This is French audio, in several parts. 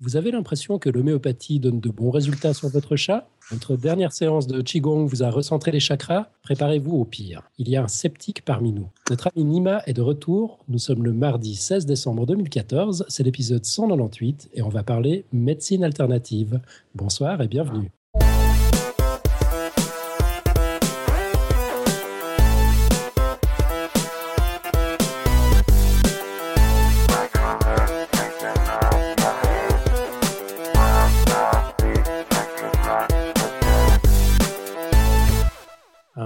Vous avez l'impression que l'homéopathie donne de bons résultats sur votre chat? Votre dernière séance de Qigong vous a recentré les chakras? Préparez-vous au pire. Il y a un sceptique parmi nous. Notre ami Nima est de retour. Nous sommes le mardi 16 décembre 2014. C'est l'épisode 198 et on va parler médecine alternative. Bonsoir et bienvenue.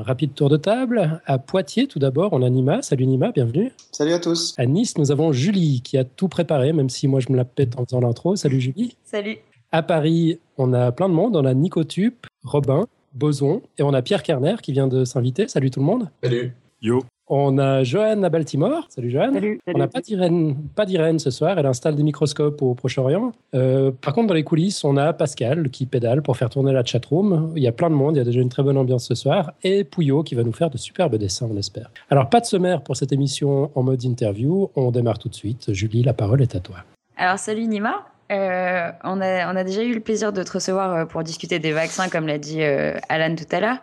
Rapide tour de table. À Poitiers, tout d'abord, on a Nima. Salut Nima, bienvenue. Salut à tous. À Nice, nous avons Julie qui a tout préparé, même si moi je me la pète en faisant l'intro. Salut Julie. Salut. À Paris, on a plein de monde. On a Nicotup, Robin, Boson et on a Pierre Kerner qui vient de s'inviter. Salut tout le monde. Salut. Yo. On a Joanne à Baltimore. Salut Joanne. Salut. On n'a pas d'Irène, pas d'Irène ce soir. Elle installe des microscopes au Proche-Orient. Euh, par contre, dans les coulisses, on a Pascal qui pédale pour faire tourner la chatroom. Il y a plein de monde. Il y a déjà une très bonne ambiance ce soir. Et Pouillot qui va nous faire de superbes dessins, on espère. Alors, pas de sommaire pour cette émission en mode interview. On démarre tout de suite. Julie, la parole est à toi. Alors, salut Nima. Euh, on, a, déjà eu le plaisir de te recevoir euh, pour discuter des vaccins, comme l'a dit euh, Alan tout à l'heure.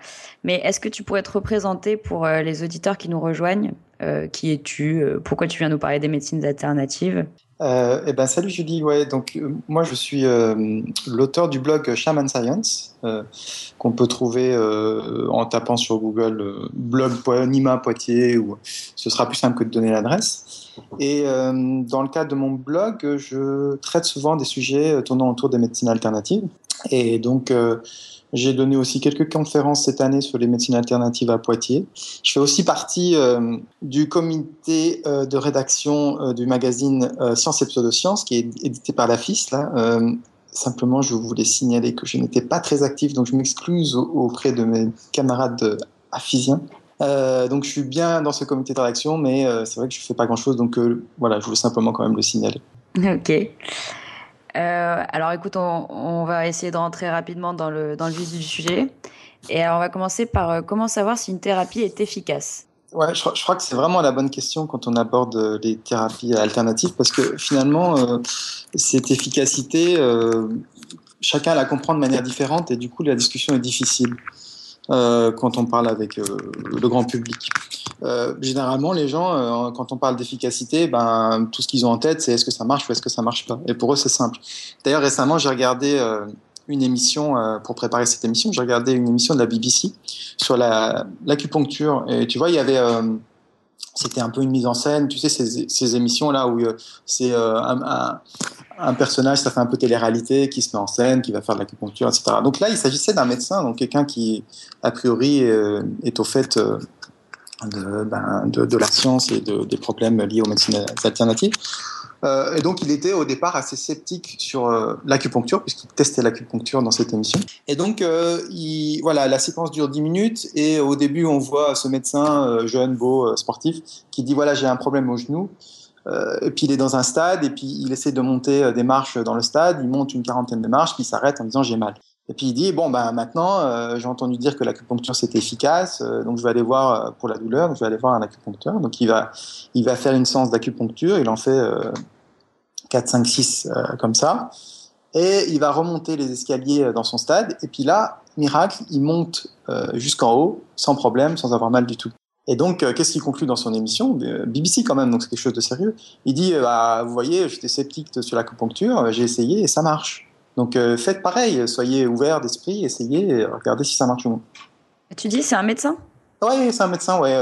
Mais est-ce que tu pourrais te représenter pour les auditeurs qui nous rejoignent Qui es-tu Pourquoi tu viens nous parler des médecines alternatives? Eh ben, Salut Julie. Ouais, donc, moi, je suis l'auteur du blog Shaman Science, qu'on peut trouver en tapant sur Google blog Nima ou ce sera plus simple que de donner l'adresse. Et euh, dans le cadre de mon blog, je traite souvent des sujets tournant autour des médecines alternatives. Et donc, euh, j'ai donné aussi quelques conférences cette année sur les médecines alternatives à Poitiers. Je fais aussi partie euh, du comité euh, de rédaction euh, du magazine euh, Science et Pseudosciences, qui est édité par la FIS. Simplement, je voulais signaler que je n'étais pas très actif, donc je m'excuse auprès de mes camarades afisiens. Euh, donc je suis bien dans ce comité de rédaction, mais euh, c'est vrai que je ne fais pas grand-chose, donc euh, voilà, je voulais simplement quand même le signaler. Ok. alors écoute, on, on, va essayer de rentrer rapidement dans le, dans le vif du sujet. Et alors on va commencer par comment savoir si une thérapie est efficace? Ouais, je, je crois que c'est vraiment la bonne question quand on aborde les thérapies alternatives, parce que finalement, cette efficacité, chacun la comprend de manière différente, et du coup la discussion est difficile. Euh, quand on parle avec euh, le grand public. Euh, généralement, les gens, quand on parle d'efficacité, ben, tout ce qu'ils ont en tête, c'est est-ce que ça marche ou est-ce que ça marche pas. Et pour eux, c'est simple. D'ailleurs, récemment, j'ai regardé une émission, pour préparer cette émission, j'ai regardé une émission de la BBC sur l'acupuncture. et tu vois, il y avait c'était un peu une mise en scène, tu sais, ces, émissions-là où c'est un, un, personnage, ça fait un peu télé-réalité, qui se met en scène, qui va faire de l'acupuncture, etc. Donc là, il s'agissait d'un médecin, donc quelqu'un qui, a priori, euh, est au fait euh, de, ben, de, de, la science et de, des problèmes liés aux médecines alternatives. Euh, et donc, il était au départ assez sceptique sur euh, l'acupuncture, puisqu'il testait l'acupuncture dans cette émission. Et donc, euh, il, voilà, la séquence dure 10 minutes, et au début, on voit ce médecin jeune, beau, sportif, qui dit voilà, j'ai un problème au genou. Et puis il est dans un stade et puis il essaie de monter des marches dans le stade. Il monte une quarantaine de marches puis il s'arrête en disant j'ai mal. Et puis il dit bon ben maintenant euh, j'ai entendu dire que l'acupuncture c'était efficace, euh, donc je vais aller voir euh, pour la douleur, je vais aller voir un acupuncteur. Donc il va il va faire une séance d'acupuncture, il en fait 4, 5, 6 comme ça, et il va remonter les escaliers dans son stade. Et puis là miracle, il monte jusqu'en haut sans problème, sans avoir mal du tout. Et donc, qu'est-ce qu'il conclut dans son émission? BBC quand même, donc c'est quelque chose de sérieux. Il dit, bah, vous voyez, j'étais sceptique sur l'acupuncture, j'ai essayé et ça marche. Donc faites pareil, soyez ouverts d'esprit, essayez, regardez si ça marche ou non. Tu dis, c'est un médecin? Oui, c'est un médecin, ouais.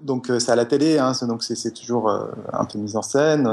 donc c'est à la télé, hein, donc c'est toujours un peu mis en scène.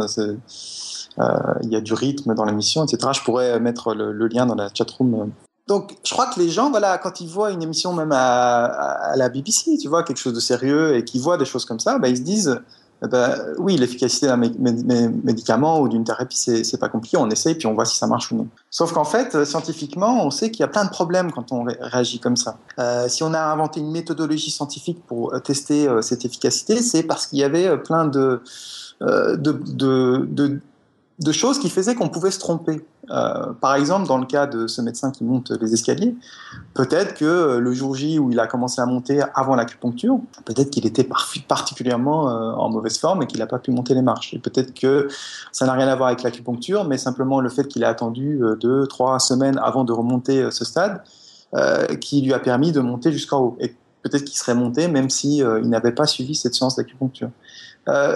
Il y a du rythme dans l'émission, etc. Je pourrais mettre le, le lien dans la chatroom donc, je crois que les gens, voilà, quand ils voient une émission même à, à, la BBC, tu vois, quelque chose de sérieux et qu'ils voient des choses comme ça, bah, ils se disent, eh ben, oui, l'efficacité d'un médicament ou d'une thérapie, c'est pas compliqué, on essaye puis on voit si ça marche ou non. Sauf qu'en fait, scientifiquement, on sait qu'il y a plein de problèmes quand on réagit comme ça. Euh, si on a inventé une méthodologie scientifique pour tester euh, cette efficacité, c'est parce qu'il y avait euh, plein euh, de de choses qui faisaient qu'on pouvait se tromper. Euh, par exemple, dans le cas de ce médecin qui monte les escaliers, peut-être que le jour J où il a commencé à monter avant l'acupuncture, peut-être qu'il était particulièrement euh, en mauvaise forme et qu'il n'a pas pu monter les marches. Et peut-être que ça n'a rien à voir avec l'acupuncture, mais simplement le fait qu'il ait attendu euh, deux, trois semaines avant de remonter ce stade, qui lui a permis de monter jusqu'en haut. Et peut-être qu'il serait monté même s'il il n'avait pas suivi cette séance d'acupuncture.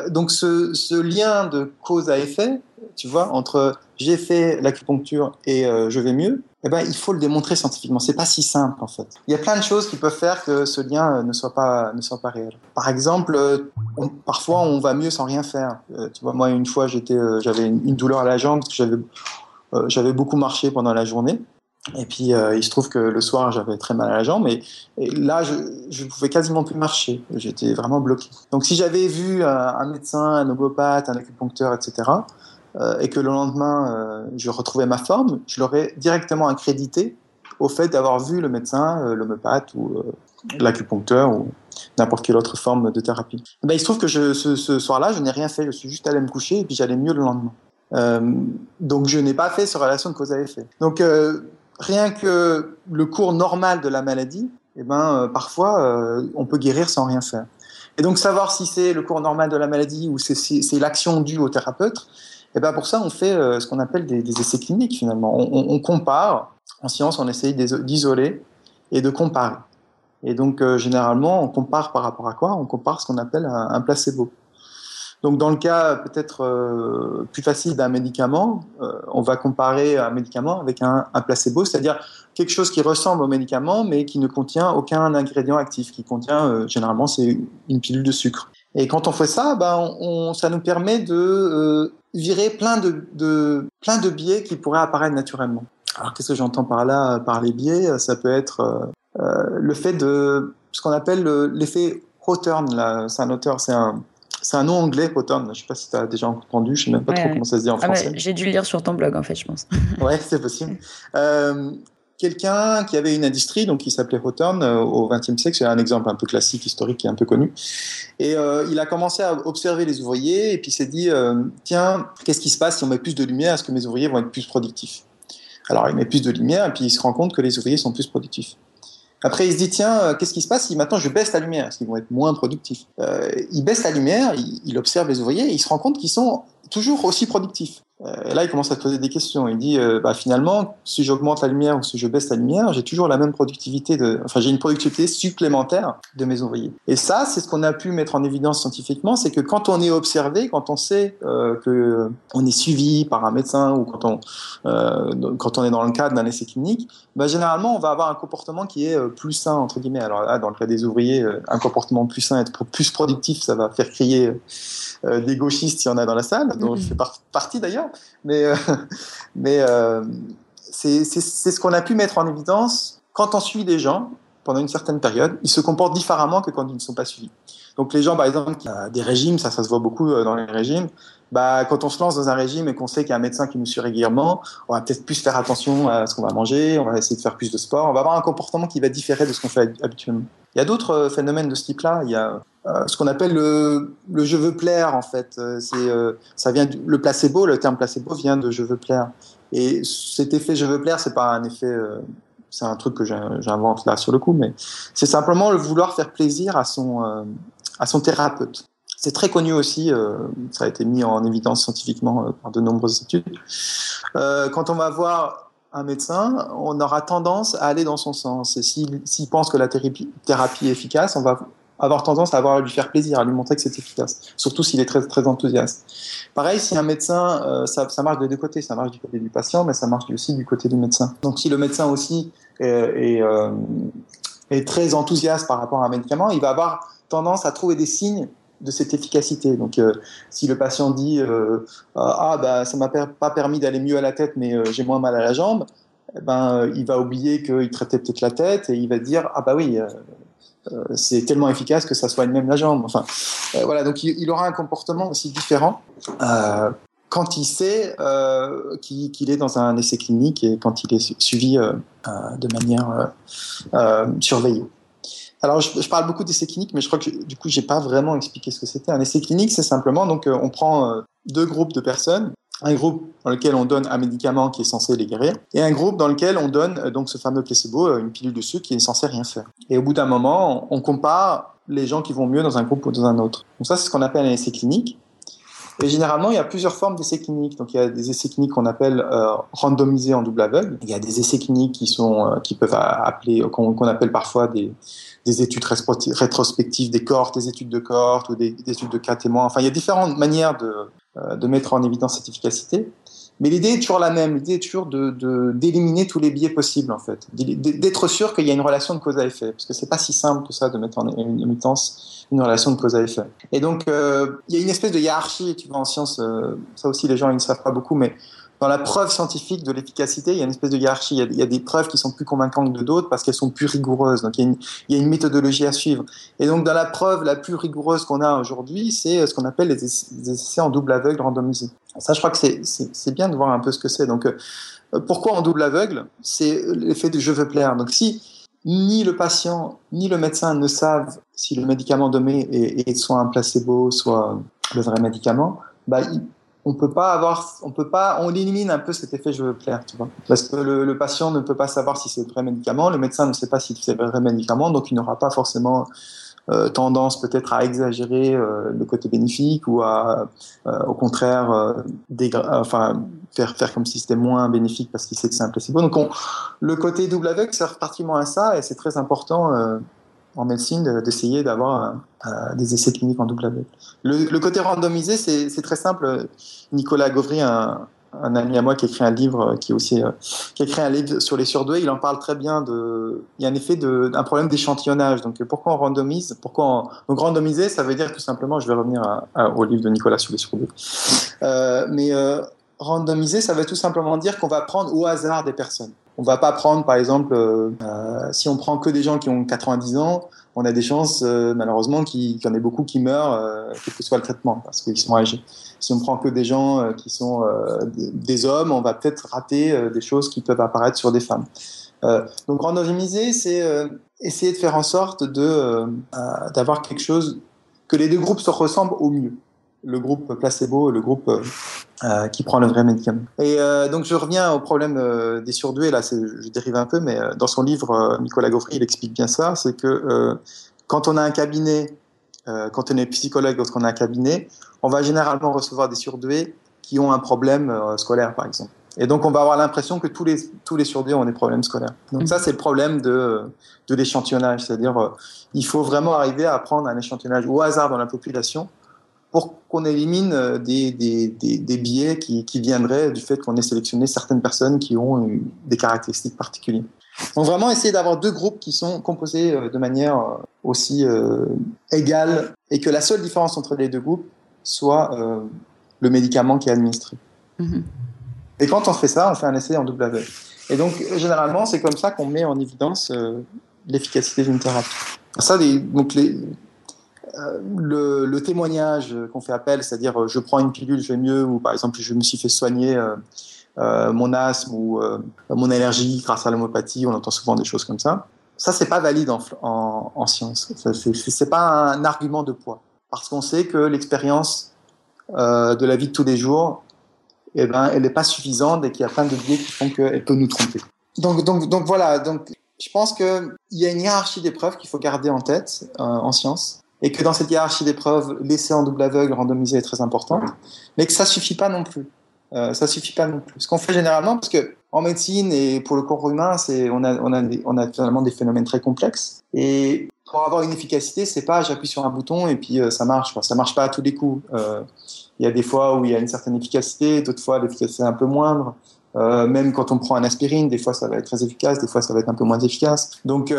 donc ce, lien de cause à effet, tu vois, entre j'ai fait l'acupuncture et euh, je vais mieux, eh ben, il faut le démontrer scientifiquement. C'est pas si simple, en fait. Il y a plein de choses qui peuvent faire que ce lien euh, ne soit pas, ne soit pas réel. Par exemple, euh, parfois, on va mieux sans rien faire. tu vois, moi, une fois, j'étais, j'avais une, douleur à la jambe parce que j'avais, beaucoup marché pendant la journée. Et puis, il se trouve que le soir, j'avais très mal à la jambe. Et, là, je, je pouvais quasiment plus marcher. J'étais vraiment bloqué. Donc, si j'avais vu un, un médecin, un homopathe, un acupuncteur, etc., euh, et que le lendemain, euh, je retrouvais ma forme, je l'aurais directement accrédité au fait d'avoir vu le médecin, euh, l'homopathe ou l'acupuncteur ou n'importe quelle autre forme de thérapie. Eh ben, il se trouve que ce, soir-là, je n'ai rien fait. Je suis juste allé me coucher et puis j'allais mieux le lendemain. Euh, donc je n'ai pas fait ce relation de cause à effet. Donc euh, rien que le cours normal de la maladie, eh ben euh, parfois on peut guérir sans rien faire. Et donc savoir si c'est le cours normal de la maladie ou c'est l'action due au thérapeute, et ben pour ça, on fait euh, ce qu'on appelle des, essais cliniques finalement. On, compare. En science, on essaye d'isoler et de comparer. Et donc, euh, généralement, on compare par rapport à quoi? On compare ce qu'on appelle un, placebo. Donc, dans le cas peut-être euh, plus facile d'un médicament, on va comparer un médicament avec un, placebo, c'est-à-dire quelque chose qui ressemble au médicament, mais qui ne contient aucun ingrédient actif, qui contient généralement c'est une pilule de sucre. Et quand on fait ça, ben, ça nous permet de virer plein de, de, plein de biais qui pourraient apparaître naturellement. Alors qu'est-ce que j'entends par là, par les biais Ça peut être euh, euh le fait de ce qu'on appelle l'effet Hawthorne. C'est un auteur, c'est un, c'est un nom anglais, Hawthorne. Je sais pas si tu as déjà entendu, je sais même pas trop comment ça se dit en ah français. J'ai dû le lire sur ton blog, en fait, je pense. ouais, c'est possible. Euh, quelqu'un qui avait une industrie, donc qui s'appelait Hawthorne euh, au XXe siècle, c'est un exemple un peu classique, historique, est un peu connu. Et euh, il a commencé à observer les ouvriers et puis s'est dit, euh, tiens, qu'est-ce qui se passe si on met plus de lumière? Est-ce que mes ouvriers vont être plus productifs? Alors il met plus de lumière et puis il se rend compte que les ouvriers sont plus productifs. Après, il se dit, tiens, qu'est-ce qui se passe si maintenant je baisse la lumière? Est-ce qu'ils vont être moins productifs? Il baisse la lumière, il, il observe les ouvriers et il se rend compte qu'ils sont toujours aussi productifs. Euh, là, il commence à se poser des questions. Il dit, euh, bah, finalement, si j'augmente la lumière ou si je baisse la lumière, j'ai toujours la même productivité enfin, j'ai une productivité supplémentaire de mes ouvriers. Et ça, c'est ce qu'on a pu mettre en évidence scientifiquement, c'est que quand on est observé, quand on sait euh, que est suivi par un médecin ou quand on, euh, quand on est dans le cadre d'un essai clinique, bah, généralement, on va avoir un comportement qui est plus sain entre guillemets. Alors là, dans le cas des ouvriers, un comportement plus sain, être plus productif, ça va faire crier des gauchistes s'il y en a dans la salle, dont je fais partie d'ailleurs. Mais, euh, mais euh, c'est ce qu'on a pu mettre en évidence quand on suit des gens pendant une certaine période, ils se comportent différemment que quand ils ne sont pas suivis. Donc les gens, par exemple, qui ont des régimes, ça, ça se voit beaucoup euh, dans les régimes. Bah, quand on se lance dans un régime et qu'on sait qu'il y a un médecin qui nous suit régulièrement, on va peut-être plus faire attention à ce qu'on va manger, on va essayer de faire plus de sport, on va avoir un comportement qui va différer de ce qu'on fait habituellement. Il y a d'autres phénomènes de ce type-là. Il y a euh, ce qu'on appelle le, je veux plaire en fait. Euh, c'est euh, ça vient du, le placebo, le terme placebo vient de je veux plaire. Et cet effet je veux plaire, c'est pas un effet, c'est un truc que j'invente là sur le coup, mais c'est simplement le vouloir faire plaisir à son à son thérapeute. C'est très connu aussi, ça a été mis en évidence scientifiquement par de nombreuses études. quand on va voir un médecin, on aura tendance à aller dans son sens. Et s'il pense que la thérapie, est efficace, on va avoir tendance à à lui faire plaisir, à lui montrer que c'est efficace, surtout s'il est très, enthousiaste. Pareil, si un médecin, euh, ça, marche de deux côtés, ça marche du côté du patient, mais ça marche aussi du côté du médecin. Donc si le médecin aussi est, euh, est très enthousiaste par rapport à un médicament, il va avoir tendance à trouver des signes de cette efficacité. Donc, euh, si le patient dit euh, ah bah ça m'a pas permis d'aller mieux à la tête, mais j'ai moins mal à la jambe, eh ben il va oublier qu'il traitait peut-être la tête et il va dire ah bah oui euh, c'est tellement efficace que ça soigne même la jambe. Enfin, euh, voilà, donc il, aura un comportement aussi différent euh, quand il sait qu'il est dans un essai clinique et quand il est suivi de manière surveillée. Alors, je, parle beaucoup d'essais cliniques, mais je crois que du coup, j'ai pas vraiment expliqué ce que c'était. Un essai clinique, c'est simplement donc on prend deux groupes de personnes un groupe dans lequel on donne un médicament qui est censé les guérir, et un groupe dans lequel on donne euh, donc ce fameux placebo, euh, une pilule de sucre qui est censée rien faire. Et au bout d'un moment, on compare les gens qui vont mieux dans un groupe ou dans un autre. Donc ça, c'est ce qu'on appelle un essai clinique. Et généralement, il y a plusieurs formes d'essais cliniques. Donc, il y a des essais cliniques qu'on appelle euh, randomisés en double aveugle. Il y a des essais cliniques qui sont, euh, qui peuvent appeler, qu'on appelle parfois des, des études rétrospectives des cohortes, des études de cohortes ou des, des, études de cas témoins. Enfin, il y a différentes manières de, euh, de mettre en évidence cette efficacité. Mais l'idée est toujours la même. L'idée est toujours de d'éliminer tous les biais possibles, en fait. D'être sûr qu'il y a une relation de cause à effet. Parce que c'est pas si simple que ça de mettre en évidence une relation de cause à effet. Et donc, euh, il y a une espèce de hiérarchie, tu vois, en science. Euh, ça aussi, les gens, ils ne savent pas beaucoup, mais dans la preuve scientifique de l'efficacité, il y a une espèce de hiérarchie. Il y a, des preuves qui sont plus convaincantes que d'autres parce qu'elles sont plus rigoureuses. Donc, il y, a une, méthodologie à suivre. Et donc, dans la preuve la plus rigoureuse qu'on a aujourd'hui, c'est ce qu'on appelle les essais, en double aveugle randomisés. Ça, je crois que c'est bien de voir un peu ce que c'est. Donc, euh, pourquoi en double aveugle? C'est l'effet de je veux plaire. Donc, si ni le patient ni le médecin ne savent si le médicament donné est, soit un placebo, soit le vrai médicament, bah, on peut pas avoir, on peut pas, on élimine un peu cet effet je veux plaire, tu vois. Parce que le, patient ne peut pas savoir si c'est le vrai médicament, le médecin ne sait pas si c'est le vrai médicament, donc il n'aura pas forcément euh, tendance peut-être à exagérer euh, le côté bénéfique ou à, euh, au contraire, faire faire comme si c'était moins bénéfique parce qu'il sait que c'est un placebo. Donc on, le côté double aveugle sert particulièrement à ça et c'est très important en médecine d'essayer d'avoir des essais cliniques en double aveugle. Le, côté randomisé, c'est très simple. Nicolas Gauvry, un, ami à moi qui a écrit un livre, euh, qui a écrit un livre sur les surdoués, il en parle très bien. De, il y a un effet d'un problème d'échantillonnage. Donc pourquoi on randomise pourquoi on, Donc ça veut dire tout simplement, je vais revenir au livre de Nicolas sur les surdoués. Euh, mais euh, randomiser, ça veut tout simplement dire qu'on va prendre au hasard des personnes. On va pas prendre, par exemple, euh, euh, si on prend que des gens qui ont 90 ans, on a des chances, euh, malheureusement, qu'il y en ait beaucoup qui meurent, quel que soit le traitement, parce qu'ils sont âgés. Si on prend que des gens qui sont des hommes, on va peut-être rater des choses qui peuvent apparaître sur des femmes. donc randomiser, c'est essayer de faire en sorte de d'avoir quelque chose que les deux groupes se ressemblent au mieux le groupe placebo et le groupe euh, euh, qui prend le vrai médicament. Et euh, donc je reviens au problème des surdoués, là je dérive un peu, mais dans son livre, Nicolas Gaufry, il explique bien ça, c'est que quand on a un cabinet, quand on est psychologue, quand on a un cabinet, on va généralement recevoir des surdoués qui ont un problème scolaire, par exemple. Et donc, on va avoir l'impression que tous les, tous les surdoués ont des problèmes scolaires. Donc, ça, c'est le problème de, de l'échantillonnage. C'est-à-dire, il faut vraiment arriver à prendre un échantillonnage au hasard dans la population pour qu'on élimine euh, des, des, des, biais qui, qui, viendraient du fait qu'on ait sélectionné certaines personnes qui ont des caractéristiques particulières. Donc vraiment essayer d'avoir deux groupes qui sont composés euh, de manière euh, aussi égale et que la seule différence entre les deux groupes soit le médicament qui est administré. Mm-hmm. Et quand on fait ça, on fait un essai en double aveugle. Et donc généralement c'est comme ça qu'on met en évidence l'efficacité d'une thérapie. Ça, donc les, le, le, témoignage qu'on fait appel, c'est-à-dire euh, je prends une pilule, je vais mieux, ou par exemple je me suis fait soigner euh, mon asthme ou mon allergie grâce à l'homéopathie, on entend souvent des choses comme ça. Ça, c'est pas valide en, en, en science. C'est pas un argument de poids, parce qu'on sait que l'expérience de la vie de tous les jours, eh ben, elle n'est pas suffisante et qu'il y a plein de biais qui font qu'elle peut nous tromper. Donc, donc, donc voilà. Donc, je pense qu'il y a une hiérarchie des preuves qu'il faut garder en tête en science et que dans cette hiérarchie d'épreuves, l'essai en double aveugle randomisé est très important, mais que ça suffit pas non plus. Euh, ça suffit pas non plus. Ce qu'on fait généralement, parce que en médecine et pour le corps humain, c'est on a on a finalement des phénomènes très complexes et pour avoir une efficacité, c'est pas j'appuie sur un bouton et puis euh, ça marche. Quoi. Ça marche pas à tous les coups. Euh, il y a des fois où il y a une certaine efficacité, d'autres fois l'efficacité est un peu moindre. Même quand on prend un aspirine, des fois ça va être très efficace, des fois ça va être un peu moins efficace. Donc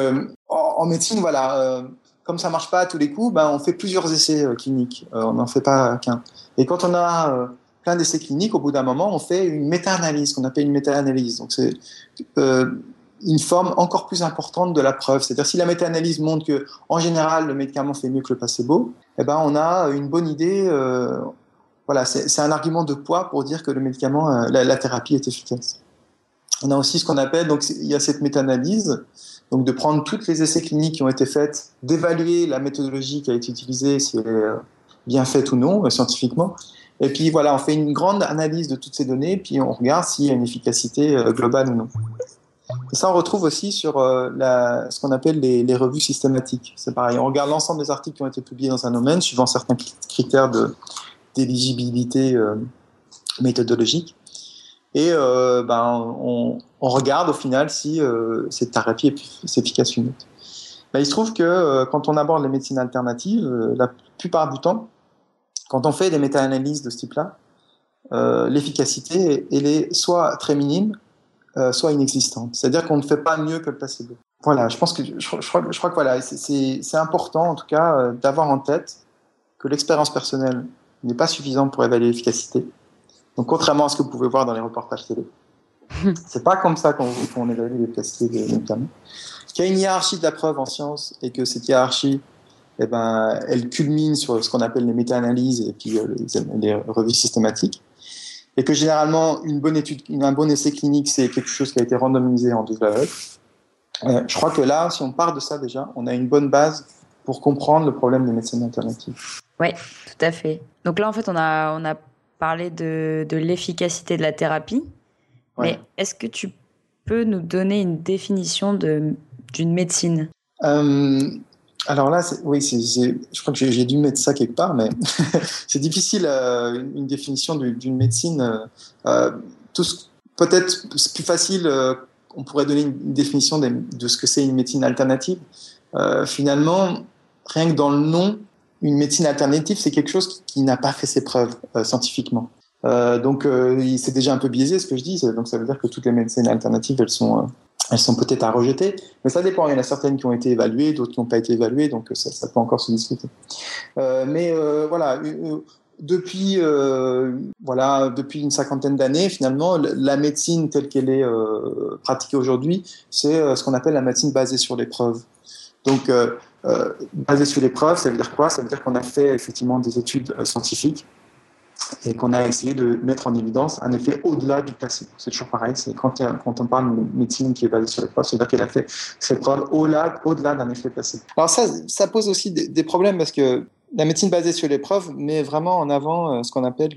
en, médecine, voilà, comme ça marche pas à tous les coups, ben, on fait plusieurs essais euh, cliniques. Euh, on n'en fait pas qu'un. Et quand on a euh, plein d'essais cliniques, au bout d'un moment, on fait une méta-analyse, qu'on appelle une méta-analyse. Donc c'est une forme encore plus importante de la preuve. C'est-à-dire si la méta-analyse montre que, en général, le médicament fait mieux que le placebo, eh ben on a une bonne idée. voilà, c'est un argument de poids pour dire que le médicament, la, la, thérapie est efficace. On a aussi ce qu'on appelle, donc il y a cette méta-analyse donc de prendre toutes les essais cliniques qui ont été faits, d'évaluer la méthodologie qui a été utilisée, si elle est bien faite ou non euh, scientifiquement, Et puis voilà, on fait une grande analyse de toutes ces données, puis on regarde s'il y a une efficacité euh, globale ou non. Et ça, on retrouve aussi sur euh, ce qu'on appelle les, revues systématiques. C'est pareil, on regarde l'ensemble des articles qui ont été publiés dans un domaine, suivant certains critères d'éligibilité méthodologique. Et euh, ben, on, regarde au final si euh, cette thérapie est efficace ou non. Ben, il se trouve que euh, quand on aborde les médecines alternatives, la plupart du temps, quand on fait des méta-analyses de ce type-là, l'efficacité elle est soit très minime, soit inexistante. C'est-à-dire qu'on ne fait pas mieux que le placebo. Voilà, je pense que crois, que voilà, c'est important en tout cas d'avoir en tête que l'expérience personnelle n'est pas suffisante pour évaluer l'efficacité donc, contrairement à ce que vous pouvez voir dans les reportages télé, c'est pas comme ça qu'on qu évalue l'efficacité des médicaments. Qu'il y a une hiérarchie de la preuve en science et que cette hiérarchie, eh ben, elle culmine sur ce qu'on appelle les méta-analyses et puis euh, les, revues systématiques. Et que généralement, une bonne étude, un bon essai clinique, c'est quelque chose qui a été randomisé en double aveugle. Euh, je crois que là, si on part de ça déjà, on a une bonne base pour comprendre le problème des médecines alternatives. Oui, tout à fait. Donc là, en fait, on a, on a parler de, de l'efficacité de la thérapie. Mais est-ce que tu peux nous donner une définition d'une médecine? Euh, Alors là, oui, je crois que j'ai dû mettre ça quelque part, mais c'est difficile, euh, une définition d'une médecine. Euh, Peut-être plus facile, on pourrait donner une définition de, de ce que c'est une médecine alternative. finalement, rien que dans le nom, une médecine alternative, c'est quelque chose qui, n'a pas fait ses preuves euh, scientifiquement. Euh, donc, euh, c'est déjà un peu biaisé ce que je dis. Donc, ça veut dire que toutes les médecines alternatives, elles sont, elles sont peut-être à rejeter. Mais ça dépend. Il y en a certaines qui ont été évaluées, d'autres qui n'ont pas été évaluées. Donc, ça, peut encore se discuter. mais voilà, depuis, voilà, depuis une cinquantaine d'années, finalement, la médecine telle qu'elle est pratiquée aujourd'hui, c'est ce qu'on appelle la médecine basée sur les preuves. Donc, basé sur les preuves, ça veut dire quoi? Ça veut dire qu'on a fait effectivement des études euh, scientifiques et qu'on a essayé de mettre en évidence un effet au-delà du placebo. C'est toujours pareil, c'est quand, on parle de médecine qui est basée sur les preuves, c'est-à-dire qu'elle a fait ses preuves au-delà au d'un effet placebo. Alors ça, ça pose aussi des, problèmes parce que la médecine basée sur les preuves met vraiment en avant euh, ce qu'on appelle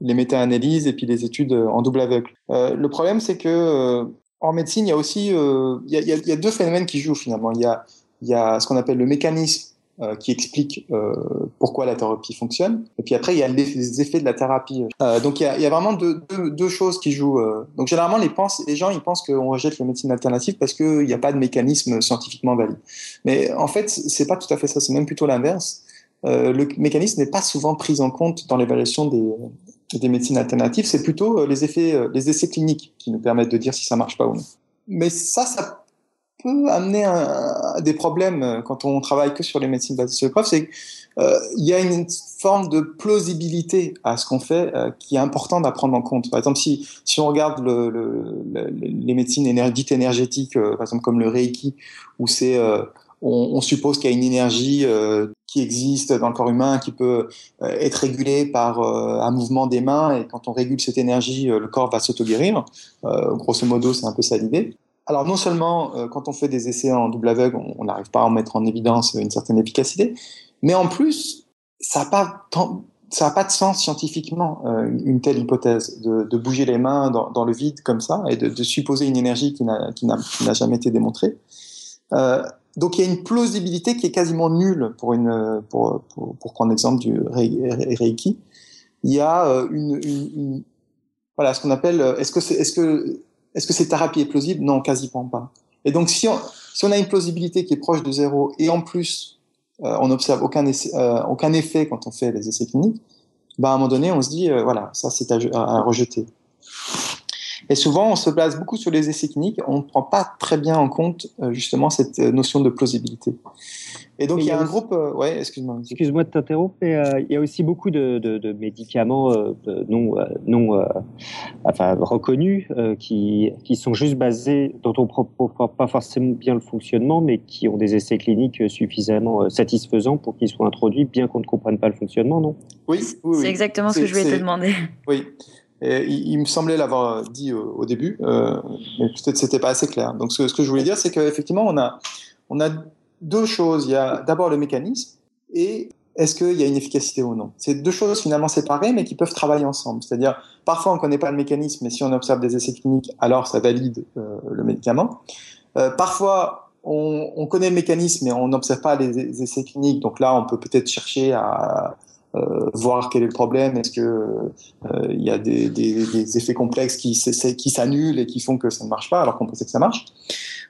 les méta-analyses et puis les études en double aveugle. le problème, c'est que en médecine, il y a aussi il y a deux phénomènes qui jouent finalement. Il y a il y a ce qu'on appelle le mécanisme euh, qui explique euh, pourquoi la thérapie fonctionne. Et puis après, il y a les effets de la thérapie. Euh, donc il y, a, vraiment deux, choses qui jouent. Donc généralement, les, gens ils pensent qu'on rejette les médecines alternatives parce qu'il n'y a pas de mécanisme scientifiquement valide. Mais en fait, c'est pas tout à fait ça. C'est même plutôt l'inverse. Le mécanisme n'est pas souvent pris en compte dans l'évaluation des, des médecines alternatives. C'est plutôt les effets, les essais cliniques qui nous permettent de dire si ça marche pas ou non. Mais ça, ça peut amener à, des problèmes euh, quand on travaille que sur les médecines basées sur les preuves, c'est qu'il euh, y a une forme de plausibilité à ce qu'on fait euh, qui est important à prendre en compte. Par exemple, si, si on regarde le, le, les médecines dites énergétiques, par exemple comme le Reiki, où c'est on, on, suppose qu'il y a une énergie qui existe dans le corps humain, qui peut être régulée par un mouvement des mains, et quand on régule cette énergie, le corps va s'auto-guérir. grosso modo, c'est un peu ça l'idée alors non seulement euh, quand on fait des essais en double aveugle, on n'arrive pas à en mettre en évidence une certaine efficacité, mais en plus, ça n'a pas, de sens scientifiquement, euh, une telle hypothèse, de, bouger les mains dans, le vide comme ça et de, supposer une énergie qui n'a jamais été démontrée. Euh, donc il y a une plausibilité qui est quasiment nulle pour, prendre l'exemple du Reiki. Il y a une, voilà ce qu'on appelle est-ce que est-ce que est-ce que cette thérapie est plausible? Non, quasiment pas. Et donc, si on, si on a une plausibilité qui est proche de zéro et en plus, euh, on n'observe aucun, euh, aucun effet quand on fait les essais cliniques, bah, à un moment donné, on se dit, euh, voilà, ça c'est à, à, rejeter. Et souvent, on se base beaucoup sur les essais cliniques, on ne prend pas très bien en compte justement cette notion de plausibilité. Et donc, il y a, un groupe. Euh, ouais, excuse-moi. Excuse-moi de t'interrompre, mais euh, il y a aussi beaucoup de, de, de médicaments euh, non, non enfin, reconnus qui, qui sont juste basés, dont on ne comprend pas forcément bien le fonctionnement, mais qui ont des essais cliniques suffisamment satisfaisants pour qu'ils soient introduits, bien qu'on ne comprenne pas le fonctionnement, non? Oui, oui, c'est exactement ce que je voulais te demander. Oui. Et il, me semblait l'avoir dit au, début, mais peut-être c'était pas assez clair. Donc ce, ce que je voulais dire, c'est qu'effectivement, on a, on a deux choses. Il y a d'abord le mécanisme et est-ce qu'il y a une efficacité ou non C'est deux choses finalement séparées, mais qui peuvent travailler ensemble. C'est-à-dire, parfois on ne connaît pas le mécanisme, mais si on observe des essais cliniques, alors ça valide euh, le médicament. Euh, parfois, on, on, connaît le mécanisme, mais on n'observe pas les essais cliniques. Donc là, on peut peut-être chercher à euh, voir quel est le problème. Est-ce que euh, y a des, effets complexes qui, s'annulent et qui font que ça ne marche pas, alors qu'on pensait que ça marche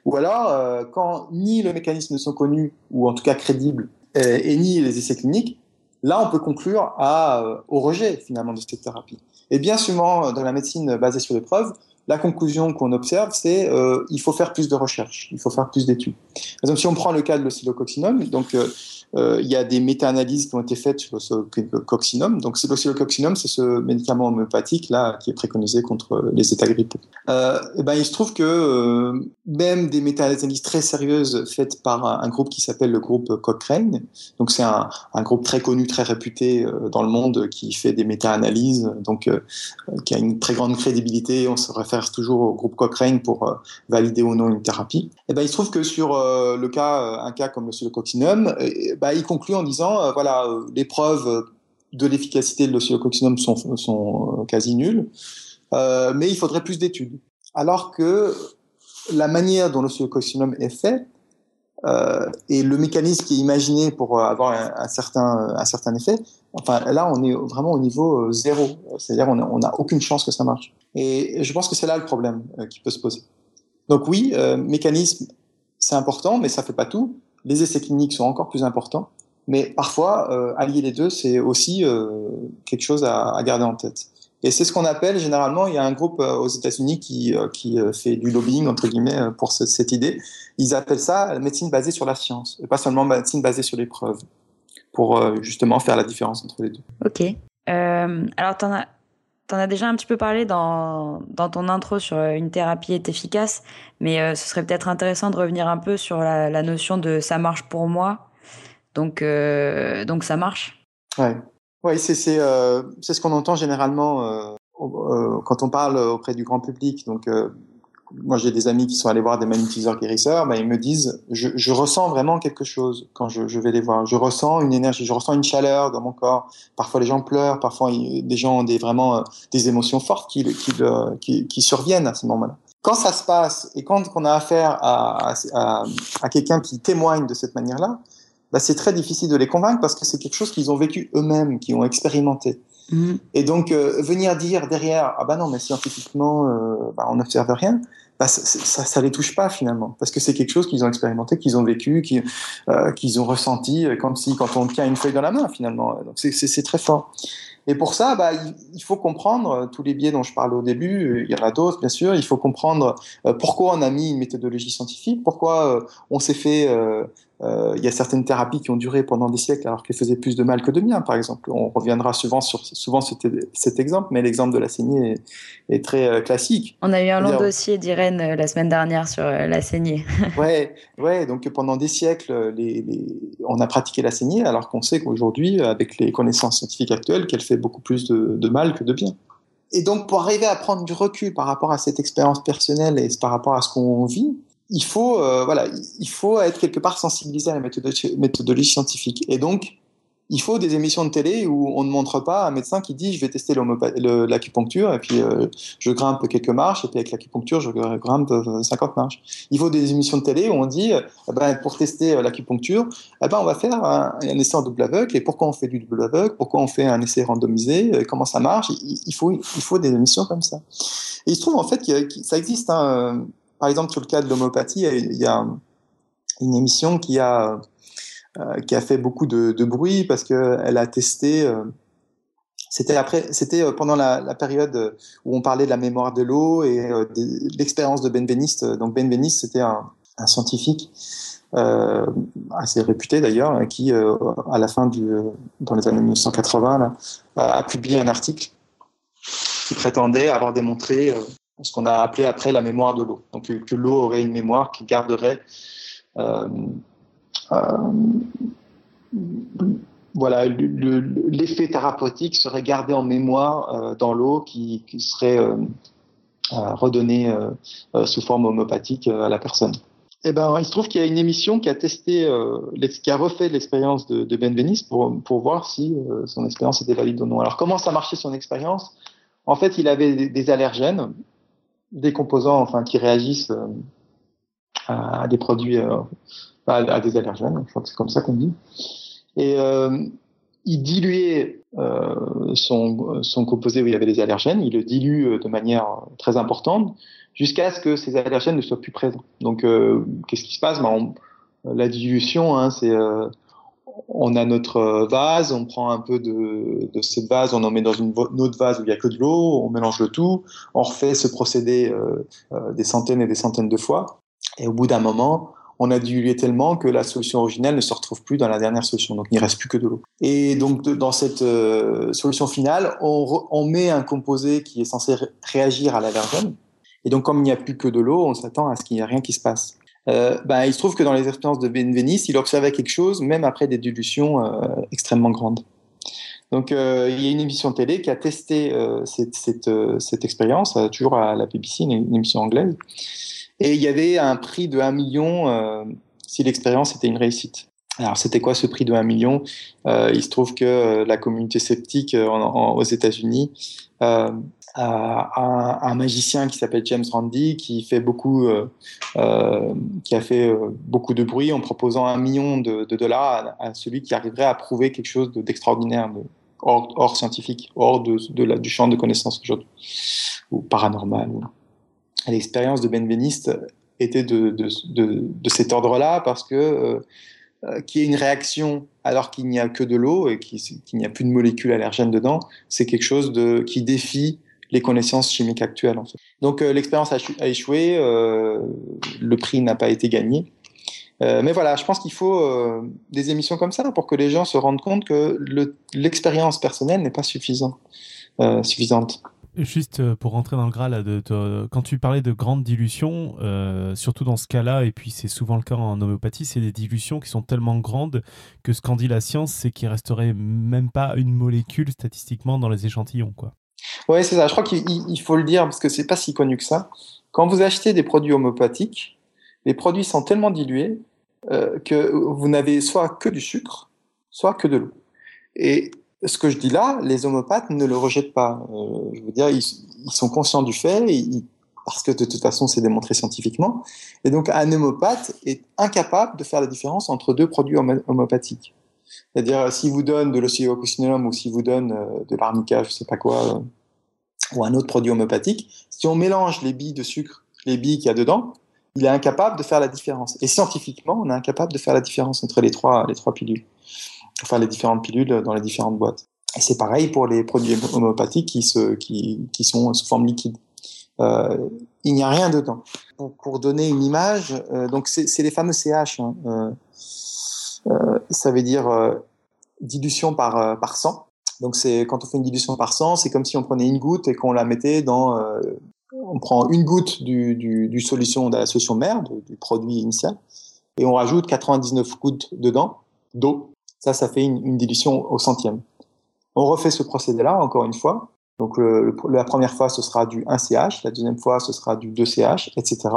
Ou alors, euh, quand ni le mécanisme ne sont connus, ou en tout cas crédibles, et, et ni les essais cliniques, là, on peut conclure au rejet finalement de cette thérapie. Et bien souvent, dans la médecine basée sur les preuves, la conclusion qu'on observe, c'est euh, il faut faire plus de recherches, il faut faire plus d'études. Par exemple, si on prend le cas de l'oscillococcinum, donc euh, euh, il y a des méta-analyses qui ont été faites sur l'oscillococcinum. Donc, l'oscillococcinum, c'est ce médicament homéopathique là qui est préconisé contre les états grippaux. Euh, et eh ben, il se trouve que euh, même des méta-analyses très sérieuses faites par un, groupe qui s'appelle le groupe Cochrane. Donc, c'est un, groupe très connu, très réputé euh, dans le monde qui fait des méta-analyses, donc euh, qui a une très grande crédibilité. On se réfère toujours au groupe Cochrane pour valider ou non une thérapie. Et eh ben, il se trouve que sur le cas, un cas comme l'oscillococcinum, bah, il conclut en disant euh, voilà, euh, les preuves de l'efficacité de l'oscillococcinum sont, sont euh, quasi nulles, mais il faudrait plus d'études. Alors que la manière dont l'oscillococcinum est fait euh, et le mécanisme qui est imaginé pour avoir un, certain, un certain effet, enfin là on est vraiment au niveau zéro, c'est-à-dire on n'a aucune chance que ça marche. Et je pense que c'est là le problème qui peut se poser. Donc oui, euh, mécanisme c'est important, mais ça fait pas tout les essais cliniques sont encore plus importants. Mais parfois, euh, allier les deux, c'est aussi euh, quelque chose à, garder en tête. Et c'est ce qu'on appelle généralement, il y a un groupe euh, aux États-Unis qui, qui fait du lobbying, entre guillemets, pour ce, cette idée. Ils appellent ça la médecine basée sur la science, et pas seulement médecine basée sur les preuves, pour justement faire la différence entre les deux. Ok. alors, tu en as en as déjà un petit peu parlé dans, dans ton intro sur euh, une thérapie est efficace, mais euh, ce serait peut-être intéressant de revenir un peu sur la, notion de ça marche pour moi. Donc, euh, donc ça marche. Ouais c'est c'est ce qu'on entend généralement quand on parle auprès du grand public. Donc moi j'ai des amis qui sont allés voir des magnétiseurs guérisseurs, ben, ils me disent je, je ressens vraiment quelque chose quand je, je, vais les voir. Je ressens une énergie, je ressens une chaleur dans mon corps. Parfois les gens pleurent, parfois des gens ont des vraiment euh, des émotions fortes qui, qui, qui, qui surviennent à ce moment-là. Quand ça se passe et quand on a affaire à, à, à quelqu'un qui témoigne de cette manière-là, ben, c'est très difficile de les convaincre parce que c'est quelque chose qu'ils ont vécu eux-mêmes, qu'ils ont expérimenté. Mmh. Et donc euh, venir dire derrière ah bah non mais scientifiquement euh, bah, on n'observe rien, bah, ça, ça, ça, les touche pas finalement, parce que c'est quelque chose qu'ils ont expérimenté, qu'ils ont vécu, qu'ils euh, qu'ils ont ressenti, euh, comme si quand on tient une feuille dans la main finalement. Donc c'est très fort. Et pour ça, bah, il faut comprendre euh, tous les biais dont je parlais au début. Il y en a d'autres, bien sûr. Il faut comprendre pourquoi on a mis une méthodologie scientifique, pourquoi on s'est fait il y a certaines thérapies qui ont duré pendant des siècles alors qu'elles faisaient plus de mal que de bien, par exemple. On reviendra souvent sur souvent cet, cet exemple, mais l'exemple de la saignée est, est très euh, classique. On a eu un long dossier d'Irène euh, la semaine dernière sur la saignée. ouais, ouais. Donc pendant des siècles, les, les... on a pratiqué la saignée alors qu'on sait qu'aujourd'hui, avec les connaissances scientifiques actuelles, qu'elle fait beaucoup plus de, de mal que de bien. Et donc, pour arriver à prendre du recul par rapport à cette expérience personnelle et par rapport à ce qu'on vit, il faut, euh, voilà, il faut être quelque part sensibilisé à la méthodologie, scientifique. Et donc, il faut des émissions de télé où on ne montre pas un médecin qui dit je vais tester l'acupuncture et puis euh, je grimpe quelques marches et puis avec l'acupuncture je grimpe 50 euh, marches. Il faut des émissions de télé où on dit eh ben, pour tester l'acupuncture, eh ben, on va faire un, un, essai en double aveugle et pourquoi on fait du double aveugle, pourquoi on fait un essai randomisé, comment ça marche? Il, faut, il faut des émissions comme ça. Et il se trouve en fait que, ça existe. Hein, par exemple, sur le cas de l'homéopathie, il y a une émission qui a, euh, qui a fait beaucoup de, bruit parce qu'elle a testé. Euh, c'était c'était euh, pendant la, période où on parlait de la mémoire de l'eau et de, l'expérience de Benveniste. Donc Benveniste, c'était un, scientifique assez réputé d'ailleurs, qui à la fin du, dans les années 1980, là, a publié un article qui prétendait avoir démontré ce qu'on a appelé après la mémoire de l'eau. Donc que, l'eau aurait une mémoire qui garderait euh, euh, voilà l'effet thérapeutique serait gardé en mémoire euh, dans l'eau qui, serait redonné sous forme homopathique à la personne. eh ben, il se trouve qu'il y a une émission qui a testé, qui a refait l'expérience de, de, Ben Venice pour, voir si son expérience était valide ou non. Alors, comment ça marchait son expérience? En fait, il avait des, allergènes, des composants, enfin, qui réagissent euh, à, des produits, euh, à, des allergènes. Je crois que c'est comme ça qu'on dit. Et il diluait son, son composé où il y avait des allergènes. Il le dilue de manière très importante jusqu'à ce que ces allergènes ne soient plus présents. Donc, euh, qu'est-ce qui se passe? Ben, La dilution, hein, c'est euh, on a notre vase, on prend un peu de, cette vase, on en met dans une, autre vase où il n'y a que de l'eau, on mélange le tout, on refait ce procédé euh, euh, des centaines et des centaines de fois, et au bout d'un moment, on a dilué tellement que la solution originelle ne se retrouve plus dans la dernière solution, donc il ne reste plus que de l'eau. Et donc dans cette euh, solution finale, on, met un composé qui est censé réagir à l'allergène, et donc, comme il n'y a plus que de l'eau, on s'attend à ce qu'il n'y ait rien qui se passe. Euh, ben, il se trouve que dans les expériences de Ben Venice, il observait quelque chose, même après des dilutions euh, extrêmement grandes. Donc, euh, il y a une émission télé qui a testé cette, expérience, toujours à la BBC, une, émission anglaise. Et il y avait un prix de 1 million si l'expérience était une réussite. Alors, c'était quoi ce prix de 1 million? Il se trouve que la communauté sceptique aux États-Unis un, un, magicien qui s'appelle James Randi qui fait beaucoup, euh, euh, qui a fait euh, beaucoup de bruit en proposant un million de, dollars à, à, celui qui arriverait à prouver quelque chose d'extraordinaire, de, hors, hors, scientifique, hors de, la, du champ de connaissances aujourd'hui, ou paranormal. L'expérience de Ben Benveniste était de, cet ordre-là parce que qu'il y ait une réaction alors qu'il n'y a que de l'eau et qu'il n'y a plus de molécules allergènes dedans, c'est quelque chose de, qui défie les connaissances chimiques actuelles. Donc euh, l'expérience a, échoué, euh, le prix n'a pas été gagné. Euh, mais voilà, je pense qu'il faut des émissions comme ça pour que les gens se rendent compte que l'expérience personnelle n'est pas suffisant, suffisante. Juste pour rentrer dans le gras, quand tu parlais de grandes dilutions, surtout dans ce cas-là, et puis c'est souvent le cas en homéopathie, c'est des dilutions qui sont tellement grandes que ce qu'en dit la science, c'est qu'il resterait même pas une molécule statistiquement dans les échantillons. Quoi. Ouais, c'est ça. Je crois qu'il faut le dire parce que c'est pas si connu que ça. Quand vous achetez des produits homopathiques, les produits sont tellement dilués euh, que vous n'avez soit que du sucre, soit que de l'eau. Et ce que je dis là, les homopathes ne le rejettent pas. Euh, je veux dire, ils, sont conscients du fait, parce que de toute façon, c'est démontré scientifiquement. Et donc, un homopathe est incapable de faire la différence entre deux produits homopathiques. C'est-à-dire, s'il vous donne de l'oscillococcinum ou s'il vous donne euh, de l'arnica, je sais pas quoi, euh, ou un autre produit homopathique, si on mélange les billes de sucre, les billes qu'il y a dedans, il est incapable de faire la différence. Et scientifiquement, on est incapable de faire la différence entre les trois, les trois pilules. Enfin, les différentes pilules dans les différentes boîtes. Et c'est pareil pour les produits homopathiques qui, se, qui, qui sont sous forme liquide. Euh, il n'y a rien dedans. Pour, donner une image, euh, donc c'est les fameux CH. Hein, euh, euh, ça veut dire euh, dilution par, euh, par sang. Donc c'est quand on fait une dilution par sang, c'est comme si on prenait une goutte et qu'on la mettait dans on prend une goutte du, solution de la solution mère, du, du, produit initial, et on rajoute 99 gouttes dedans, d'eau. Ça, ça fait une, dilution au centième. On refait ce procédé-là encore une fois. Donc la première fois, ce sera du 1CH, la deuxième fois, ce sera du 2CH, etc.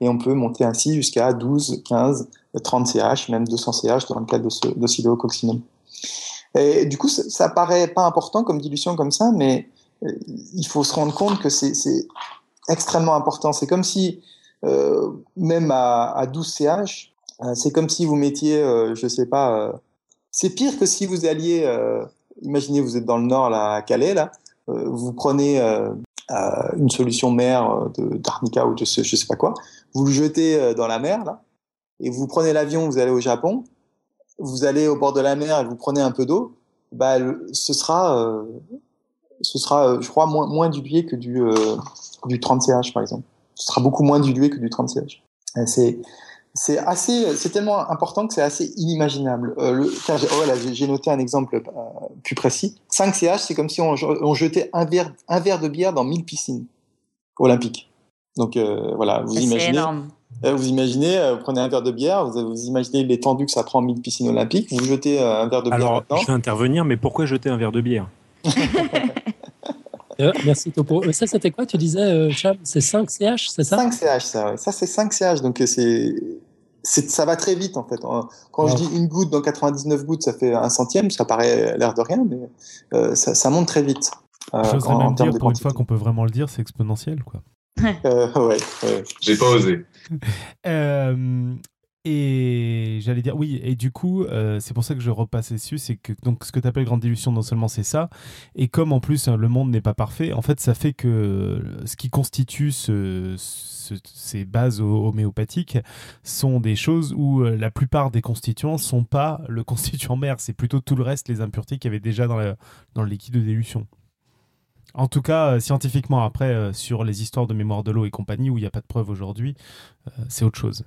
Et on peut monter ainsi jusqu'à 12, 15, 30 CH, même 200 CH dans le cas de, ce, de silococcinum. Et du coup, ça, ça paraît pas important comme dilution comme ça, mais euh, il faut se rendre compte que c'est extrêmement important. C'est comme si, euh, même à, à 12 CH, euh, c'est comme si vous mettiez, je sais pas, c'est pire que si vous alliez, imaginez vous êtes dans le nord, là, à Calais, là, vous prenez une solution mère d'arnica ou de ce, je sais pas quoi, vous le jetez dans la mer, là, et vous prenez l'avion, vous allez au Japon, vous allez au bord de la mer et vous prenez un peu d'eau, bah, ce sera, euh, ce sera, euh, je crois, moins, moins dilué que du, euh, du 30CH, par exemple. Ce sera beaucoup moins dilué que du 30CH. C'est, c'est assez, c'est tellement important que c'est assez inimaginable. Euh, le, oh, voilà, j'ai noté un exemple plus précis. 5CH, c'est comme si on, on, jetait un verre, un verre de bière dans 1000 piscines olympiques. Donc voilà, vous imaginez. Énorme. Euh, vous imaginez, euh, vous prenez un verre de bière, vous, vous imaginez l'étendue que ça prend 1000 piscines olympiques, vous jetez euh, un verre de bière Alors, je vais intervenir, mais pourquoi jeter un verre de bière? Euh, Merci Topo. Ça, c'était quoi? Tu disais, euh, C'est 5 CH, c'est ça? 5 CH, ça, ouais. Ça, c'est 5 CH. Donc, c'est ça va très vite en fait. Quand je dis une goutte dans 99 gouttes, ça fait un centième, ça paraît l'air de rien, mais euh, ça, ça, monte très vite. Euh, J'oserais même dire, pour une fois qu'on peut vraiment le dire, c'est exponentiel. quoi. euh, ouais, ouais. J'ai pas osé. euh, et j'allais dire, oui, et du coup, euh, c'est pour ça que je repasse dessus, c'est que donc, ce que tu appelles grande dilution, non seulement c'est ça, et comme en plus le monde n'est pas parfait, en fait, ça fait que ce qui constitue ce, ces bases homéopathiques sont des choses où euh, la plupart des constituants sont pas le constituant mère, c'est plutôt tout le reste, les impuretés qu'il y avait déjà dans, dans le liquide de dilution. En tout cas, euh, scientifiquement, après, sur les histoires de mémoire de l'eau et compagnie, où il n'y a pas de preuve aujourd'hui, c'est autre chose.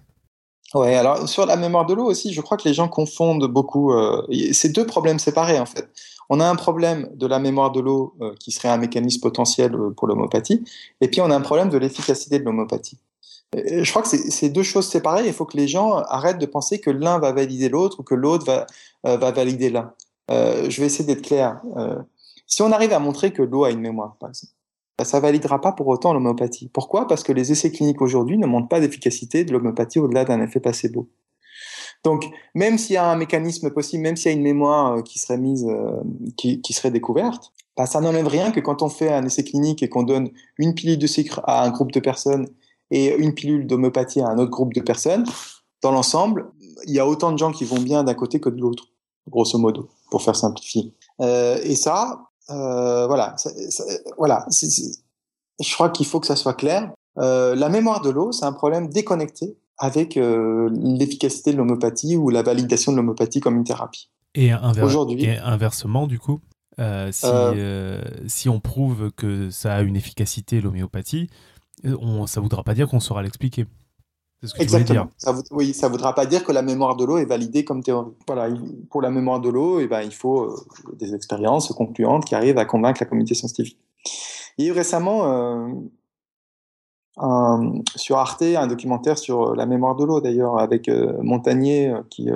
Ouais, alors sur la mémoire de l'eau aussi, je crois que les gens confondent beaucoup. Euh, c'est deux problèmes séparés en fait. On a un problème de la mémoire de l'eau euh, qui serait un mécanisme potentiel euh, pour l'homéopathie, et puis on a un problème de l'efficacité de l'homéopathie. Je crois que c'est deux choses séparées. Il faut que les gens arrêtent de penser que l'un va valider l'autre ou que l'autre va valider l'un. je vais essayer d'être clair. Si on arrive à montrer que l'eau a une mémoire, par exemple, bah, ça validera pas pour autant l'homéopathie. Pourquoi? Parce que les essais cliniques aujourd'hui ne montrent pas d'efficacité de l'homéopathie au-delà d'un effet placebo. Donc, même s'il y a un mécanisme possible, même s'il y a une mémoire euh, qui serait mise, euh, qui, serait découverte, bah, ça n'enlève rien que quand on fait un essai clinique et qu'on donne une pilule de sucre à un groupe de personnes et une pilule d'homéopathie à un autre groupe de personnes, dans l'ensemble, il y a autant de gens qui vont bien d'un côté que de l'autre, grosso modo, pour faire simplifier. Euh, et ça, euh, voilà, voilà. je crois qu'il faut que ça soit clair. Euh, la mémoire de l'eau, c'est un problème déconnecté avec euh, l'efficacité de l'homéopathie ou la validation de l'homéopathie comme une thérapie. Et, inversement, du coup, si, si on prouve que ça a une efficacité, l'homéopathie, on, ça ne voudra pas dire qu'on saura l'expliquer. Exactement. Ça, oui, ça voudra pas dire que la mémoire de l'eau est validée comme théorie. Voilà, pour la mémoire de l'eau, eh ben, il faut euh, des expériences concluantes qui arrivent à convaincre la communauté scientifique. Il y a eu récemment euh, sur Arte un documentaire sur la mémoire de l'eau, d'ailleurs, avec euh, Montagnier qui,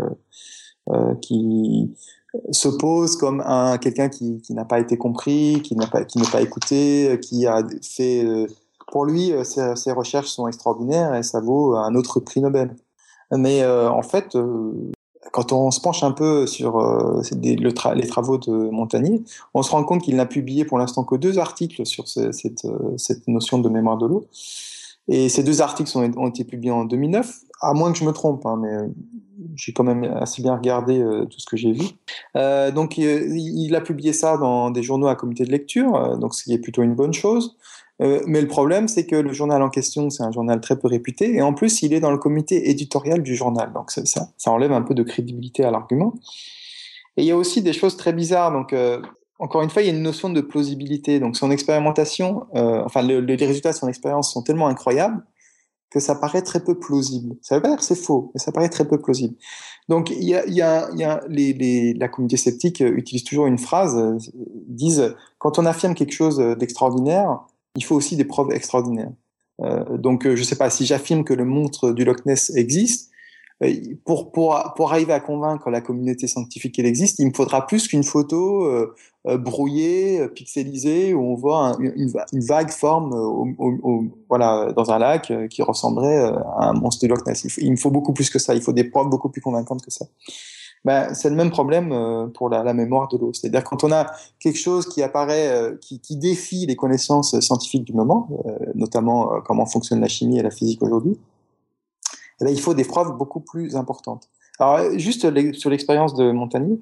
qui s'oppose comme un quelqu'un qui, qui n'a pas été compris, qui n'a pas qui n'est pas écouté, qui a fait pour lui, euh, ses, recherches sont extraordinaires et ça vaut un autre prix Nobel. Mais euh, en fait, euh, quand on se penche un peu sur les travaux de Montagnier, on se rend compte qu'il n'a publié pour l'instant que deux articles sur cette, notion de mémoire de l'eau. Et ces deux articles ont été publiés en 2009, à moins que je me trompe, hein, mais j'ai quand même assez bien regardé tout ce que j'ai vu. donc, il, a publié ça dans des journaux à comité de lecture, donc ce qui est plutôt une bonne chose. Euh, mais le problème, c'est que le journal en question, c'est un journal très peu réputé, et en plus, il est dans le comité éditorial du journal. Donc ça, ça enlève un peu de crédibilité à l'argument. Et il y a aussi des choses très bizarres. Donc, euh, encore une fois, il y a une notion de plausibilité. Donc, son expérimentation, euh, enfin, les résultats de son expérience sont tellement incroyables que ça paraît très peu plausible. Ça veut pas dire que c'est faux, mais ça paraît très peu plausible. Donc, il y a, y a, y a les, les, la communauté sceptique utilise toujours une phrase, disent quand on affirme quelque chose d'extraordinaire, il faut aussi des preuves extraordinaires. Euh, donc, euh, je ne sais pas si j'affirme que le monstre du Loch Ness existe. Euh, pour, pour, pour arriver à convaincre la communauté scientifique qu'elle existe, il me faudra plus qu'une photo euh, euh brouillée, pixelisée, où on voit une, vague forme au, au, voilà, dans un lac qui ressemblerait à un monstre du Loch Ness. Il, il me faut beaucoup plus que ça. Il faut des preuves beaucoup plus convaincantes que ça. Ben, c'est le même problème euh, pour la, mémoire de l'eau. C'est-à-dire quand on a quelque chose qui apparaît, euh, qui, défie les connaissances scientifiques du moment, euh, notamment comment fonctionne la chimie et la physique aujourd'hui, eh ben, il faut des preuves beaucoup plus importantes. Alors juste sur l'expérience de Montagnier,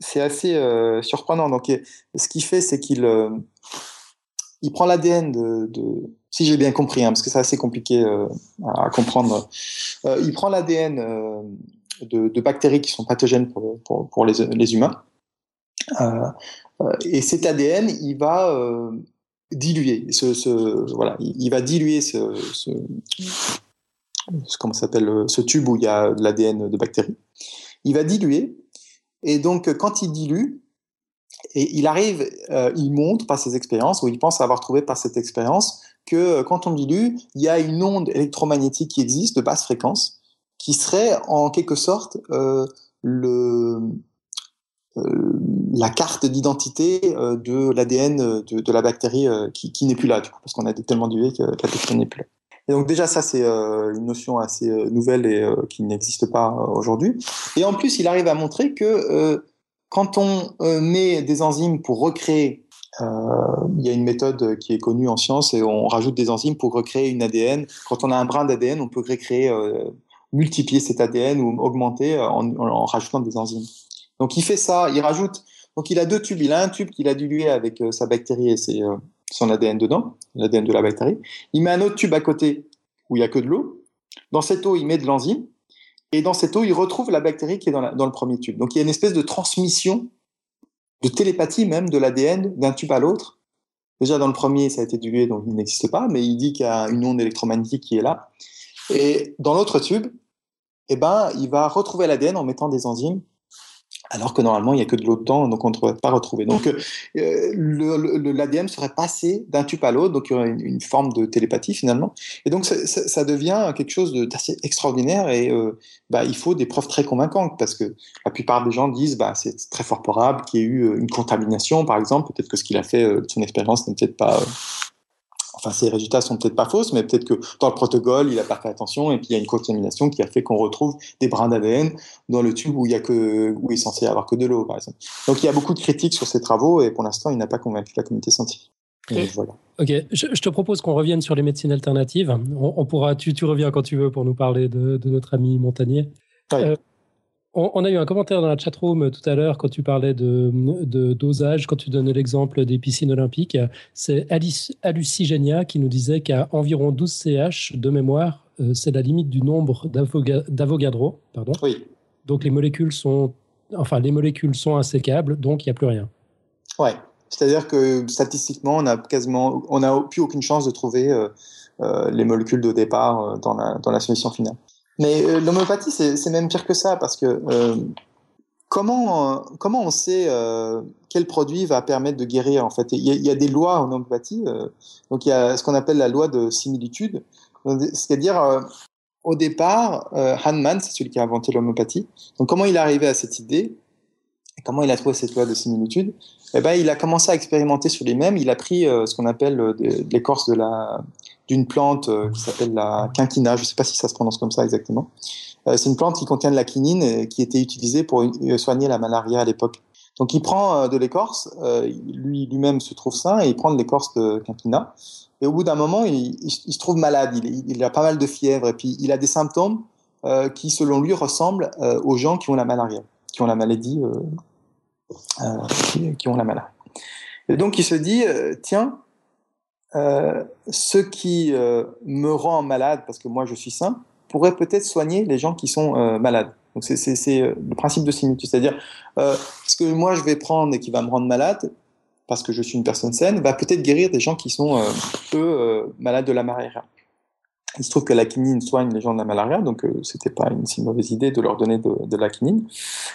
c'est assez surprenant. Donc ce qu'il fait, c'est qu'il il prend l'ADN de, de, si j'ai bien compris, hein, parce que c'est assez compliqué à, comprendre. il prend l'ADN de, bactéries qui sont pathogènes pour, les, humains. Euh, euh, et cet ADN, il va euh, diluer, ce, voilà, il, va diluer ce, comment s'appelle, ce tube où il y a de l'ADN de bactéries. Il va diluer, et donc quand il dilue, et il arrive, il montre par ses expériences, ou il pense avoir trouvé par cette expérience, que quand on dilue, il y a une onde électromagnétique qui existe de basse fréquence, qui serait en quelque sorte euh, euh, la carte d'identité euh, de l'ADN de, la bactérie qui, n'est plus là, parce qu'on a tellement dilué que la bactérie n'est plus là. Et donc déjà ça c'est une notion assez nouvelle et qui n'existe pas aujourd'hui. Et en plus il arrive à montrer que quand on met des enzymes pour recréer il y a une méthode qui est connue en science et on rajoute des enzymes pour recréer une ADN. Quand on a un brin d'ADN, on peut recréer, multiplier cet ADN ou augmenter en, en, rajoutant des enzymes. Donc il fait ça, il rajoute. Donc il a deux tubes. Il a un tube qu'il a dilué avec sa bactérie et ses, son ADN dedans, l'ADN de la bactérie. Il met un autre tube à côté où il n'y a que de l'eau. Dans cette eau, il met de l'enzyme. Et dans cette eau, il retrouve la bactérie qui est dans, le premier tube. Donc il y a une espèce de transmission, de télépathie même de l'ADN d'un tube à l'autre. Déjà dans le premier, ça a été dilué, donc il n'existe pas, mais il dit qu'il y a une onde électromagnétique qui est là. Et dans l'autre tube, eh ben, il va retrouver l'ADN en mettant des enzymes alors que normalement il n'y a que de l'eau dedans, donc on ne devrait pas retrouver. Donc euh, l'ADN serait passé d'un tube à l'autre, donc il y aurait une, forme de télépathie finalement. Et donc ça, devient quelque chose d'assez extraordinaire et euh, bah, il faut des preuves très convaincantes parce que la plupart des gens disent bah, c'est très fort probable qu'il y ait eu euh, une contamination par exemple, peut-être que ce qu'il a fait de son expérience n'est peut-être pas enfin, ces résultats sont peut-être pas fausses, mais peut-être que dans le protocole, il a pas fait attention et puis il y a une contamination qui a fait qu'on retrouve des brins d'ADN dans le tube où il y a que, où il est censé y avoir que de l'eau, par exemple. Donc il y a beaucoup de critiques sur ces travaux et pour l'instant, il n'a pas convaincu la communauté scientifique. Voilà. Ok, je, te propose qu'on revienne sur les médecines alternatives. On, pourra, tu, tu, reviens quand tu veux pour nous parler de, notre ami Montagnier. Euh, on, a eu un commentaire dans la chatroom tout à l'heure quand tu parlais de, dosage, quand tu donnais l'exemple des piscines olympiques. C'est Alice Alucigenia qui nous disait qu'à environ 12 CH de mémoire, euh, c'est la limite du nombre d'Avogadro. Pardon. Oui. Donc les molécules sont, enfin les molécules sont insécables, donc il n'y a plus rien. Ouais. C'est-à-dire que statistiquement, on n'a quasiment, on n'a plus aucune chance de trouver euh, euh, les molécules de départ dans la solution finale. Mais euh, l'homéopathie, c'est même pire que ça, parce que euh, comment, euh, comment on sait quel produit va permettre de guérir en fait? Il y, a, des lois en homéopathie, donc il y a ce qu'on appelle la loi de similitude, c'est-à-dire au départ, Hahnemann, c'est celui qui a inventé l'homéopathie. Donc comment il est arrivé à cette idée? Comment il a trouvé cette loi de similitude? Eh ben, il a commencé à expérimenter sur les mêmes. Il a pris ce qu'on appelle l'écorce de la d'une plante euh, qui s'appelle la quinquina. Je ne sais pas si ça se prononce comme ça exactement. Euh, c'est une plante qui contient de la quinine et qui était utilisée pour soigner la malaria à l'époque. Donc il prend euh, de l'écorce, lui lui-même se trouve sain et il prend de l'écorce de quinquina. Et au bout d'un moment, il, se trouve malade. Il, a pas mal de fièvre et puis il a des symptômes qui, selon lui, ressemblent aux gens qui ont la malaria, qui ont la maladie, qui, qui, ont la malaria. Et donc il se dit, tiens, euh, ce qui euh, me rend malade parce que moi je suis sain pourrait peut-être soigner les gens qui sont euh, malades. Donc c'est le principe de similitude, c'est-à-dire ce que moi je vais prendre et qui va me rendre malade parce que je suis une personne saine va peut-être guérir des gens qui sont eux malades de la malaria. Il se trouve que la quinine soigne les gens de la malaria, donc c'était pas une si mauvaise idée de leur donner de la quinine.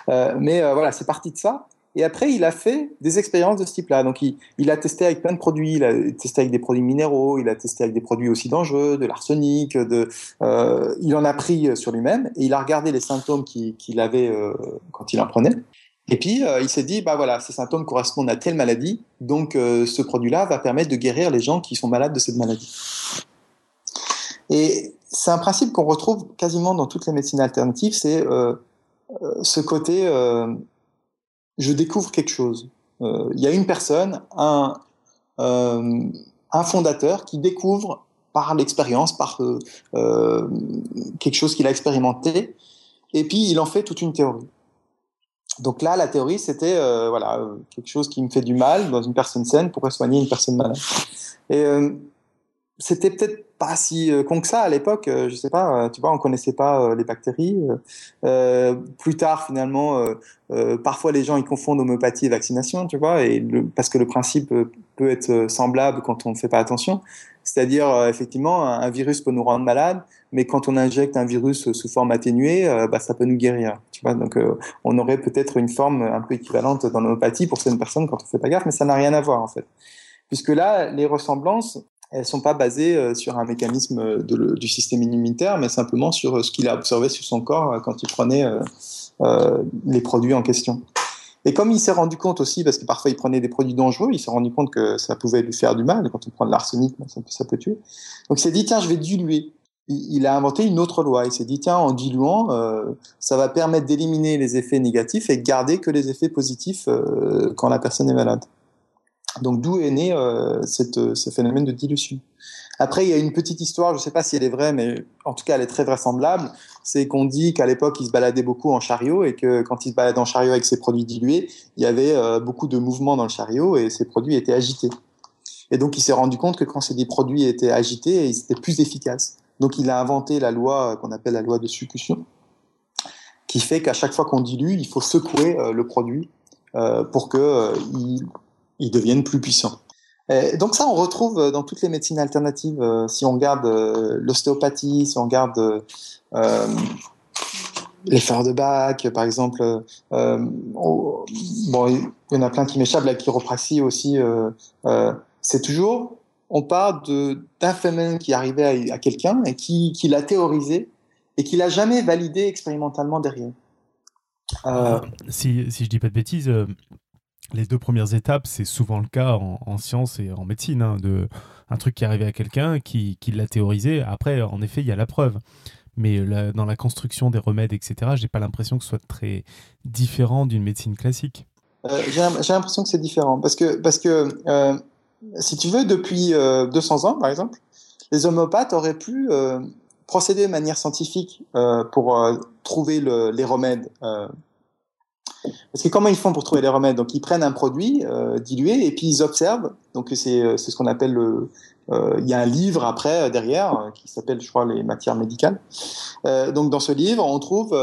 mais voilà, c'est parti de ça. Et après, il a fait des expériences de ce type-là. Donc, il, a testé avec plein de produits. Il a testé avec des produits minéraux, il a testé avec des produits aussi dangereux, de l'arsenic. Euh, il en a pris sur lui-même et il a regardé les symptômes qu'il avait euh, quand il en prenait. Et puis, euh, il s'est dit, bah voilà, ces symptômes correspondent à telle maladie, donc ce produit-là va permettre de guérir les gens qui sont malades de cette maladie. Et c'est un principe qu'on retrouve quasiment dans toutes les médecines alternatives, c'est ce côté je découvre quelque chose. Euh, il y a une personne, un, euh, un fondateur qui découvre par l'expérience, par euh, quelque chose qu'il a expérimenté, et puis il en fait toute une théorie. Donc là, la théorie, c'était voilà quelque chose qui me fait du mal dans une personne saine pourrait soigner une personne malade. Et c'était peut-être pas si euh, con que ça à l'époque. Euh, je sais pas, euh, tu vois, on connaissait pas les bactéries. plus tard, finalement, parfois les gens ils confondent homéopathie et vaccination, tu vois, et parce que le principe peut être semblable quand on ne fait pas attention. C'est-à-dire, effectivement, un, virus peut nous rendre malade, mais quand on injecte un virus sous forme atténuée, bah, ça peut nous guérir. Tu vois, donc on aurait peut-être une forme un peu équivalente dans l'homéopathie pour certaines personnes quand on fait pas gaffe, mais ça n'a rien à voir en fait. Puisque là, les ressemblances, elles sont pas basées euh, sur un mécanisme de, du système immunitaire, mais simplement sur euh, ce qu'il a observé sur son corps euh, quand il prenait les produits en question. Et comme il s'est rendu compte aussi, parce que parfois il prenait des produits dangereux, il s'est rendu compte que ça pouvait lui faire du mal. Quand on prend de l'arsenic, ça, ça, peut tuer. Donc il s'est dit, tiens, je vais diluer. Il a inventé une autre loi. Il s'est dit, tiens, en diluant, euh, ça va permettre d'éliminer les effets négatifs et de garder que les effets positifs euh, quand la personne est malade. Donc d'où est né euh, cette, ce phénomène de dilution. Après, il y a une petite histoire, je ne sais pas si elle est vraie, mais en tout cas, elle est très vraisemblable. C'est qu'on dit qu'à l'époque, il se baladait beaucoup en chariot et que quand il se baladait en chariot avec ses produits dilués, il y avait euh, beaucoup de mouvements dans le chariot et ses produits étaient agités. Et donc, il s'est rendu compte que quand ces produits étaient agités, ils étaient plus efficaces. Donc, il a inventé la loi qu'on appelle la loi de succution, qui fait qu'à chaque fois qu'on dilue, il faut secouer euh, le produit euh, pour qu'il il devienne plus puissant. Et donc ça, on retrouve euh, dans toutes les médecines alternatives. Euh, si on regarde euh, l'ostéopathie, si on regarde les fleurs de bac, par exemple. Bon, il y en a plein qui m'échappent. La chiropraxie aussi. c'est toujours, on parle d'un phénomène qui arrivait à, à quelqu'un et qui, l'a théorisé et qui l'a jamais validé expérimentalement derrière. Si, si je dis pas de bêtises, les deux premières étapes, c'est souvent le cas en, en sciences et en médecine, hein, de un truc qui est arrivé à quelqu'un qui, qui l'a théorisé. Après, en effet, il y a la preuve. Mais dans la construction des remèdes, etc., j'ai pas l'impression que ce soit très différent d'une médecine classique. Euh, j'ai l'impression que c'est différent parce que parce que euh, si tu veux, depuis euh, 200 ans, par exemple, les homopathes auraient pu euh, procéder de manière scientifique euh, pour euh, trouver le, les remèdes parce que comment ils font pour trouver les remèdes? Donc ils prennent un produit euh, dilué et puis ils observent. Donc c'est euh, ce qu'on appelle le euh, il y a un livre après derrière qui s'appelle je crois les matières médicales. Donc dans ce livre on trouve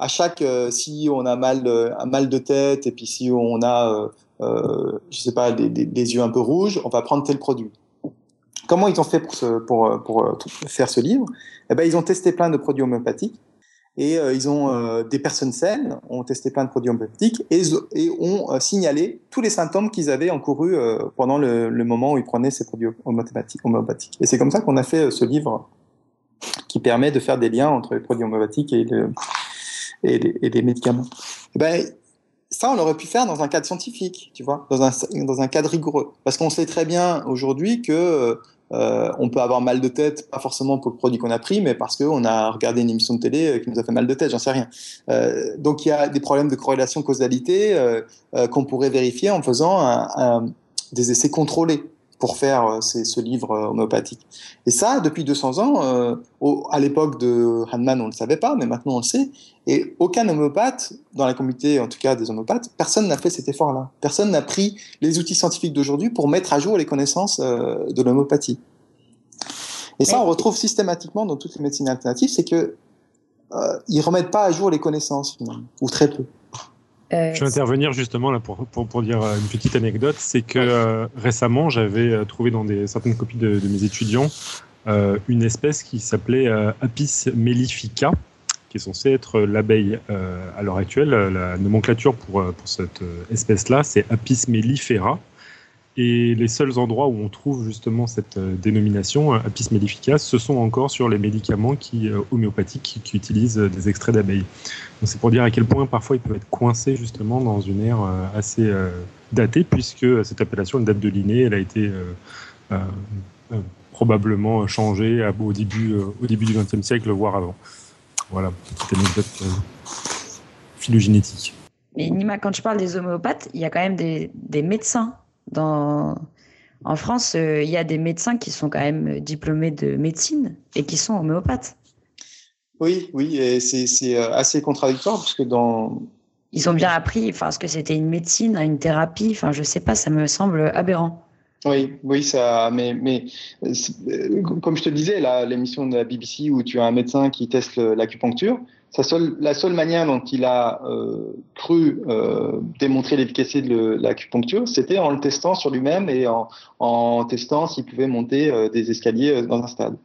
à chaque si on a mal un mal de tête et puis si on a je sais pas des, des, yeux un peu rouges on va prendre tel produit. Comment ils ont fait pour, ce, pour, pour faire ce livre? Eh ben ils ont testé plein de produits homéopathiques et euh, ils ont euh, des personnes saines ont testé plein de produits homéopathiques et, ont euh, signalé tous les symptômes qu'ils avaient encourus euh, pendant le, moment où ils prenaient ces produits homéopathiques. Et c'est comme ça qu'on a fait euh, ce livre qui permet de faire des liens entre les produits homéopathiques et, le, les, médicaments. Ben, ça, on l'aurait pu faire dans un cadre scientifique, tu vois, dans un cadre rigoureux. Parce qu'on sait très bien aujourd'hui que euh, on peut avoir mal de tête, pas forcément pour le produit qu'on a pris, mais parce qu'on a regardé une émission de télé euh, qui nous a fait mal de tête, j'en sais rien. Euh, donc il y a des problèmes de corrélation causalité euh qu'on pourrait vérifier en faisant des essais contrôlés pour faire euh, ces, ce livre homéopathique. Et ça, depuis 200 ans, euh, au, à l'époque de Hahnemann, on ne le savait pas, mais maintenant on le sait. Et aucun homéopathe, dans la communauté en tout cas des homéopathes, personne n'a fait cet effort-là. Personne n'a pris les outils scientifiques d'aujourd'hui pour mettre à jour les connaissances euh, de l'homéopathie. Et ça, on retrouve systématiquement dans toutes les médecines alternatives, c'est que euh, ils remettent pas à jour les connaissances finalement, ou très peu. Euh, je vais intervenir justement là pour, pour, pour dire une petite anecdote, c'est que euh, récemment j'avais euh, trouvé dans des, certaines copies de, de mes étudiants euh, une espèce qui s'appelait euh, Apis mellifica, qui est censée être l'abeille euh, à l'heure actuelle. La nomenclature pour, pour cette espèce-là, c'est Apis mellifera. Et les seuls endroits où on trouve justement cette euh, dénomination, Apis mellifica, ce sont encore sur les médicaments qui, euh, homéopathiques qui, utilisent des extraits d'abeilles. C'est pour dire à quel point parfois ils peuvent être coincés justement dans une ère euh, assez euh, datée, puisque cette appellation, elle date de Linné, elle a été euh, probablement changée au début, du XXe siècle, voire avant. Voilà, petite anecdote phylogénétique. Mais Nima, quand je parle des homéopathes, il y a quand même des médecins dans... En France, euh, il y a des médecins qui sont quand même diplômés de médecine et qui sont homéopathes. Oui, oui, et c'est assez contradictoire parce que dans. Ils ont bien appris, enfin, ce que c'était une médecine, une thérapie, enfin, je sais pas, ça me semble aberrant. Oui, oui, ça, mais, mais comme je te disais, l'émission de la BBC où tu as un médecin qui teste l'acupuncture, seule, la seule manière dont il a euh, cru euh, démontrer l'efficacité de l'acupuncture, c'était en le testant sur lui-même et en, en testant s'il pouvait monter euh, des escaliers dans un stade.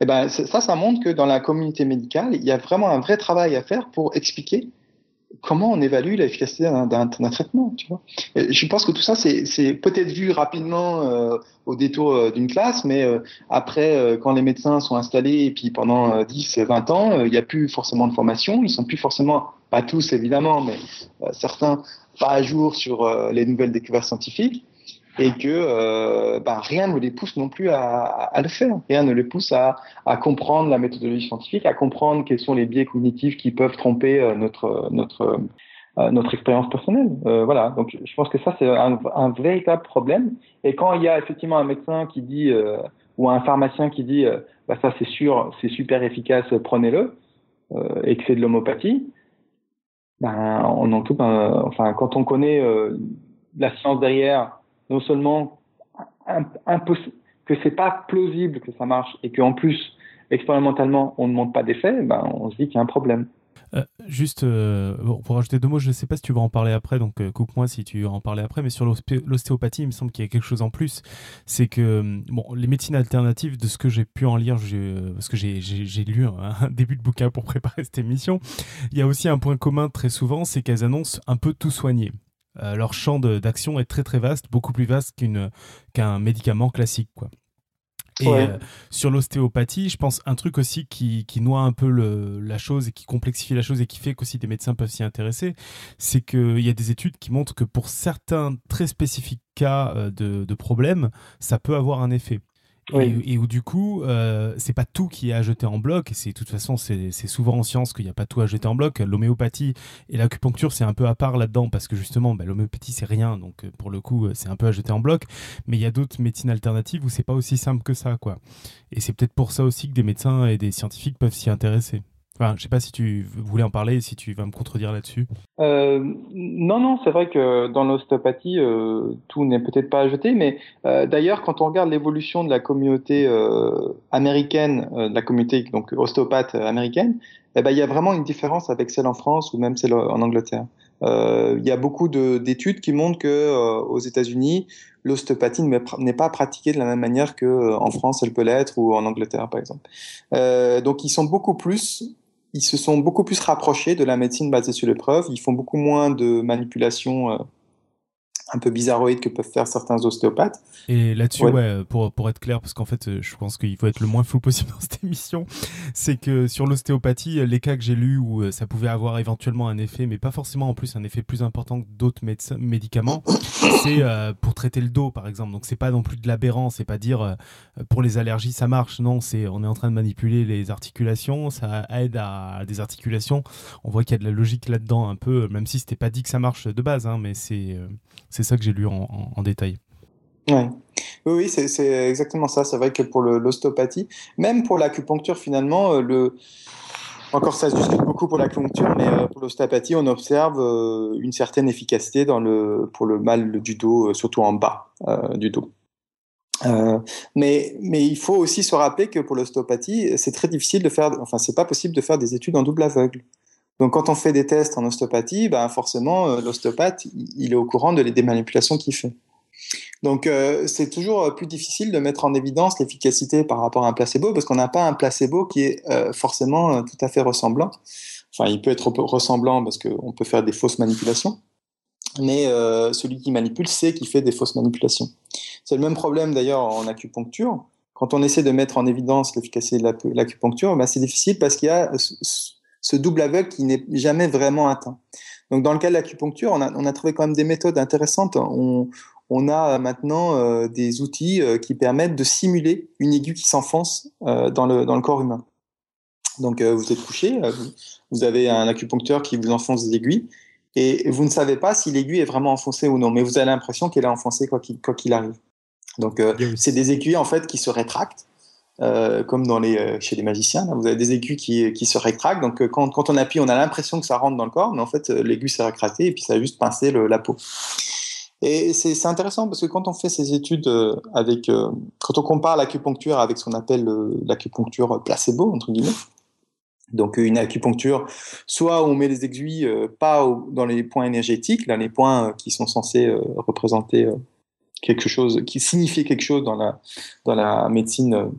Et ben ça, ça montre que dans la communauté médicale, il y a vraiment un vrai travail à faire pour expliquer comment on évalue l'efficacité d'un traitement tu vois. Je pense que tout ça, c'est peut-être vu rapidement euh, au détour euh, d'une classe, mais euh, après, quand les médecins sont installés, et puis pendant 10, 20 ans, il n'y a plus forcément de formation, ils sont plus forcément, pas tous évidemment, mais certains pas à jour sur les nouvelles découvertes scientifiques et que euh, bah, rien ne les pousse non plus à, le faire. Rien ne les pousse à, comprendre la méthodologie scientifique, à comprendre quels sont les biais cognitifs qui peuvent tromper euh, euh, notre expérience personnelle. Voilà. Donc je pense que ça c'est un, véritable problème. Et quand il y a effectivement un médecin qui dit ou un pharmacien qui dit bah, ça c'est sûr, c'est super efficace, prenez-le, et que c'est de l'homopathie, ben on en tout, enfin quand on connaît la science derrière non seulement que c'est pas plausible que ça marche et qu'en plus expérimentalement on ne montre pas d'effet, ben on se dit qu'il y a un problème. Euh, juste euh, pour rajouter deux mots, je ne sais pas si tu vas en parler après, donc euh, coupe-moi si tu vas en parler après, mais sur l'ostéopathie, il me semble qu'il y a quelque chose en plus. C'est que bon, les médecines alternatives, de ce que j'ai pu en lire, parce que j'ai lu un, début de bouquin pour préparer cette émission, il y a aussi un point commun très souvent, c'est qu'elles annoncent un peu tout soigner. Euh, leur champ d'action est très très vaste, beaucoup plus vaste qu'un médicament classique. Quoi. Et euh, sur l'ostéopathie, je pense un truc aussi qui, qui noie un peu le, la chose et qui complexifie la chose et qui fait qu'aussi des médecins peuvent s'y intéresser, c'est qu'il y a des études qui montrent que pour certains très spécifiques cas euh, de, de problèmes, ça peut avoir un effet. Et, où du coup, euh, c'est pas tout qui est à jeter en bloc. Et c'est de toute façon, c'est souvent en science qu'il n'y a pas tout à jeter en bloc. L'homéopathie et l'acupuncture, c'est un peu à part là-dedans parce que justement, bah, l'homéopathie, c'est rien. Donc euh, pour le coup, euh, c'est un peu à jeter en bloc. Mais il y a d'autres médecines alternatives où c'est pas aussi simple que ça, quoi. Et c'est peut-être pour ça aussi que des médecins et des scientifiques peuvent s'y intéresser. Enfin, je sais pas si tu voulais en parler si tu vas me contredire là-dessus. Euh, non, non, c'est vrai que dans l'ostéopathie, euh, tout n'est peut-être pas à jeter, mais euh, d'ailleurs, quand on regarde l'évolution de la communauté américaine, de la communauté donc ostéopathe américaine, eh ben, il y a vraiment une différence avec celle en France ou même celle en Angleterre. Il y a beaucoup d'études qui montrent que aux États-Unis, l'ostéopathie n'est pas pratiquée de la même manière qu'en France elle peut l'être ou en Angleterre par exemple. donc ils sont beaucoup plus ils se sont beaucoup plus rapprochés de la médecine basée sur l'épreuve. Ils font beaucoup moins de manipulations euh, un peu bizarroïdes que peuvent faire certains ostéopathes. Et là-dessus, ouais. pour, pour être clair, parce qu'en fait, euh, je pense qu'il faut être le moins flou possible dans cette émission, c'est que sur l'ostéopathie, les cas que j'ai lus où euh, ça pouvait avoir éventuellement un effet, mais pas forcément en plus un effet plus important que d'autres médicaments, c'est euh, pour traiter le dos, par exemple. Donc, c'est pas non plus de l'aberrant, c'est pas dire pour les allergies ça marche, non, c'est on est en train de manipuler les articulations, ça aide à, des articulations. On voit qu'il y a de la logique là-dedans un peu, même si c'était pas dit que ça marche de base, hein, mais c'est c'est ça que j'ai lu en, détail. Ouais. Oui, c'est exactement ça. C'est vrai que pour l'ostéopathie, même pour l'acupuncture, finalement, euh, le... encore ça se discute beaucoup pour l'acupuncture, mais euh, pour l'ostéopathie, on observe euh, une certaine efficacité pour le mal du dos, surtout en bas du dos. mais, mais il faut aussi se rappeler que pour l'ostéopathie, c'est très difficile de faire, enfin, c'est pas possible de faire des études en double aveugle. Donc, quand on fait des tests en ostéopathie, ben forcément, euh, l'ostéopathe, il est au courant de, des manipulations qu'il fait. Donc, euh, c'est toujours euh, plus difficile de mettre en évidence l'efficacité par rapport à un placebo, parce qu'on n'a pas un placebo qui est forcément tout à fait ressemblant. Enfin, il peut être ressemblant parce qu'on peut faire des fausses manipulations, mais celui qui manipule sait qu'il fait des fausses manipulations. C'est le même problème d'ailleurs en acupuncture. Quand on essaie de mettre en évidence l'efficacité de l'acupuncture, ben c'est difficile parce qu'il y a ce double aveugle qui n'est jamais vraiment atteint. Donc, dans le cas de l'acupuncture, on a, on a trouvé quand même des méthodes intéressantes. On, on a maintenant euh, des outils euh, qui permettent de simuler une aiguille qui s'enfonce euh, dans, le, dans le corps humain. Donc, vous êtes couché, vous avez un acupuncteur qui vous enfonce des aiguilles, et vous ne savez pas si l'aiguille est vraiment enfoncée ou non, mais vous avez l'impression qu'elle est enfoncée quoi qu'il arrive. Donc, c'est des aiguilles en fait qui se rétractent euh, comme dans les, euh, chez les magiciens. Là, vous avez des aigus qui, qui se rétractent. Donc, euh, quand, quand, on appuie, on a l'impression que ça rentre dans le corps, mais en fait, l'aigu s'est rétracté et puis ça a juste pincé la peau. Et c'est intéressant parce que quand on fait ces études avec, quand on compare l'acupuncture avec ce qu'on appelle l'acupuncture placebo, entre guillemets, donc une acupuncture, soit on met les aiguilles pas dans les points énergétiques, dans les points qui sont censés représenter quelque chose, qui signifient quelque chose dans la, dans la médecine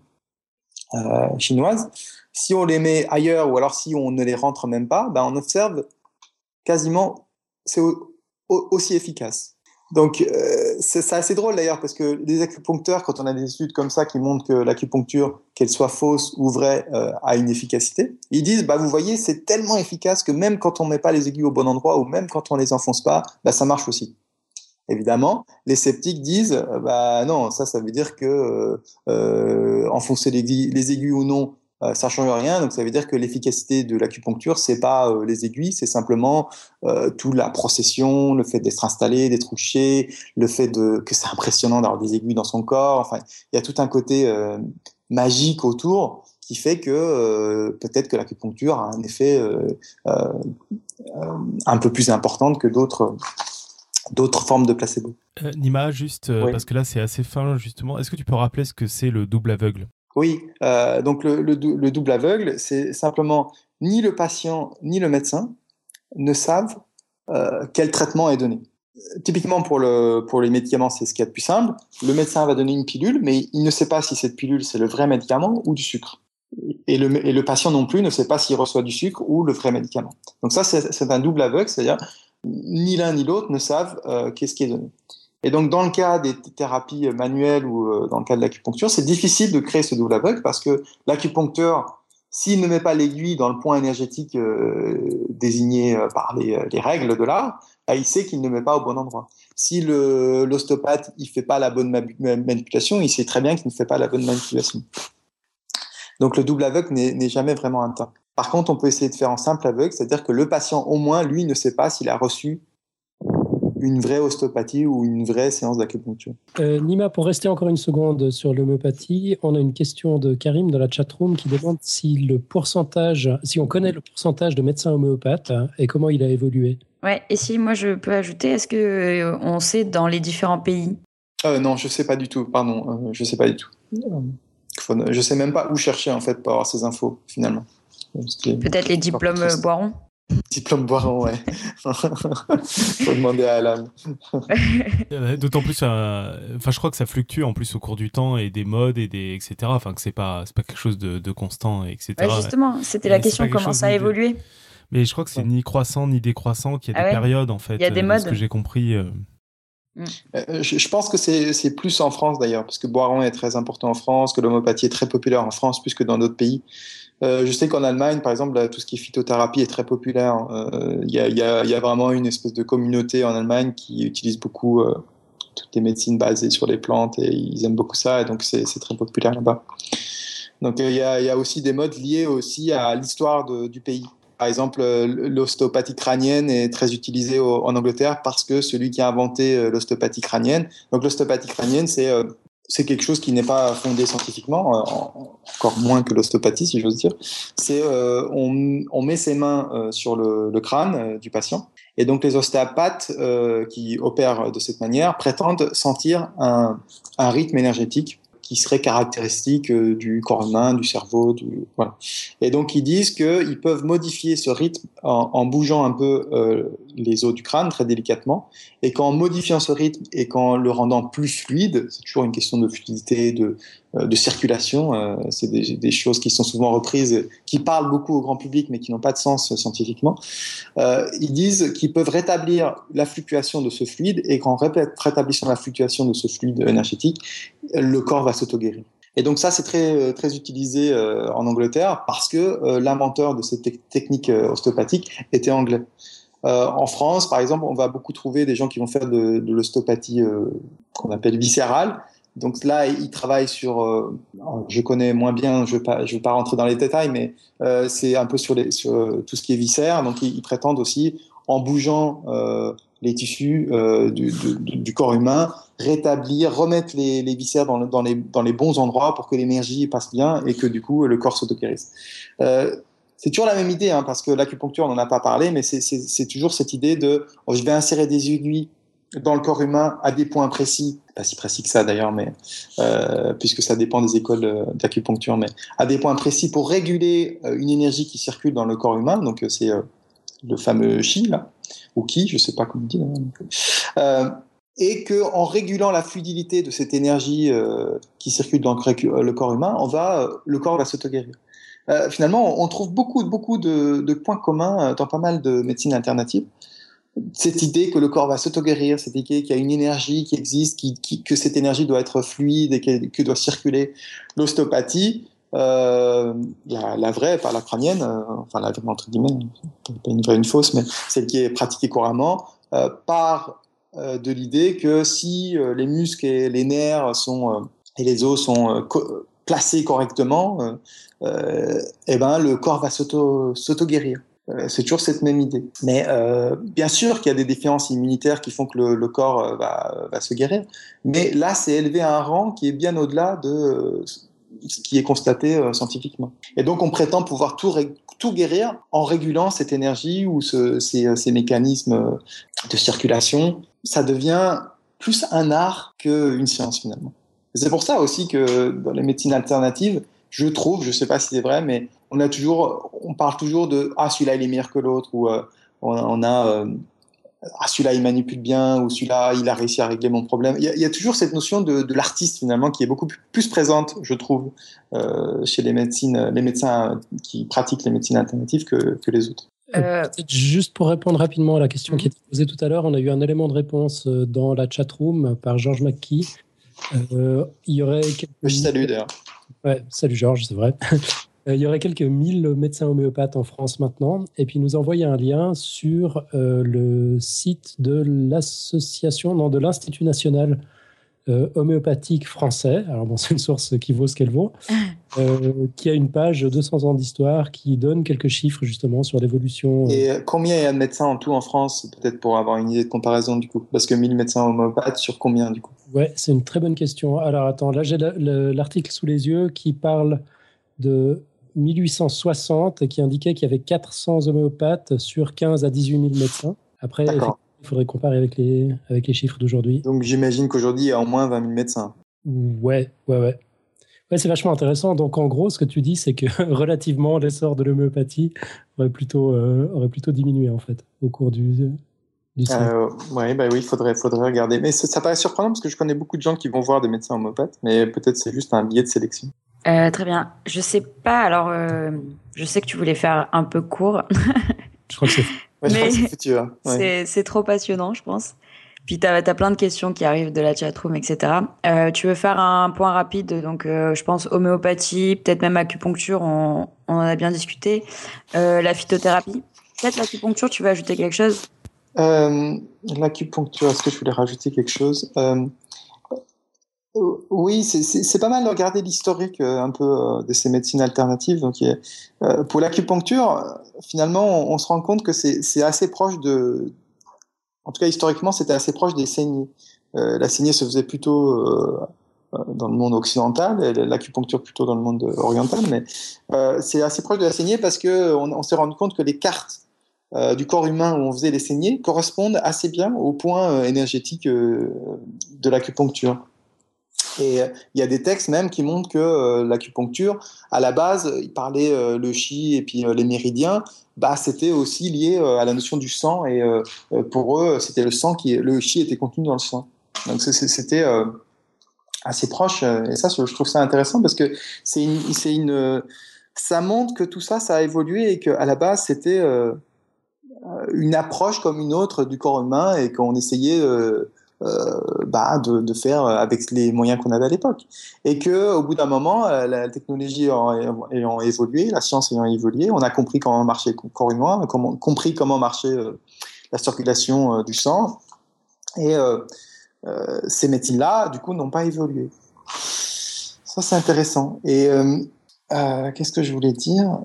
chinoises, si on les met ailleurs ou alors si on ne les rentre même pas, ben on observe quasiment c'est aussi efficace. Donc, euh, c'est assez drôle d'ailleurs parce que les acupuncteurs, quand on a des études comme ça qui montrent que l'acupuncture, qu'elle soit fausse ou vraie, euh, a une efficacité, ils disent, bah vous voyez, c'est tellement efficace que même quand on met pas les aiguilles au bon endroit ou même quand on les enfonce pas, bah ça marche aussi. Évidemment, les sceptiques disent, euh, bah non, ça, ça veut dire que enfoncer les aiguilles ou non, euh, ça change rien. Donc ça veut dire que l'efficacité de l'acupuncture, c'est pas euh, les aiguilles, c'est simplement euh, toute la procession, le fait d'être installé, d'être couché, le fait de que c'est impressionnant d'avoir des aiguilles dans son corps. Enfin, il y a tout un côté euh, magique autour qui fait que peut-être que l'acupuncture a un effet un peu plus important que d'autres d'autres formes de placebo. Nima, juste parce que là c'est assez fin justement, est-ce que tu peux rappeler ce que c'est le double aveugle? Oui, euh, donc le, double aveugle, c'est simplement ni le patient ni le médecin ne savent euh, quel traitement est donné. Typiquement pour, le, pour les médicaments, c'est ce qui est le plus simple. Le médecin va donner une pilule, mais il ne sait pas si cette pilule c'est le vrai médicament ou du sucre. Et le, et le patient non plus ne sait pas s'il reçoit du sucre ou le vrai médicament. Donc ça, c'est un double aveugle, c'est-à-dire ni l'un ni l'autre ne savent euh, qu'est-ce qui est donné. Et donc, dans le cas des thérapies manuelles ou euh, dans le cas de l'acupuncture, c'est difficile de créer ce double aveugle parce que l'acupuncteur, s'il ne met pas l'aiguille dans le point énergétique euh, désigné euh, par les, règles de l'art, bah, il sait qu'il ne met pas au bon endroit. Si l'ostéopathe il fait pas la bonne manipulation, il sait très bien qu'il ne fait pas la bonne manipulation. Donc le double aveugle n'est jamais vraiment temps. Par contre, on peut essayer de faire en simple aveugle, c'est-à-dire que le patient, au moins, lui, ne sait pas s'il a reçu une vraie ostéopathie ou une vraie séance d'acupuncture. Euh, Nima, pour rester encore une seconde sur l'homéopathie, on a une question de Karim dans la chatroom qui demande si le pourcentage, si on connaît le pourcentage de médecins homéopathes et comment il a évolué. Ouais, et si moi je peux ajouter, est-ce que euh, on sait dans les différents pays? Euh, Non, je sais pas du tout. Pardon, je sais pas du tout. Je sais même pas où chercher en fait pour avoir ces infos finalement. Peut-être les diplômes Boiron Diplôme Boiron, ouais. Faut demander à Alan. D'autant plus, euh, enfin, je crois que ça fluctue en plus au cours du temps et des modes et des etc. Enfin, que c'est pas, c'est pas quelque chose de, constant, etc. justement, c'était la question comment ça a évolué. Mais je crois que c'est ni croissant ni décroissant, qu'il y a ah des périodes en fait. Il y a des euh, modes. Ce que j'ai compris. Euh. Mm. Je, pense que c'est plus en France d'ailleurs, parce que Boiron est très important en France, que l'homéopathie est très populaire en France plus que dans d'autres pays. Euh, je sais qu'en Allemagne, par exemple, tout ce qui est phytothérapie est très populaire. Euh, il y, a, vraiment une espèce de communauté en Allemagne qui utilise beaucoup euh, toutes les médecines basées sur les plantes et ils aiment beaucoup ça et donc c'est très populaire là-bas. Donc il y, a, y, a, aussi des modes liés aussi à l'histoire du pays. Par exemple, l'ostéopathie crânienne est très utilisée en Angleterre parce que celui qui a inventé l'ostéopathie crânienne, donc l'ostéopathie crânienne, c'est c'est quelque chose qui n'est pas fondé scientifiquement, euh, encore moins que l'ostéopathie, si j'ose dire. C'est euh, on, met ses mains euh, sur le, crâne du patient, et donc les ostéopathes qui opèrent de cette manière prétendent sentir un rythme énergétique qui serait caractéristique du corps humain, du cerveau. Du, voilà. Et donc ils disent qu'ils peuvent modifier ce rythme en, bougeant un peu les os du crâne très délicatement, et qu'en modifiant ce rythme et qu'en le rendant plus fluide, c'est toujours une question de fluidité, de, euh, circulation. Euh, c'est des, choses qui sont souvent reprises, qui parlent beaucoup au grand public, mais qui n'ont pas de sens scientifiquement. Euh, ils disent qu'ils peuvent rétablir la fluctuation de ce fluide et qu'en rétablissant la fluctuation de ce fluide énergétique, le corps va s'auto-guérir. Et donc ça, c'est très, très utilisé en Angleterre parce que l'inventeur de cette technique ostéopathique était anglais. En France, par exemple, on va beaucoup trouver des gens qui vont faire de, de l'ostéopathie qu'on appelle viscérale, donc là, il travaille sur, euh, je connais moins bien, je ne vais, vais pas rentrer dans les détails, mais euh, c'est un peu sur, euh, tout ce qui est viscère. Donc ils, prétendent aussi, en bougeant euh, les tissus euh, du, corps humain, rétablir, remettre les, viscères dans les bons endroits pour que l'énergie passe bien et que du coup le corps s'auto-guérisse. C'est toujours la même idée, hein, parce que l'acupuncture, on n'en a pas parlé, mais c'est toujours cette idée de, oh, je vais insérer des aiguilles dans le corps humain à des points précis, pas si précis que ça d'ailleurs, mais euh, puisque ça dépend des écoles euh, d'acupuncture, mais à des points précis pour réguler euh, une énergie qui circule dans le corps humain. Donc c'est le fameux chi là, ou qui, je sais pas comment on dit. et que en régulant la fluidité de cette énergie qui circule dans le corps humain, on va, le corps va s'auto-guérir. finalement, on trouve beaucoup, beaucoup de, points communs dans pas mal de médecines alternatives cette idée que le corps va s'auto-guérir, cette idée qu'il y a une énergie qui existe, que cette énergie doit être fluide et que, doit circuler. L'ostéopathie, euh, la, vraie, pas la crânienne, euh, enfin la vraie entre guillemets, pas une vraie, une fausse, mais celle qui est pratiquée couramment, euh, part euh, de l'idée que si euh, les muscles et les nerfs sont et les os sont placés correctement, eh ben le corps va s'auto-guérir. Euh, c'est toujours cette même idée. Mais euh, bien sûr qu'il y a des défiances immunitaires qui font que le, corps euh, va, se guérir. Mais là, c'est élevé à un rang qui est bien au-delà de ce qui est constaté scientifiquement. Et donc, on prétend pouvoir tout, guérir en régulant cette énergie ou ce, ces, ces, mécanismes de circulation. Ça devient plus un art qu'une science finalement. C'est pour ça aussi que dans les médecines alternatives, je trouve, je ne sais pas si c'est vrai, mais on a toujours, on parle toujours de ah celui-là il est meilleur que l'autre ou euh, on, a euh, ah celui-là il manipule bien ou celui-là il a réussi à régler mon problème. Il y a, toujours cette notion de, l'artiste finalement qui est beaucoup plus présente, je trouve, euh, chez les médecines, les médecins qui pratiquent les médecines alternatives que, les autres. Juste pour répondre rapidement à la question qui mhm. était posée tout à l'heure, on a eu un élément de réponse dans la chat room par Georges McKee. Il y aurait. Je salue d'ailleurs. Ouais, salut Georges, c'est vrai. Euh, il y aurait quelques mille médecins homéopathes en France maintenant. Et puis, nous envoyer un lien sur euh, le site de l'association, non, de l'Institut national euh, homéopathique français. Alors, bon, c'est une source qui vaut ce qu'elle vaut. qui a une page 200 ans d'histoire qui donne quelques chiffres justement sur l'évolution. Et combien il y a de médecins en tout en France, peut-être pour avoir une idée de comparaison du coup? Parce que 1000 médecins homéopathes sur combien du coup? Ouais, c'est une très bonne question. Alors attends, là j'ai l'article sous les yeux qui parle de 1860 qui indiquait qu'il y avait 400 homéopathes sur 15 à 18 000 médecins. Après, il faudrait comparer avec les, avec les chiffres d'aujourd'hui. Donc j'imagine qu'aujourd'hui, il y a au moins 20 000 médecins. Ouais, ouais, ouais. Ouais, c'est vachement intéressant. Donc en gros, ce que tu dis, c'est que relativement, l'essor de l'homéopathie aurait plutôt, euh, aurait plutôt diminué en fait au cours du, du euh, ouais, bah oui, il faudrait, faudrait regarder. Mais ça, ça, paraît surprenant parce que je connais beaucoup de gens qui vont voir des médecins homéopathes, mais peut-être c'est juste un biais de sélection. Euh, très bien. Je sais pas. Alors, euh, je sais que tu voulais faire un peu court. je crois que c'est. Ouais, c'est trop passionnant, je pense. Puis tu as, plein de questions qui arrivent de la chatroom, etc. Euh, tu veux faire un point rapide Donc, euh, je pense homéopathie, peut-être même acupuncture, on, on, en a bien discuté. Euh, la phytothérapie. Peut-être l'acupuncture, tu veux ajouter quelque chose? L'acupuncture, est-ce que je voulais rajouter quelque chose? Oui, c'est pas mal de regarder l'historique un peu de ces médecines alternatives. Donc, pour l'acupuncture, finalement, on, se rend compte que c'est assez proche de, en tout cas historiquement, c'était assez proche des saignées. la saignée se faisait plutôt dans le monde occidental, l'acupuncture plutôt dans le monde oriental, mais c'est assez proche de la saignée parce que on, s'est rendu compte que les cartes du corps humain où on faisait les saignées correspondent assez bien au point énergétique de l'acupuncture. Et euh, il y a des textes même qui montrent que euh, l'acupuncture, à la base, il parlait euh, le chi et puis les méridiens, bah, c'était aussi lié à la notion du sang. Et pour eux, c'était le sang qui, le chi était contenu dans le sang. Donc c'était assez proche. Et ça, je trouve ça intéressant parce que c'est une, ça montre que tout ça, ça a évolué et qu'à la base, c'était une approche comme une autre du corps humain et qu'on essayait euh, bah, de, de, faire avec les moyens qu'on avait à l'époque. Et que au bout d'un moment, euh, la technologie ayant, évolué, la science ayant évolué, on a compris comment marchait corps humain, compris comment marchait euh, la circulation du sang. Et ces médecines-là, du coup, n'ont pas évolué. Ça, c'est intéressant. Et qu'est-ce que je voulais dire?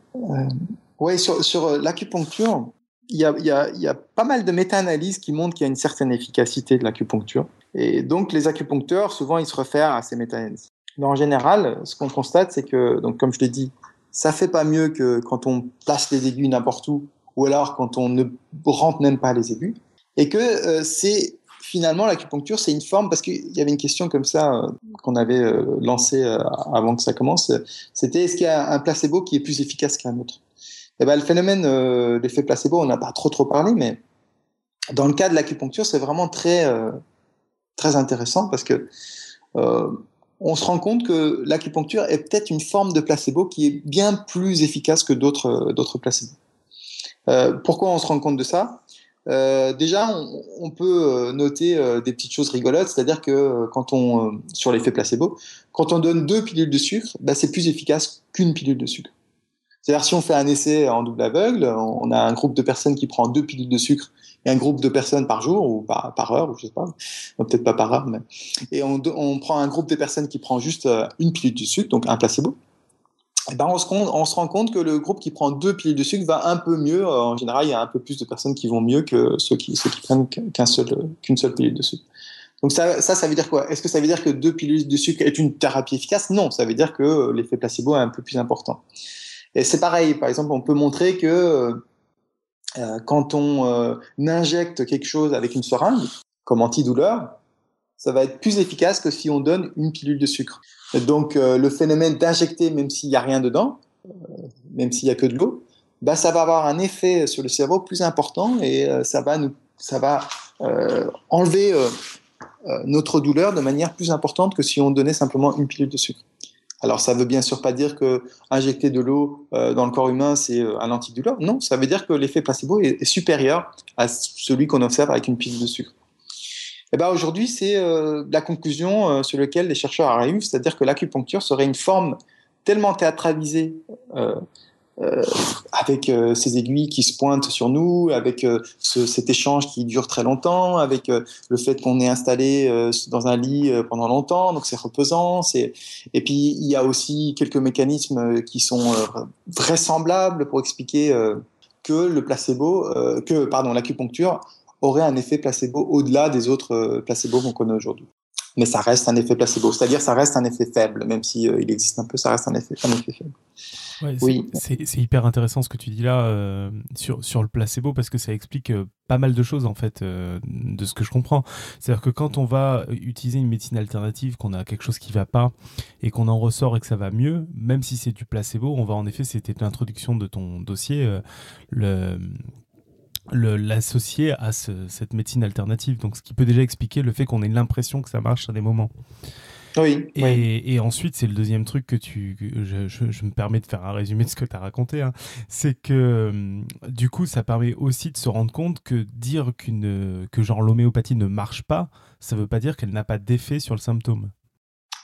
Oui, sur, sur l'acupuncture, il y, a, pas mal de méta-analyses qui montrent qu'il y a une certaine efficacité de l'acupuncture. Et donc, les acupuncteurs, souvent, ils se réfèrent à ces méta-analyses. Mais en général, ce qu'on constate, c'est que, donc, comme je l'ai dit, ça fait pas mieux que quand on place les aiguilles n'importe où, ou alors quand on ne rentre même pas les aiguilles. Et que euh, c'est finalement l'acupuncture, c'est une forme, parce qu'il y avait une question comme ça euh, qu'on avait euh, lancée avant que ça commence, c'était est-ce qu'il y a un placebo qui est plus efficace qu'un autre? Eh ben, le phénomène euh, placebo, on n'a pas trop trop parlé, mais dans le cas de l'acupuncture, c'est vraiment très euh, très intéressant parce que euh, on se rend compte que l'acupuncture est peut-être une forme de placebo qui est bien plus efficace que d'autres d'autres placebos. Euh, pourquoi on se rend compte de ça? Euh, déjà, on, on, peut euh, noter des petites choses rigolotes, c'est-à-dire que quand on, sur l'effet placebo, quand on donne deux pilules de sucre, bah, c'est plus efficace qu'une pilule de sucre. C'est-à-dire si on fait un essai en double aveugle, on a un groupe de personnes qui prend deux pilules de sucre et un groupe de personnes par jour ou par, heure, ou je sais pas, peut-être pas par heure, mais et on, prend un groupe de personnes qui prend juste une pilule de sucre, donc un placebo. Eh ben on, se, rend compte que le groupe qui prend deux pilules de sucre va un peu mieux. En général, il y a un peu plus de personnes qui vont mieux que ceux qui, prennent seul, qu'une seule pilule de sucre. Donc ça, ça, ça veut dire quoi? Est-ce que ça veut dire que deux pilules de sucre est une thérapie efficace? Non, ça veut dire que l'effet placebo est un peu plus important. Et c'est pareil, par exemple, on peut montrer que euh, quand on euh, injecte quelque chose avec une seringue, comme antidouleur, ça va être plus efficace que si on donne une pilule de sucre. Donc euh, le phénomène d'injecter, même s'il n'y a rien dedans, euh, même s'il n'y a que de l'eau, bah, ça va avoir un effet sur le cerveau plus important et euh, ça va, nous, ça va enlever notre douleur de manière plus importante que si on donnait simplement une pilule de sucre. Alors ça veut bien sûr pas dire que injecter de l'eau dans le corps humain c'est un antidouleur. Non, ça veut dire que l'effet placebo est supérieur à celui qu'on observe avec une pilule de sucre. Eh ben aujourd'hui, c'est euh, la conclusion euh, sur laquelle les chercheurs arrivent, c'est-à-dire que l'acupuncture serait une forme tellement théâtralisée euh, euh avec ces aiguilles qui se pointent sur nous, avec ce, cet échange qui dure très longtemps, avec le fait qu'on est installé dans un lit pendant longtemps, donc c'est reposant. C'est et puis il y a aussi quelques mécanismes qui sont vraisemblables pour expliquer que le placebo, que pardon, l'acupuncture aurait un effet placebo au-delà des autres euh, placebos qu'on connaît aujourd'hui. Mais ça reste un effet placebo, c'est-à-dire ça reste un effet faible, même si euh, il existe un peu, ça reste un effet, un effet faible. Ouais, oui, c'est hyper intéressant ce que tu dis là euh, sur, sur le placebo parce que ça explique pas mal de choses en fait de ce que je comprends. C'est-à-dire que quand on va utiliser une médecine alternative, qu'on a quelque chose qui va pas et qu'on en ressort et que ça va mieux, même si c'est du placebo, on va en effet, c'était l'introduction de ton dossier, le l'associer à cette médecine alternative. Donc, ce qui peut déjà expliquer le fait qu'on ait l'impression que ça marche à des moments. Oui. Et, et ensuite, c'est le deuxième truc que tu. je, je, me permets de faire un résumé de ce que tu as raconté. Hein. c'est que hum, du coup, ça permet aussi de se rendre compte que dire qu'une que genre l'homéopathie ne marche pas, ça ne veut pas dire qu'elle n'a pas d'effet sur le symptôme.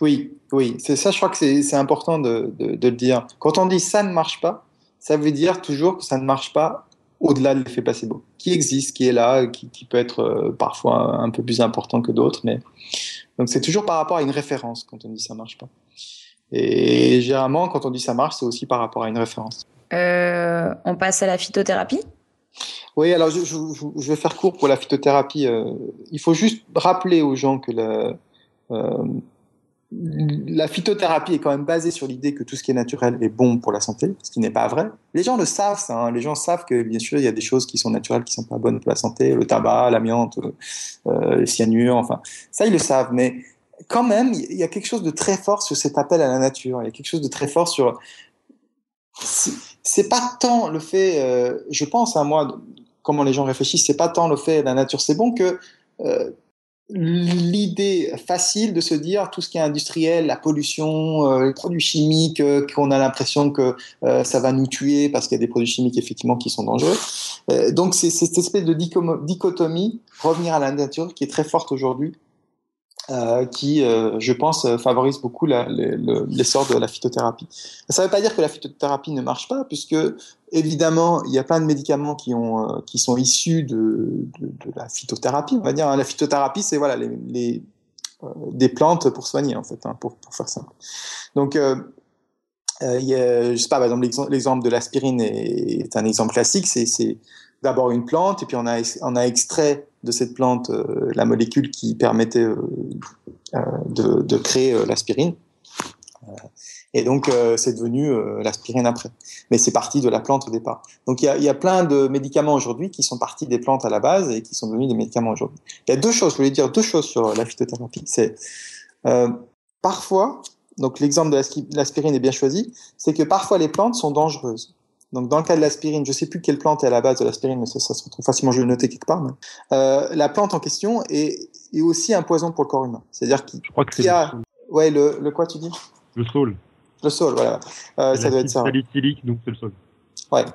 Oui, oui. C'est ça, je crois que c'est important de, de, de le dire. Quand on dit ça ne marche pas, ça veut dire toujours que ça ne marche pas au-delà de l'effet placebo, qui existe, qui est là, qui, qui peut être euh, parfois un peu plus important que d'autres, mais donc c'est toujours par rapport à une référence quand on dit ça marche pas. Et généralement, quand on dit ça marche, c'est aussi par rapport à une référence. Euh, on passe à la phytothérapie? Oui, alors je, je, je, vais faire court pour la phytothérapie. Euh, il faut juste rappeler aux gens que la, la phytothérapie est quand même basée sur l'idée que tout ce qui est naturel est bon pour la santé, ce qui n'est pas vrai. Les gens le savent, hein. les gens savent que bien sûr il y a des choses qui sont naturelles qui sont pas bonnes pour la santé, le tabac, l'amiante, euh, les cyanures, enfin ça ils le savent, mais quand même il y a quelque chose de très fort sur cet appel à la nature, il y a quelque chose de très fort sur c'est pas tant le fait, euh, je pense à hein, moi comment les gens réfléchissent, c'est pas tant le fait la nature c'est bon que euh, l'idée facile de se dire tout ce qui est industriel, la pollution, euh, les produits chimiques, euh, qu'on a l'impression que euh, ça va nous tuer parce qu'il y a des produits chimiques effectivement qui sont dangereux. donc c'est cette espèce de dichotomie, revenir à la nature, qui est très forte aujourd'hui euh, qui, euh, je pense, euh, favorise beaucoup l'essor de la phytothérapie. Ça ne veut pas dire que la phytothérapie ne marche pas, puisque évidemment, il y a plein de médicaments qui, ont, qui sont issus de, la phytothérapie. On va dire, hein. la phytothérapie, c'est voilà des plantes pour soigner, en fait, hein, pour, faire simple. Donc, il y a, je sais pas, par exemple, l'exemple de l'aspirine est, est, un exemple classique. C'est d'abord une plante, et puis on a, extrait de cette plante euh, la molécule qui permettait euh, euh, de, créer l'aspirine. Et donc, c'est devenu l'aspirine après. Mais c'est parti de la plante au départ. Donc, il y a, y a, plein de médicaments aujourd'hui qui sont partis des plantes à la base et qui sont devenus des médicaments aujourd'hui. Il y a deux choses, je voulais dire deux choses sur la phytothérapie. C'est parfois, donc l'exemple de l'aspirine est bien choisi, c'est que parfois les plantes sont dangereuses. Donc, dans le cas de l'aspirine, je ne sais plus quelle plante est à la base de l'aspirine, mais ça, ça, se retrouve facilement, je vais le noter quelque part. Euh, la plante en question est, est, aussi un poison pour le corps humain. C'est-à-dire qu'il y a, Ouais, le, le quoi tu dis? Le sol. Le sol, voilà. Euh, ça doit être ça. salicylique, donc c'est le sol. Ouais.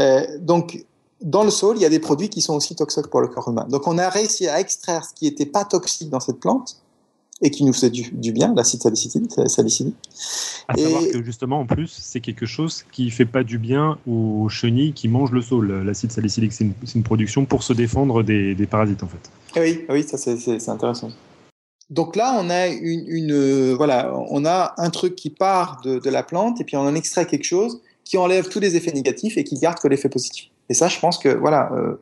Euh, donc, dans le sol, il y a des produits qui sont aussi toxiques pour le corps humain. Donc, on a réussi à extraire ce qui n'était pas toxique dans cette plante et qui nous fait du, bien, l'acide salicylique. À savoir que justement, en plus, c'est quelque chose qui fait pas du bien aux chenilles qui mangent le sol. L'acide salicylique, c'est une, une, production pour se défendre des, des parasites, en fait. Oui, oui, ça c'est intéressant. Donc là, on a une, une euh, voilà, on a un truc qui part de, de, la plante et puis on en extrait quelque chose qui enlève tous les effets négatifs et qui garde que l'effet positif. Et ça, je pense que voilà, euh,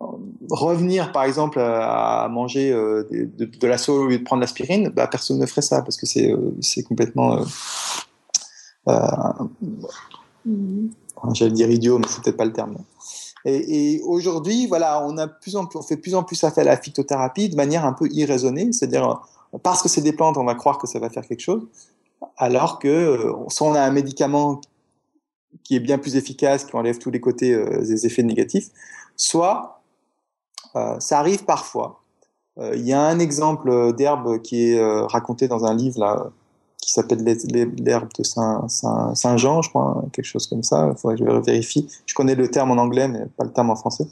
revenir par exemple à manger euh, de, de, la sauce au lieu de prendre l'aspirine, bah, personne ne ferait ça parce que c'est euh, complètement, euh, j'allais dire idiot, mais c'est peut-être pas le terme. Et, et aujourd'hui, voilà, on a plus en plus, on fait plus en plus affaire à la phytothérapie de manière un peu irraisonnée, c'est-à-dire parce que c'est des plantes, on va croire que ça va faire quelque chose, alors que soit on a un médicament qui est bien plus efficace, qui enlève tous les côtés des effets négatifs, soit euh, ça arrive parfois. Euh, il y a un exemple d'herbe qui est euh, raconté dans un livre là, qui s'appelle l'herbe de Saint-Jean, Saint, je crois, quelque chose comme ça. Il faudrait que je vérifie. Je connais le terme en anglais, mais pas le terme en français.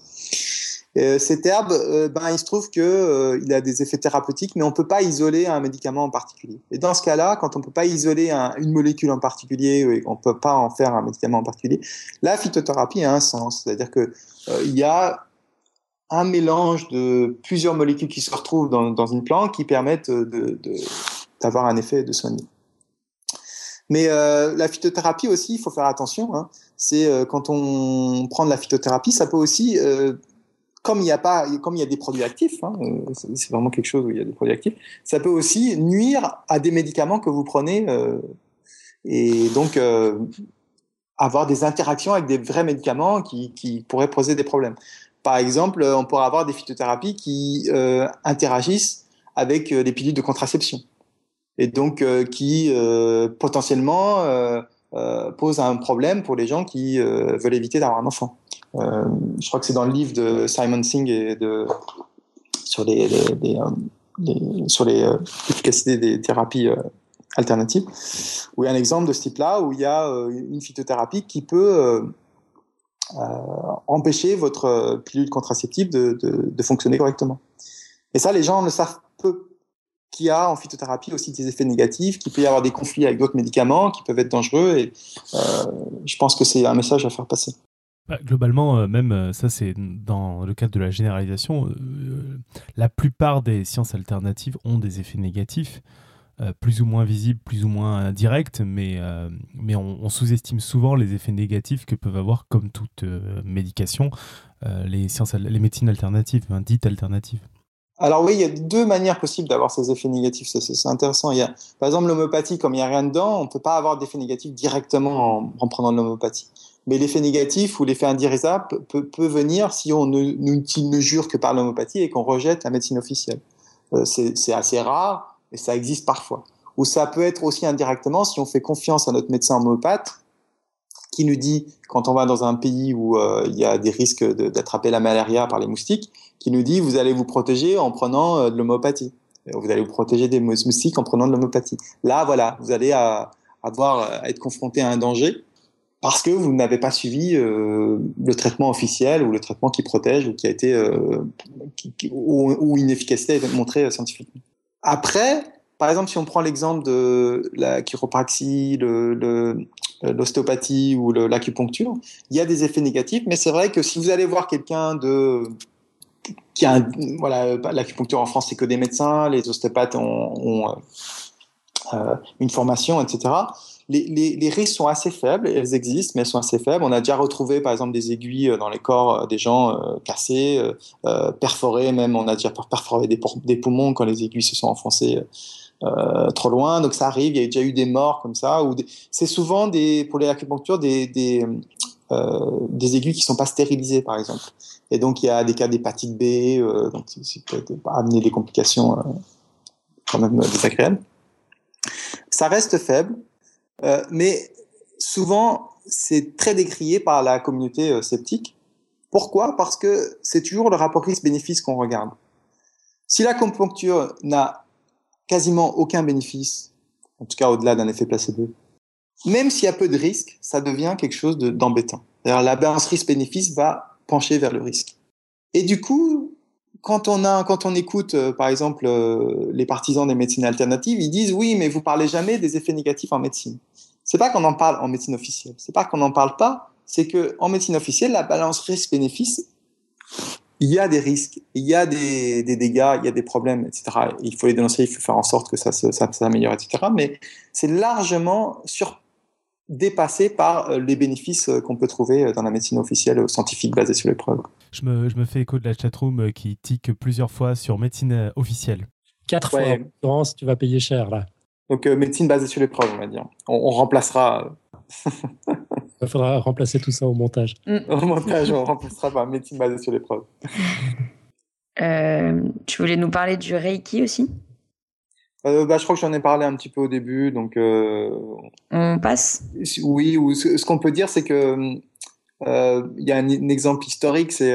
cette herbe, ben, il se trouve qu'il il a des effets thérapeutiques, mais on ne peut pas isoler un médicament en particulier. Et dans ce cas-là, quand on ne peut pas isoler une molécule en particulier et qu'on ne peut pas en faire un médicament en particulier, la phytothérapie a un sens. C'est-à-dire qu'il il y a un mélange de plusieurs molécules qui se retrouvent dans, une plante qui permettent d'avoir de, un effet de soigner. Mais euh, la phytothérapie aussi, il faut faire attention. Hein. C'est euh, quand on prend de la phytothérapie, ça peut aussi, euh, comme il y a des produits actifs, hein, euh, c'est vraiment quelque chose où il y a des produits actifs, ça peut aussi nuire à des médicaments que vous prenez euh, et donc avoir des interactions avec des vrais médicaments qui pourraient poser des problèmes. Par exemple, euh, on pourrait avoir des phytothérapies qui euh, interagissent avec euh, les pilules de contraception et donc qui potentiellement posent un problème pour les gens qui veulent éviter d'avoir un enfant. je crois que c'est dans le livre de Simon Singh sur les, les des thérapies alternatives, où il y a un exemple de ce type-là, où il y a une phytothérapie qui peut empêcher votre pilule contraceptive de, fonctionner correctement. Et ça, les gens le savent peu. Qu'il y a en phytothérapie aussi des effets négatifs, qu'il peut y avoir des conflits avec d'autres médicaments qui peuvent être dangereux. Et euh, je pense que c'est un message à faire passer. Bah, globalement, euh, même ça, c'est dans le cadre de la généralisation. la plupart des sciences alternatives ont des effets négatifs. Euh, plus ou moins visible, plus ou moins direct, mais, euh, mais on, sous-estime souvent les effets négatifs que peuvent avoir, comme toute euh, médication, les, sciences, les médecines alternatives, dites alternatives. Alors oui, il y a deux manières possibles d'avoir ces effets négatifs. C'est intéressant. Il y a, par exemple, l'homéopathie, comme il n'y a rien dedans, on ne peut pas avoir d'effet négatif directement en, en prenant de l'homéopathie. Mais l'effet négatif ou l'effet indirisable peut, venir si on ne, ne jure que par l'homéopathie et qu'on rejette la médecine officielle. C'est assez rare, et ça existe parfois. Ou ça peut être aussi indirectement si on fait confiance à notre médecin homméopathe qui nous dit, quand on va dans un pays où euh, il y a des risques d'attraper la malaria par les moustiques, qui nous dit, vous allez vous protéger en prenant euh, de l'homéopathie. Vous allez vous protéger des moustiques en prenant de l'homéopathie. Là, voilà, vous allez avoir, à être confronté à un danger parce que vous n'avez pas suivi euh, le traitement officiel ou le traitement qui protège ou qui a été euh, qui, ou, une efficacité montrée scientifiquement. Après, par exemple, si on prend l'exemple de la chiropraxie, l'ostéopathie le, ou l'acupuncture, il y a des effets négatifs, mais c'est vrai que si vous allez voir quelqu'un de qui a voilà l'acupuncture en France c'est que des médecins, les ostéopathes ont, ont euh, une formation, etc les, risques sont assez faibles, elles existent, mais elles sont assez faibles. On a déjà retrouvé, par exemple, des aiguilles euh, dans les corps euh, des gens euh, cassés, perforés, même on a déjà perforé des, poumons quand les aiguilles se sont enfoncées trop loin. Donc ça arrive, il y a déjà eu des morts comme ça. C'est souvent des, pour les acupunctures des, des, des aiguilles qui sont pas stérilisées, par exemple. Et donc il y a des cas d'hépatite B, donc c'est peut-être amener des complications quand même désagréables. Ça reste faible. Euh, mais souvent, c'est très décrié par la communauté euh, sceptique. Pourquoi? Parce que c'est toujours le rapport risque-bénéfice qu'on regarde. Si la l'acupuncture n'a quasiment aucun bénéfice En tout cas, au-delà d'un effet placebo. Même s'il y a peu de risque, ça devient quelque chose d'embêtant. D'ailleurs, la balance risque-bénéfice va pencher vers le risque. Et du coup, quand on écoute, euh, par exemple, les partisans des médecines alternatives, ils disent oui, mais vous parlez jamais des effets négatifs en médecine. C'est pas qu'on en parle en médecine officielle. C'est pas qu'on n'en parle pas. C'est que en médecine officielle, la balance risque-bénéfice, il y a des risques, il y a des, des, dégâts, il y a des problèmes, etc. Il faut les dénoncer, il faut faire en sorte que ça, s'améliore, etc. Mais c'est largement sur, dépassé par euh, les bénéfices euh, qu'on peut trouver euh, dans la médecine officielle scientifique basée sur les preuves. Je me, je me fais écho de la chatroom qui tique plusieurs fois sur médecine officielle. Quatre fois en tu vas payer cher là. Donc médecine basée sur les preuves, on va dire. On, remplacera. Il faudra remplacer tout ça au montage. Mm. Au montage, on remplacera par médecine basée sur les preuves. tu voulais nous parler du Reiki aussi? Euh, bah, je crois que j'en ai parlé un petit peu au début, donc. Euh, On passe? Oui, ou ce, qu'on peut dire, c'est que euh, il y a un, exemple historique, c'est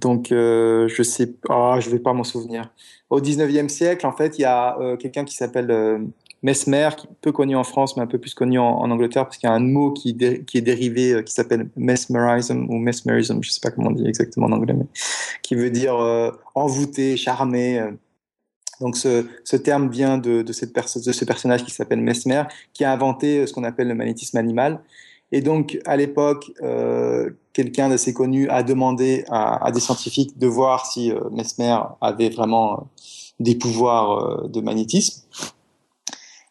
donc je sais, oh, je vais pas m'en souvenir. Au 19e siècle, en fait, il y a quelqu'un qui s'appelle Mesmer, qui est peu connu en France, mais un peu plus connu en, Angleterre, parce qu'il y a un mot qui, est dérivé, qui s'appelle mesmerism ou mesmerism, je sais pas comment on dit exactement en anglais, mais qui veut dire envoûter, charmer. Donc ce, terme vient de, de, ce personnage qui s'appelle Mesmer, qui a inventé euh, ce qu'on appelle le magnétisme animal. Et donc à l'époque, euh, quelqu'un d'assez connu a demandé à, des scientifiques de voir si euh, Mesmer avait vraiment euh, des pouvoirs de magnétisme.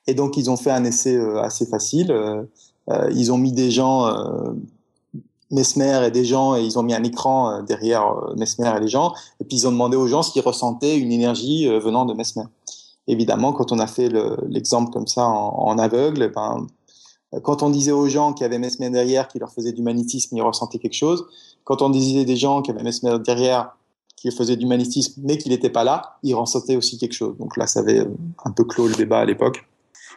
Et donc ils ont fait un essai assez facile. ils ont mis des gens Mesmer et des gens et ils ont mis un écran derrière Mesmer et les gens et puis ils ont demandé aux gens s'ils ressentaient une énergie venant de Mesmer. Évidemment, quand on a fait l'exemple comme ça en, aveugle, eh ben, quand on disait aux gens qui avaient Mesmer derrière, qui leur faisait du magnétisme, ils ressentaient quelque chose. Quand on disait des gens qui avaient Mesmer derrière, qui faisait du magnétisme, mais qui n'était pas là, ils ressentaient aussi quelque chose. Donc là, ça avait un peu clos le débat à l'époque.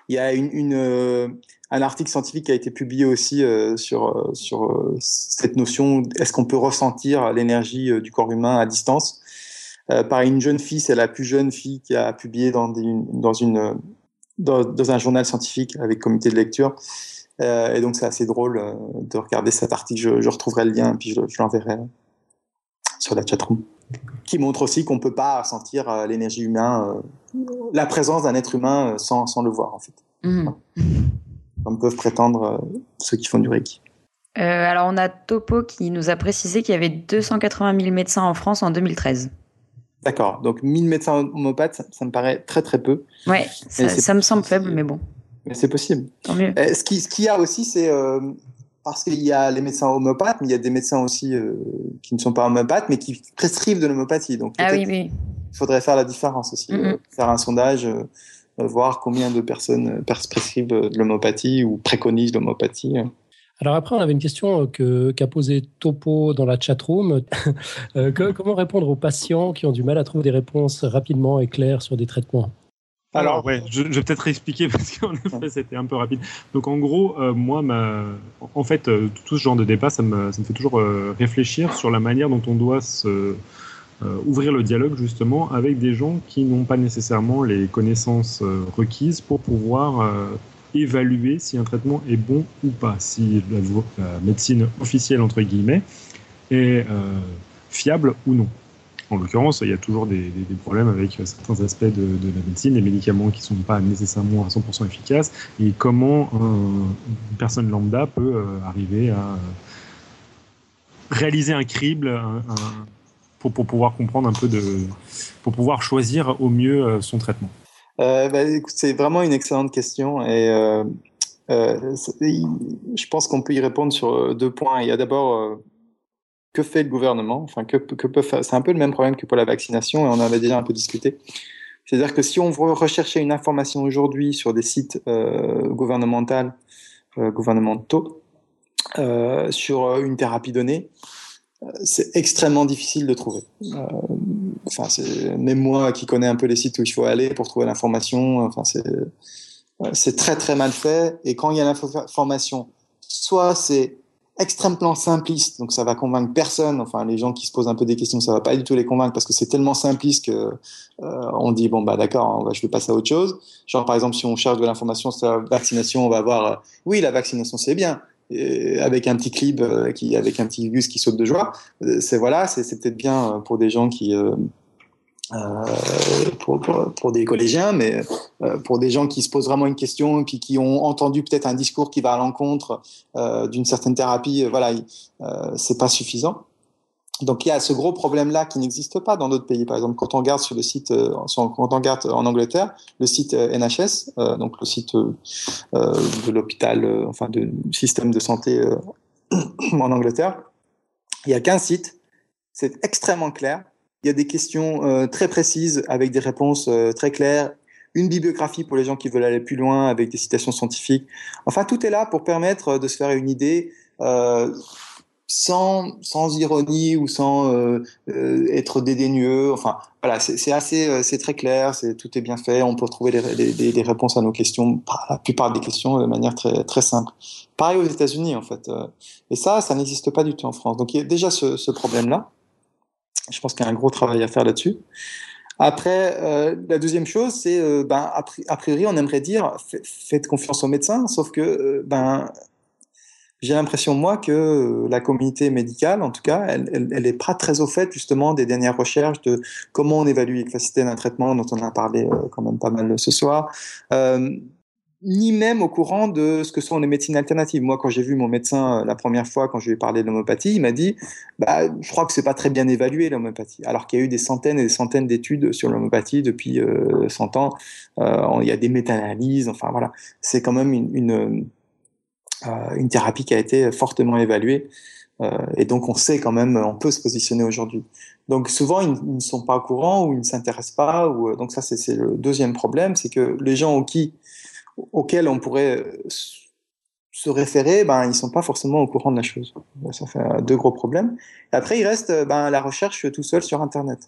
Il y a une, un article scientifique qui a été publié aussi euh, sur, euh, euh, cette notion est-ce qu'on peut ressentir l'énergie du corps humain à distance par une jeune fille, c'est la plus jeune fille qui a publié dans, une, dans, un journal scientifique avec comité de lecture. et donc c'est assez drôle de regarder cet article. Je, retrouverai le lien puis je, l'enverrai sur la chatroom. Qui montre aussi qu'on ne peut pas ressentir l'énergie humaine, la présence d'un être humain sans, sans, le voir en fait. Mmh comme peuvent prétendre euh, ceux qui font du Reiki. Euh, alors, on a Topo qui nous a précisé qu'il y avait 280 000 médecins en France en 2013. D'accord, donc 1000 médecins homopathes, ça, me paraît très très peu. Ouais, ça, me semble faible, mais bon. Mais c'est possible. Tant mieux. Euh, ce qu'il ce y a aussi, c'est parce qu'il y a les médecins homopathes, mais il y a des médecins aussi qui ne sont pas homopathes, mais qui prescrivent de l'homopathie. Donc ah oui, oui. Il faudrait faire la différence aussi, faire un sondage euh, voir combien de personnes prescrivent de l'homopathie ou préconisent l'homopathie. Alors après, on avait une question euh, qu'a posée Topo dans la chatroom. Euh, comment répondre aux patients qui ont du mal à trouver des réponses rapidement et claires sur des traitements? Alors, ouais, je, vais peut-être réexpliquer parce qu'en effet, c'était un peu rapide. Donc, en gros, moi, ma... en fait, tout ce genre de débat, ça me, ça me fait toujours réfléchir sur la manière dont on doit euh, ouvrir le dialogue justement avec des gens qui n'ont pas nécessairement les connaissances euh, requises pour pouvoir euh, évaluer si un traitement est bon ou pas, si la, médecine officielle entre guillemets est fiable ou non. En l'occurrence, il y a toujours des, problèmes avec certains aspects de, la médecine, les médicaments qui ne sont pas nécessairement à 100% efficaces, et comment une personne lambda peut arriver à réaliser un crible, pour, pouvoir comprendre un peu de, pour pouvoir choisir au mieux euh, son traitement euh, bah, C'est vraiment une excellente question et euh, je pense qu'on peut y répondre sur deux points. Il y a d'abord que fait le gouvernement? Enfin, que, que C'est un peu le même problème que pour la vaccination et on en avait déjà un peu discuté. C'est-à-dire que si on veut rechercher une information aujourd'hui sur des sites gouvernementaux, gouvernementaux sur une thérapie donnée, c'est extrêmement difficile de trouver. Euh, enfin, même moi qui connais un peu les sites où il faut aller pour trouver l'information, enfin, c'est très très mal fait. Et quand il y a l'information, soit c'est extrêmement simpliste, donc ça va convaincre personne. Enfin, les gens qui se posent un peu des questions, ça va pas du tout les convaincre parce que c'est tellement simpliste que euh, on dit bon bah d'accord, je vais passer à autre chose. Genre par exemple, si on cherche de l'information sur la vaccination, on va voir euh, oui la vaccination c'est bien, avec un petit clip euh, qui avec un petit gus qui saute de joie. c'est voilà, peut-être bien pour des gens qui euh, pour, pour, des collégiens, mais euh, pour des gens qui se posent vraiment une question puis qui ont entendu peut-être un discours qui va à l'encontre euh, d'une certaine thérapie, voilà, c'est pas suffisant. Donc il y a ce gros problème-là qui n'existe pas dans d'autres pays. Par exemple, quand on regarde sur le site, quand on regarde en Angleterre, le site NHS, donc le site de l'hôpital, enfin du système de santé en Angleterre, il y a qu'un site. C'est extrêmement clair il y a des questions euh, très précises avec des réponses euh, très claires. Une bibliographie pour les gens qui veulent aller plus loin avec des citations scientifiques. Enfin, tout est là pour permettre euh, de se faire une idée sans, sans ironie ou sans être dédaigneux. Enfin, voilà, c'est assez, c'est très clair, c'est tout est bien fait. On peut trouver les, réponses à nos questions, la plupart des questions, de manière très, très simple. Pareil aux États-Unis, en fait. Et ça, ça n'existe pas du tout en France. Donc, il y a déjà ce, ce problème-là. Je pense qu'il y a un gros travail à faire là-dessus. Après, euh, la deuxième chose, c'est, euh, ben, a priori, on aimerait dire faites confiance aux médecins, sauf que euh, ben, j'ai l'impression, moi, que la communauté médicale, en tout cas, elle, elle, pas très au fait, justement, des dernières recherches de comment on évalue l'efficacité d'un traitement, dont on a parlé quand même pas mal ce soir ni même au courant de ce que sont les médecines alternatives. Moi, quand j'ai vu mon médecin euh, la première fois, quand je lui ai parlé de l'homéopathie, il m'a dit bah, Je crois que c'est pas très bien évalué l'homéopathie. Alors qu'il y a eu des centaines et des centaines d'études sur l'homéopathie depuis euh, 100 ans. Euh, il y a des méta-analyses, enfin voilà. C'est quand même une, euh, une, thérapie qui a été fortement évaluée. Euh, et donc, on sait quand même, on peut se positionner aujourd'hui. Donc, souvent, ils, ne sont pas au courant ou ils ne s'intéressent pas. Ou, donc, ça, c'est le deuxième problème c'est que les gens ont qui auxquels on pourrait euh, se référer, ben, ils sont pas forcément au courant de la chose. Ça fait deux gros problèmes. Après, il reste ben, la recherche tout seul sur Internet.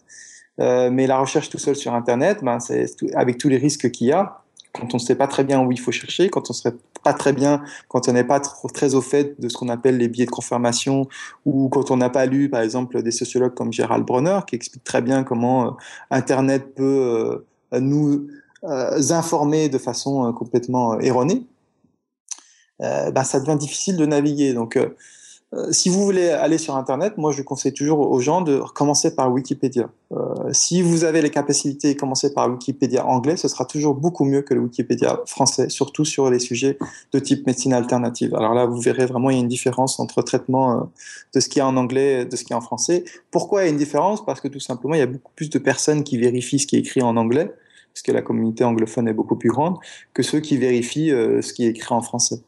Euh, mais la recherche tout seul sur Internet, ben, c'est avec tous les risques qu'il y a, quand on ne sait pas très bien où il faut chercher, quand on ne serait pas très bien, quand on n'est pas très au fait de ce qu'on appelle les biais de confirmation, ou quand on n'a pas lu, par exemple, des sociologues comme Gérald Bronner, qui explique très bien comment euh, Internet peut euh, nous euh, informés de façon complètement erronée, bah, ça devient difficile de naviguer. Donc, si vous voulez aller sur Internet, moi je conseille toujours aux gens de commencer par Wikipédia. si vous avez les capacités, commencer par Wikipédia anglais, ce sera toujours beaucoup mieux que le Wikipédia français, surtout sur les sujets de type médecine alternative. Alors là, vous verrez vraiment il y a une différence entre traitement de ce qu'il y a en anglais et de ce qu'il y a en français. Pourquoi il y a une différence? Parce que tout simplement, il y a beaucoup plus de personnes qui vérifient ce qui est écrit en anglais que la communauté anglophone est beaucoup plus grande, que ceux qui vérifient euh, ce qui est écrit en français.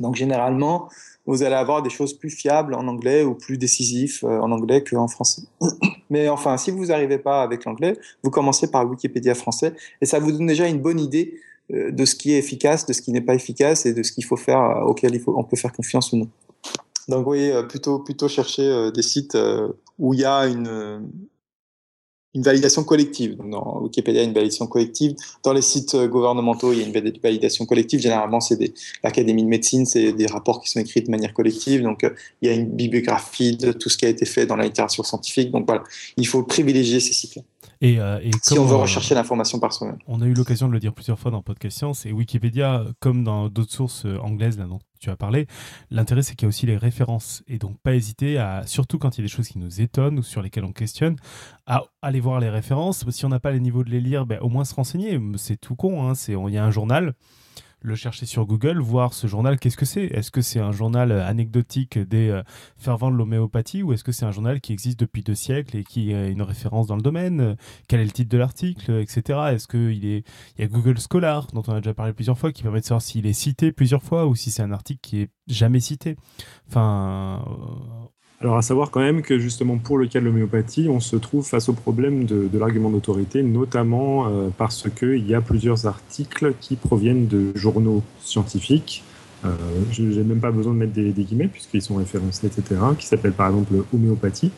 Donc généralement, vous allez avoir des choses plus fiables en anglais ou plus décisives euh, en anglais qu'en français. Mais enfin, si vous n'arrivez pas avec l'anglais, vous commencez par Wikipédia français et ça vous donne déjà une bonne idée euh, de ce qui est efficace, de ce qui n'est pas efficace et de ce qu'il faut faire, auquel il faut, on peut faire confiance ou non. Donc oui, plutôt, plutôt chercher des sites où il y a une, une validation collective. dans Wikipédia, il y a une validation collective. Dans les sites euh, gouvernementaux, il y a une validation collective. Généralement, c'est l'Académie de médecine, c'est des rapports qui sont écrits de manière collective. Donc, euh, il y a une bibliographie de tout ce qui a été fait dans la littérature scientifique. Donc, voilà, il faut privilégier ces sites-là. Et, euh, si on veut rechercher l'information par soi-même. On a eu l'occasion de le dire plusieurs fois dans Podcast Science, et Wikipédia, comme dans d'autres sources anglaises là, dont tu as parlé, l'intérêt c'est qu'il y a aussi les références, et donc pas hésiter à, surtout quand il y a des choses qui nous étonnent ou sur lesquelles on questionne, à aller voir les références. Si on n'a pas les niveaux de les lire, ben, au moins se renseigner. C'est tout con, hein. il y a un journal, le chercher sur Google, voir ce journal, qu'est-ce que c'est? Est-ce que c'est un journal euh, anecdotique des euh, fervents de l'homéopathie ou est-ce que c'est un journal qui existe depuis deux siècles et qui a une référence dans le domaine? Quel est le titre de l'article, etc. Est-ce qu'il est... Il y a Google Scholar, dont on a déjà parlé plusieurs fois, qui permet de savoir s'il est cité plusieurs fois ou si c'est un article qui est jamais cité? Enfin, euh, alors, à savoir quand même que justement pour le cas de l'homéopathie, on se trouve face au problème de, l'argument d'autorité, notamment euh, parce qu'il y a plusieurs articles qui proviennent de journaux scientifiques. Euh, je n'ai même pas besoin de mettre des, guillemets puisqu'ils sont référencés, etc., qui s'appellent par exemple homéopathie.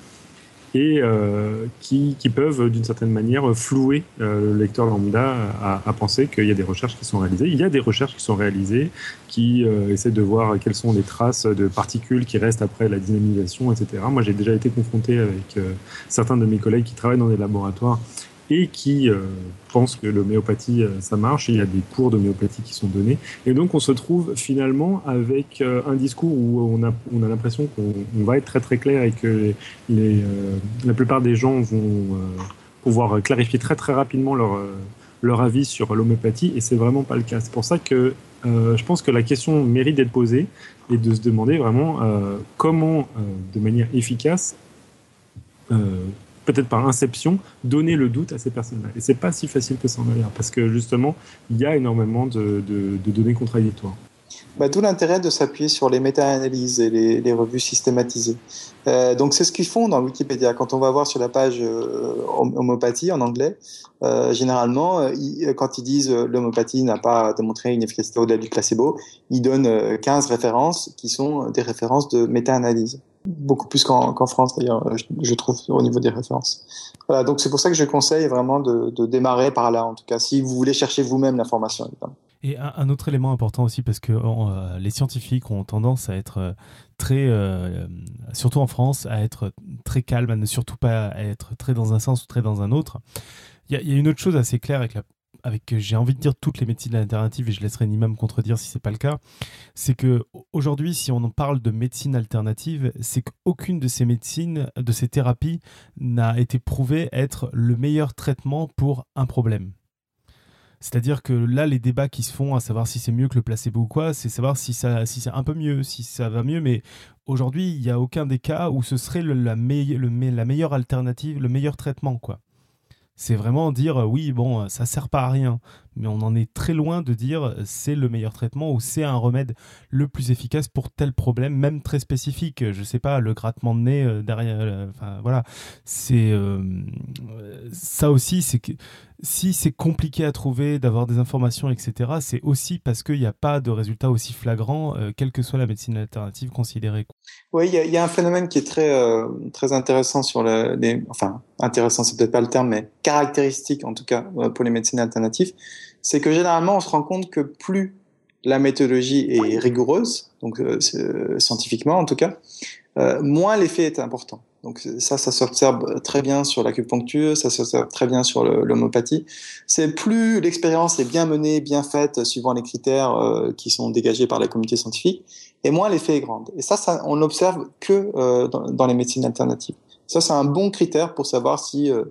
Et euh, qui, qui, peuvent d'une certaine manière flouer euh, le lecteur lambda à, à penser qu'il y a des recherches qui sont réalisées. Il y a des recherches qui sont réalisées qui euh, essaient de voir quelles sont les traces de particules qui restent après la dynamisation, etc. Moi, j'ai déjà été confronté avec certains de mes collègues qui travaillent dans des laboratoires qui euh, pensent que l'homéopathie, euh, ça marche. il y a des cours d'homéopathie qui sont donnés. Et donc, on se trouve finalement avec euh, un discours où on a, on a l'impression qu'on va être très très clair et que la plupart des gens vont pouvoir clarifier très très rapidement leur, leur avis sur l'homéopathie. Et c'est vraiment pas le cas. C'est pour ça que je pense que la question mérite d'être posée et de se demander vraiment comment, de manière efficace, peut-être par inception, donner le doute à ces personnes-là. Et c'est pas si facile que ça en a parce que justement, il y a énormément de, données contradictoires. Bah, D'où l'intérêt de s'appuyer sur les méta-analyses et les, revues systématisées. Euh, donc c'est ce qu'ils font dans Wikipédia. Quand on va voir sur la page euh, homéopathie en anglais, euh, généralement, quand ils disent l'homéopathie n'a pas démontré une efficacité au-delà du placebo, ils donnent 15 références qui sont des références de méta-analyse beaucoup plus qu'en France d'ailleurs, je, trouve au niveau des références. Voilà, donc c'est pour ça que je conseille vraiment de, de, démarrer par là, en tout cas, si vous voulez chercher vous-même l'information. Et un, autre élément important aussi, parce que euh, les scientifiques ont tendance à être euh, très, euh, surtout en France, à être très calmes, à ne surtout pas être très dans un sens ou très dans un autre. Il y, a une autre chose assez claire avec la avec, j'ai envie de dire, toutes les médecines alternatives, et je laisserai Nima me contredire si c'est pas le cas, c'est que aujourd'hui, si on en parle de médecine alternative, c'est qu'aucune de ces médecines, de ces thérapies, n'a été prouvée être le meilleur traitement pour un problème. C'est-à-dire que là, les débats qui se font à savoir si c'est mieux que le placebo ou quoi, c'est savoir si, ça, si c'est un peu mieux, si ça va mieux. Mais aujourd'hui, il n'y a aucun des cas où ce serait la, la meilleure alternative, le meilleur traitement. quoi. C'est vraiment dire oui, bon, ça sert pas à rien, mais on en est très loin de dire euh, c'est le meilleur traitement ou c'est un remède le plus efficace pour tel problème, même très spécifique. Je sais pas, le grattement de nez derrière. Enfin voilà, c'est ça aussi, c'est que si c'est compliqué à trouver, d'avoir des informations, etc., c'est aussi parce qu'il n'y a pas de résultats aussi flagrants, euh, quelle que soit la médecine alternative considérée. Oui, il y, a un phénomène qui est très, euh, très intéressant sur les... Enfin, intéressant, c'est peut-être pas le terme, mais caractéristique en tout cas euh, pour les médecines alternatives, c'est que généralement on se rend compte que plus la méthodologie est rigoureuse, donc scientifiquement en tout cas, moins l'effet est important. Donc ça, ça s'observe très bien sur l'acupuncture, ça s'observe très bien sur l'homéopathie. C'est plus l'expérience est bien menée, bien faite, suivant les critères euh, qui sont dégagés par la communauté scientifique, et moins l'effet est grand. Et ça, ça on l'observe que euh, dans, les médecines alternatives. Ça, c'est un bon critère pour savoir si euh,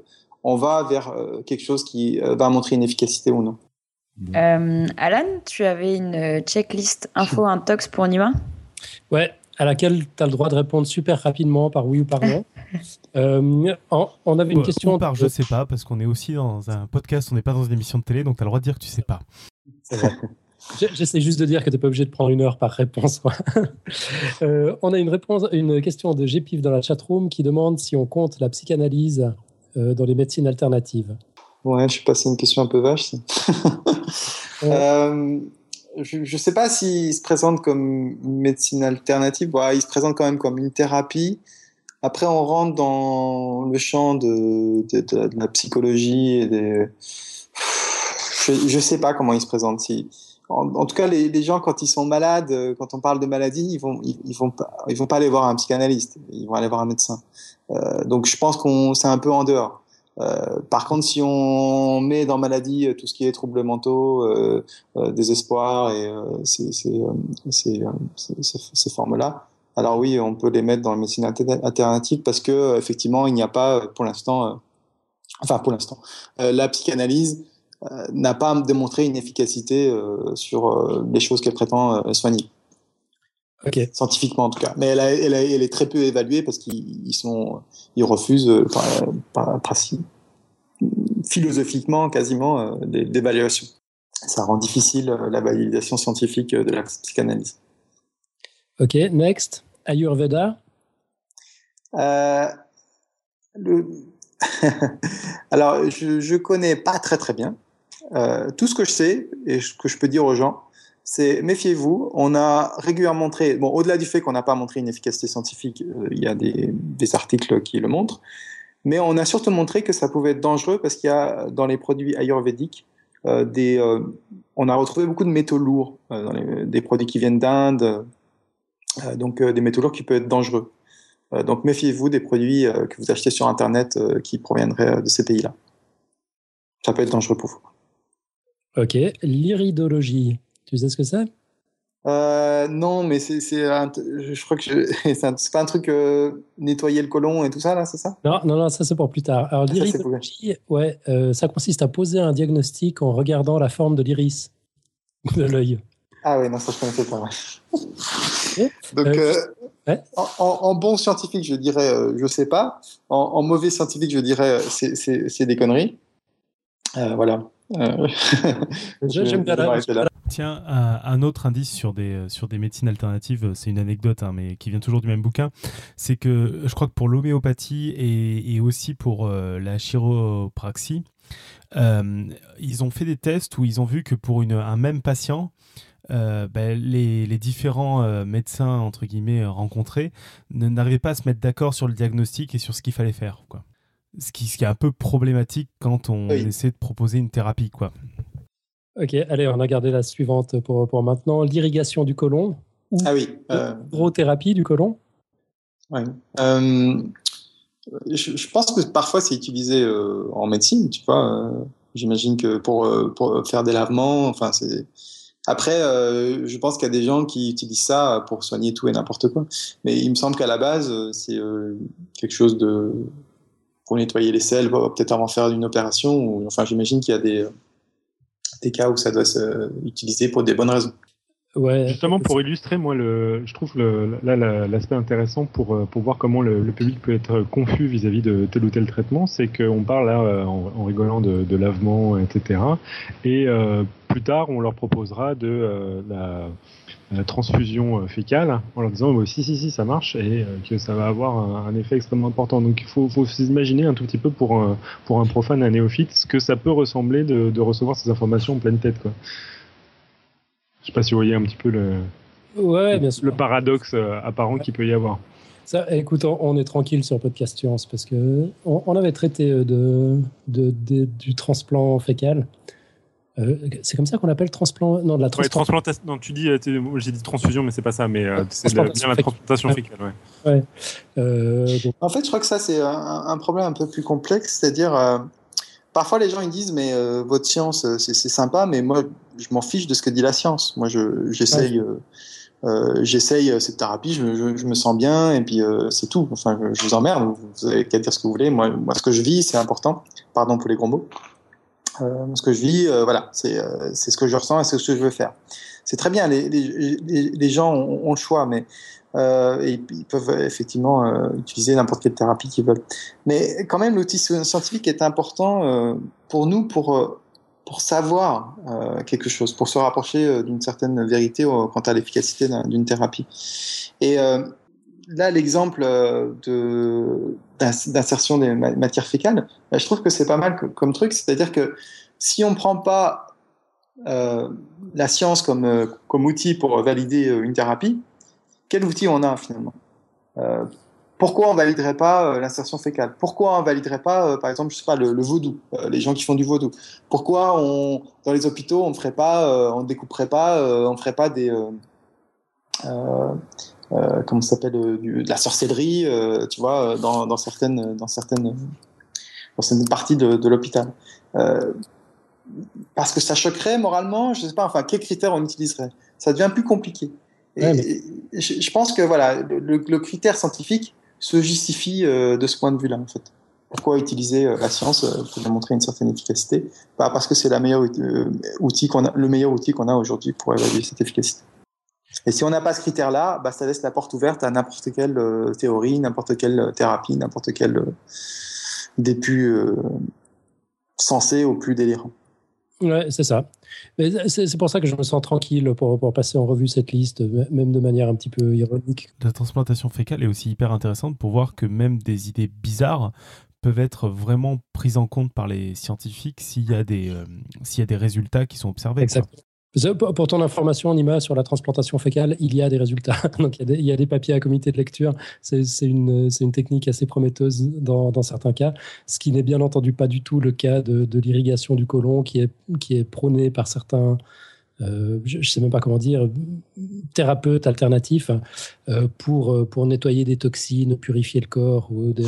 on va vers quelque chose qui va montrer une efficacité ou non. Alan, tu avais une checklist info intox pour Nima? Ouais, à laquelle tu as le droit de répondre super rapidement par oui ou par non. Euh, on avait une question. par je sais pas, parce qu'on est aussi dans un podcast, on n'est pas dans une émission de télé, donc tu as le droit de dire que tu sais pas. J'essaie juste de dire que tu n'es pas obligé de prendre une heure par réponse. Euh, on a une, réponse, une question de GPIF dans la chatroom qui demande si on compte la psychanalyse euh, dans les médecines alternatives. Ouais, je suis passé une question un peu vache. je ne sais pas s'il se présente comme une médecine alternative. il se présente quand même comme une thérapie. Après, on rentre dans le champ de, de, la psychologie et des. Je ne sais pas comment il se présente. Si, en, tout cas, les, les, gens, quand ils sont malades, quand on parle de maladie, ils vont, ils, vont pas, ils vont pas aller voir un psychanalyste. Ils vont aller voir un médecin. Euh, donc, je pense qu'on c'est un peu en dehors. Euh, par contre, si on met dans maladie euh, tout ce qui est troubles mentaux, euh, désespoir et ces formes-là, alors oui, on peut les mettre dans la médecine alternative parce que effectivement, il n'y a pas pour l'instant, enfin pour l'instant, la psychanalyse n'a pas démontré une efficacité sur les choses qu'elle prétend soigner. Okay. Scientifiquement en tout cas. Mais elle, elle, elle, est très peu évaluée parce qu'ils sont, ils refusent euh, par, par, philosophiquement quasiment euh, d'évaluation. Ça rend difficile euh, la validation scientifique de la psychanalyse. Ok, next. Ayurveda. Euh, le... Alors, je, je connais pas très très bien. Euh, tout ce que je sais et ce que je peux dire aux gens, c'est méfiez-vous. On a régulièrement montré, bon, au-delà du fait qu'on n'a pas montré une efficacité scientifique, euh, il y a des, articles qui le montrent. Mais on a surtout montré que ça pouvait être dangereux parce qu'il y a dans les produits ayurvédiques des, on a retrouvé beaucoup de métaux lourds dans des produits qui viennent d'Inde, donc des métaux lourds qui peuvent être dangereux. donc méfiez-vous des produits que vous achetez sur Internet qui proviendraient de ces pays-là. Ça peut être dangereux pour vous. Ok, l'iridologie, tu sais ce que c'est? Euh, non, mais c'est, je crois que c'est, pas un truc euh, nettoyer le côlon et tout ça là, c'est ça? Non, non, non, ça c'est pour plus tard. Alors ah, l'iridologie, ouais, euh, ça consiste à poser un diagnostic en regardant la forme de l'iris de l'œil. Ah oui, non, ça je connaissais pas. Donc, en, bon scientifique, je dirais, je sais pas. En, mauvais scientifique, je dirais, c'est, des conneries. voilà. J'aime bien la, Tiens, un, autre indice sur des, euh, sur des médecines alternatives, c'est une anecdote, hein, mais qui vient toujours du même bouquin, c'est que je crois que pour l'homéopathie et, aussi pour euh, la chiropraxie, euh, ils ont fait des tests où ils ont vu que pour une, un même patient, ben, les, les, différents médecins entre guillemets rencontrés n'arrivaient pas à se mettre d'accord sur le diagnostic et sur ce qu'il fallait faire. Quoi. Ce, qui, ce qui est un peu problématique quand on essaie de proposer une thérapie. Quoi. Ok, allez, on a gardé la suivante pour, pour maintenant. L'irrigation du côlon. ah oui. Euh... du côlon? Ouais. Euh, je, pense que parfois c'est utilisé euh, en médecine, tu vois. Euh, j'imagine que pour, pour faire des lavements, enfin c'est. Après, je pense qu'il y a des gens qui utilisent ça pour soigner tout et n'importe quoi. Mais il me semble qu'à la base, c'est quelque chose de pour nettoyer les selles, peut-être avant de faire une opération. Ou, enfin, j'imagine qu'il y a des des cas où ça doit s'utiliser pour des bonnes raisons. Ouais, Justement, pour illustrer, moi, le, je trouve le, là l'aspect intéressant pour, euh, pour voir comment le, public peut être confus vis-à-vis de tel ou tel traitement, c'est qu'on parle là euh, en, rigolant de, de, lavement, etc. Et euh, plus tard, on leur proposera de la transfusion euh, fécale en leur disant si si si ça marche et euh, que ça va avoir un, effet extrêmement important. Donc il faut, faut s'imaginer un tout petit peu pour un, pour un profane, un néophyte, ce que ça peut ressembler de, de recevoir ces informations en pleine tête. Quoi. Je sais pas si vous voyez un petit peu le, ouais, bien sûr. le paradoxe euh, apparent qu'il peut y avoir. Ça, écoute, on est tranquille sur Podcast Science parce que on, avait traité de, de, du transplant fécal. Euh, c'est comme ça qu'on appelle transplant Non, de la transplantation. Non, tu dis, euh, j'ai dit transfusion, mais c'est pas ça, mais euh, c'est bien la transplantation fécale. Ouais. En fait, je crois que ça, c'est un, problème un peu plus complexe, c'est-à-dire, parfois les gens ils disent, mais votre science, c'est sympa, mais moi, je m'en fiche de ce que dit la science. Moi, j'essaye. j'essaye cette thérapie, je, me sens bien et puis c'est tout. Enfin, je, vous emmerde, vous avez qu'à dire ce que vous voulez. Moi, moi ce que je vis, c'est important. Pardon pour les gros mots. Euh, ce que je vis, euh, voilà, c'est euh, c'est ce que je ressens et c'est ce que je veux faire. C'est très bien, les, les, les gens ont, ont, le choix, mais et ils peuvent effectivement utiliser n'importe quelle thérapie qu'ils veulent. Mais quand même, l'outil scientifique est important pour nous pour pour savoir quelque chose, pour se rapprocher d'une certaine vérité quant à l'efficacité d'une thérapie. Et là, l'exemple de d'insertion des matières fécales, bah, je trouve que c'est pas mal comme truc. C'est-à-dire que si on prend pas euh, la science comme, euh, comme outil pour valider euh, une thérapie, quel outil on a finalement? Pourquoi on validerait pas l'insertion fécale? Pourquoi on validerait pas, par exemple, je sais pas, le, vaudou, les gens qui font du vaudou? Pourquoi dans les hôpitaux, on on découperait pas, on ferait pas des euh, comment ça s'appelle, euh, de la sorcellerie, euh, tu vois, dans, dans, certaines, dans certaines, dans certaines parties de, de l'hôpital. parce que ça choquerait moralement, je sais pas, enfin, quels critères on utiliserait? Ça devient plus compliqué. Et, je, pense que voilà, le, le, critère scientifique se justifie de ce point de vue-là, en fait. Pourquoi utiliser la science pour démontrer une certaine efficacité? Bah, Parce que c'est la meilleure outil qu'on a, le meilleur outil qu'on a aujourd'hui pour évaluer cette efficacité. Et si on n'a pas ce critère-là, bah, ça laisse la porte ouverte à n'importe quelle euh, théorie, n'importe quelle euh, thérapie, n'importe quel euh, des plus sensé au plus délirant. Ouais, c'est ça. C'est pour ça que je me sens tranquille pour, pour, passer en revue cette liste, même de manière un petit peu ironique. La transplantation fécale est aussi hyper intéressante pour voir que même des idées bizarres peuvent être vraiment prises en compte par les scientifiques s'il y, a des, s'il y a des résultats qui sont observés. Exactement. Pour ton information, Nima, sur la transplantation fécale, il y a des résultats. Donc, il y a des, papiers à comité de lecture. C'est une, une, technique assez prometteuse dans, dans certains cas, ce qui n'est bien entendu pas du tout le cas de, de l'irrigation du côlon qui est, qui est prônée par certains, euh, je ne sais même pas comment dire, thérapeutes alternatifs euh, pour, pour nettoyer des toxines, purifier le corps ou des,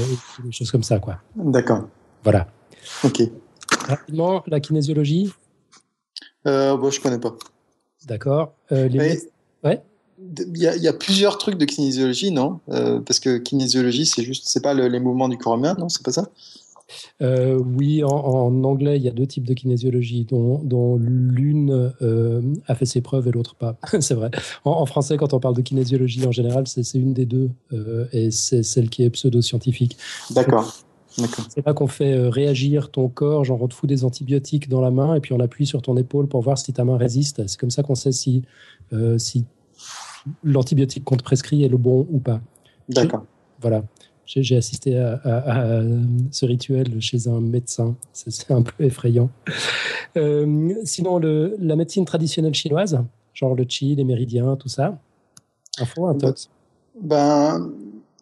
choses comme ça. D'accord. Voilà. OK. Rapidement, la kinésiologie euh, bon, je connais pas. D'accord. Euh, ouais. Il y, a, y, a plusieurs trucs de kinésiologie, non? Euh, Parce que kinésiologie, c'est juste, c'est pas les mouvements du corps humain, non? C'est pas ça? Euh, oui, en, anglais, il y a deux types de kinésiologie, dont, dont l'une euh, a fait ses preuves et l'autre pas. c'est vrai. En, français, quand on parle de kinésiologie en général, c'est une des deux, et c'est celle qui est pseudo-scientifique. D'accord. C'est là qu'on fait euh, réagir ton corps, genre on te fout des antibiotiques dans la main et puis on appuie sur ton épaule pour voir si ta main résiste. C'est comme ça qu'on sait si, euh, si l'antibiotique qu'on te prescrit est le bon ou pas. D'accord. Voilà. J'ai assisté à, ce rituel chez un médecin. C'est un peu effrayant. Euh, sinon, le, la médecine traditionnelle chinoise, genre le qi, les méridiens, tout ça. Info, un tox Ben,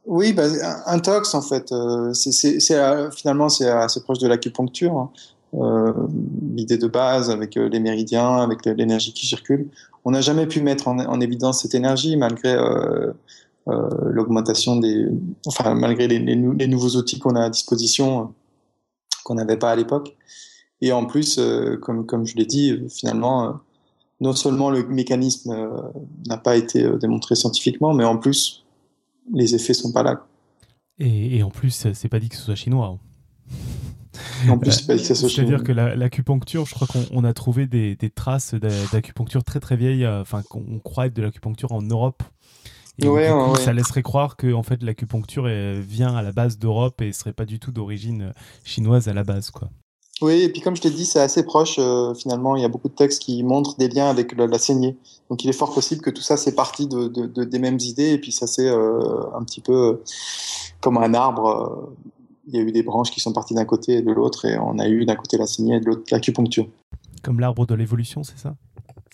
oui, bah, un tox en fait, euh, c'est finalement c'est assez proche de l'acupuncture. Hein. Euh, L'idée de base avec euh, les méridiens, avec l'énergie qui circule. On n'a jamais pu mettre en, en, évidence cette énergie malgré euh, euh l'augmentation des, enfin malgré les, les, nouveaux outils qu'on a à disposition qu'on n'avait pas à l'époque. Et en plus, comme comme je l'ai dit, finalement, non seulement le mécanisme n'a pas été démontré scientifiquement, mais en plus les effets sont pas là. Et, en plus, c'est pas dit que ce soit chinois. En plus, c'est pas dit que ce soit chinois. C'est-à-dire que l'acupuncture, je crois qu'on a trouvé des, traces d'acupuncture très très vieilles, euh, enfin qu'on croit être de l'acupuncture en Europe. Et ça laisserait croire que en fait l'acupuncture vient à la base d'Europe et serait pas du tout d'origine chinoise à la base, quoi. Oui, et puis comme je t'ai dit, c'est assez proche euh, finalement. Il y a beaucoup de textes qui montrent des liens avec la, saignée. Donc il est fort possible que tout ça c'est parti de, de, des mêmes idées et puis ça c'est euh, un petit peu euh, comme un arbre. il y a eu des branches qui sont parties d'un côté et de l'autre et on a eu d'un côté la saignée et de l'autre l'acupuncture. Comme l'arbre de l'évolution, c'est ça?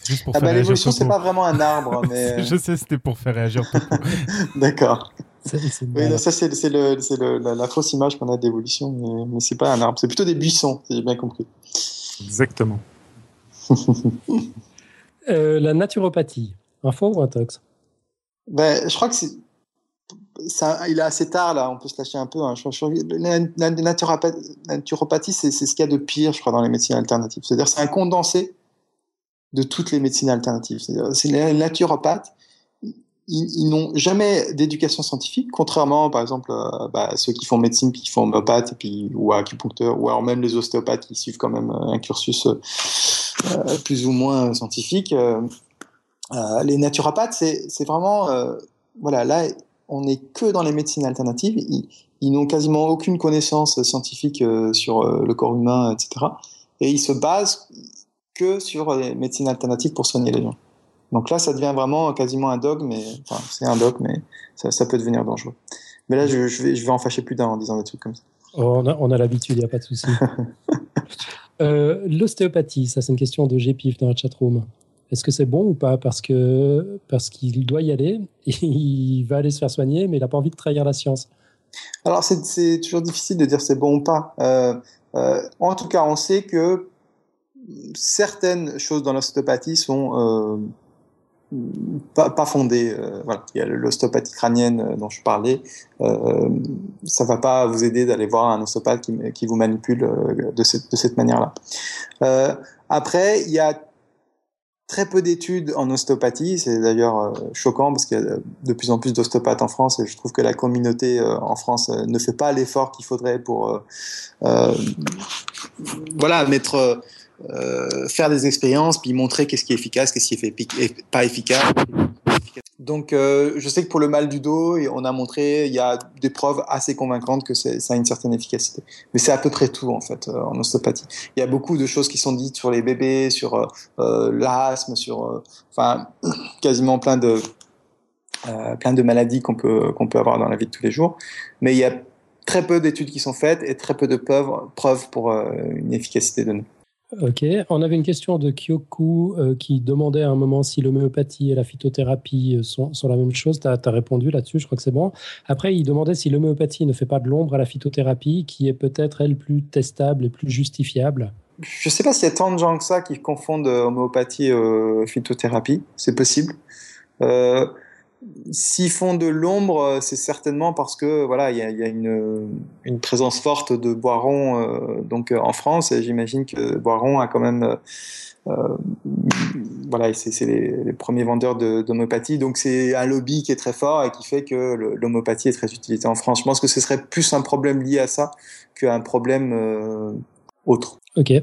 Juste pour ah bah, l'évolution, c'est pas vraiment un arbre, mais. je sais, c'était pour faire réagir. D'accord. Oui, ça, c'est la, fausse image qu'on a d'évolution, mais, mais c'est pas un arbre. C'est plutôt des buissons, si j'ai bien compris. Exactement. Euh, la naturopathie, un faux ou un tox? Ben, Je crois que c'est. Ça, il est assez tard là, on peut se lâcher un peu. Hein. la, naturopathie, c'est ce qu'il y a de pire, je crois, dans les médecines alternatives. C'est-à-dire, c'est un condensé de toutes les médecines alternatives. C'est les naturopathes ils, n'ont jamais d'éducation scientifique, contrairement, par exemple, à bah, ceux qui font médecine puis qui font homéopathe puis ou acupuncteur, ou alors même les ostéopathes qui suivent quand même un cursus euh, plus ou moins scientifique. Euh, euh les naturopathes, c'est vraiment, euh, voilà, là, on n'est que dans les médecines alternatives. Ils, n'ont quasiment aucune connaissance scientifique euh, sur le corps humain, etc. Et ils se basent que sur les médecines alternatives pour soigner les gens. Donc là, ça devient vraiment quasiment un dogme, mais enfin, c'est un dogme, mais ça, peut devenir dangereux. Mais là, je, vais, je vais en fâcher plus d'un en disant des trucs comme ça. Oh, on a, l'habitude, il n'y a pas de souci. euh, L'ostéopathie, ça c'est une question de GPIF dans la chatroom. Est-ce que c'est bon ou pas? Parce que parce qu'il doit y aller, il va aller se faire soigner, mais il n'a pas envie de trahir la science. Alors c'est toujours difficile de dire c'est bon ou pas. Euh, euh, en tout cas, on sait que certaines choses dans l'ostéopathie sont euh, pas, pas fondé. Euh, voilà, il y a l'ostéopathie crânienne euh, dont je parlais. Euh, ça va pas vous aider d'aller voir un ostéopathe qui, qui vous manipule de cette, manière-là. Après, il y a très peu d'études en ostéopathie. C'est d'ailleurs choquant parce qu'il y a de plus en plus d'ostéopathes en France et je trouve que la communauté en France ne fait pas l'effort qu'il faudrait pour voilà mettre euh, faire des expériences, puis montrer qu'est-ce qui est efficace, qu'est-ce qui est pas efficace. Donc, euh, je sais que pour le mal du dos, on a montré, il y a des preuves assez convaincantes que ça a une certaine efficacité. Mais c'est à peu près tout, en fait, euh, en ostéopathie. Il y a beaucoup de choses qui sont dites sur les bébés, sur l'asthme, sur, enfin, quasiment plein de, plein de maladies qu'on peut, qu'on peut avoir dans la vie de tous les jours. Mais il y a très peu d'études qui sont faites et très peu de preuves, preuves pour une efficacité donnée. Ok, on avait une question de Kyoku euh, qui demandait à un moment si l'homéopathie et la phytothérapie euh, sont, la même chose. Tu as, répondu là-dessus, je crois que c'est bon. Après, il demandait si l'homéopathie ne fait pas de l'ombre à la phytothérapie, qui est peut-être, elle, plus testable et plus justifiable. Je ne sais pas s'il y a tant de gens que ça qui confondent homéopathie et phytothérapie. C'est possible. S'ils font de l'ombre, euh, c'est certainement parce que voilà, il y a, une, présence forte de Boiron euh, donc euh, en France. Et j'imagine que Boiron a quand même voilà, c'est les, premiers vendeurs d'homéopathie. Donc c'est un lobby qui est très fort et qui fait que l'homéopathie est très utilisée en France. Je pense que ce serait plus un problème lié à ça qu'un problème autre. Ok.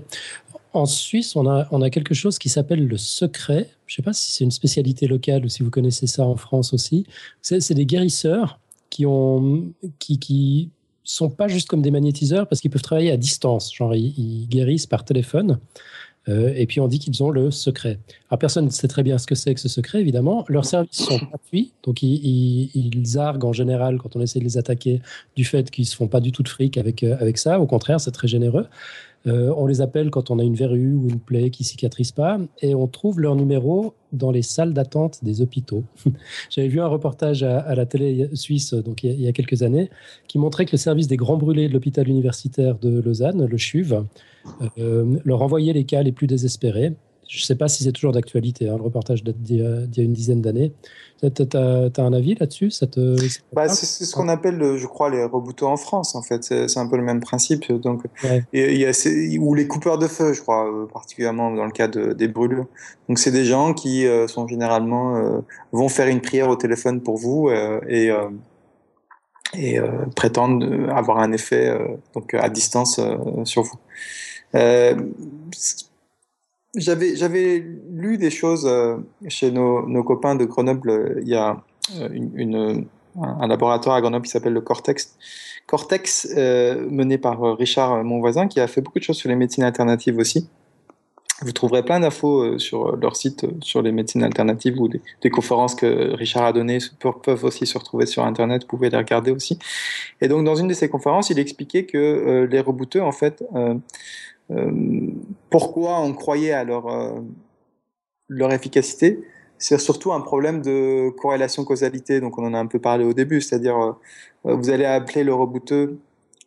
En Suisse, on a, quelque chose qui s'appelle le secret. Je ne sais pas si c'est une spécialité locale ou si vous connaissez ça en France aussi. C'est des guérisseurs qui ont, sont pas juste comme des magnétiseurs parce qu'ils peuvent travailler à distance. Genre, ils, guérissent par téléphone. Euh, et puis on dit qu'ils ont le secret. Personne ne sait très bien ce que c'est que ce secret, évidemment. Leurs services sont gratuits, donc ils, arguent en général quand on essaie de les attaquer du fait qu'ils se font pas du tout de fric avec, euh, avec ça. Au contraire, c'est très généreux. Euh, on les appelle quand on a une verrue ou une plaie qui cicatrise pas, et on trouve leur numéro dans les salles d'attente des hôpitaux. J'avais vu un reportage à, la télé suisse donc il y, a, quelques années qui montrait que le service des grands brûlés de l'hôpital universitaire de Lausanne, le CHUV, euh, leur envoyait les cas les plus désespérés je ne sais pas si c'est toujours d'actualité. Hein, le reportage date d'il y, a une dizaine d'années. Tu as, un avis là-dessus? Bah, C'est ce qu'on appelle, je crois, les rebouteux en France, en fait. C'est un peu le même principe. Donc, il y a, ou les coupeurs de feu, je crois, euh, particulièrement dans le cas des brûlures. Donc, c'est des gens qui euh, sont généralement euh, vont faire une prière au téléphone pour vous et, et prétendent avoir un effet donc à distance sur vous j'avais j'avais lu des choses euh, chez nos, nos, copains de Grenoble. Il y a euh, une, un laboratoire à Grenoble qui s'appelle le Cortex. Cortex, euh, mené par Richard, mon voisin, qui a fait beaucoup de choses sur les médecines alternatives aussi. Vous trouverez plein d'infos sur leur site sur les médecines alternatives ou des, conférences que Richard a données peuvent aussi se retrouver sur Internet. Vous pouvez les regarder aussi. Et donc, dans une de ces conférences, il expliquait que les rebouteux, en fait, euh, pourquoi on croyait à leur, euh, efficacité? C'est surtout un problème de corrélation-causalité. Donc, on en a un peu parlé au début, c'est-à-dire, euh, vous allez appeler le rebouteux,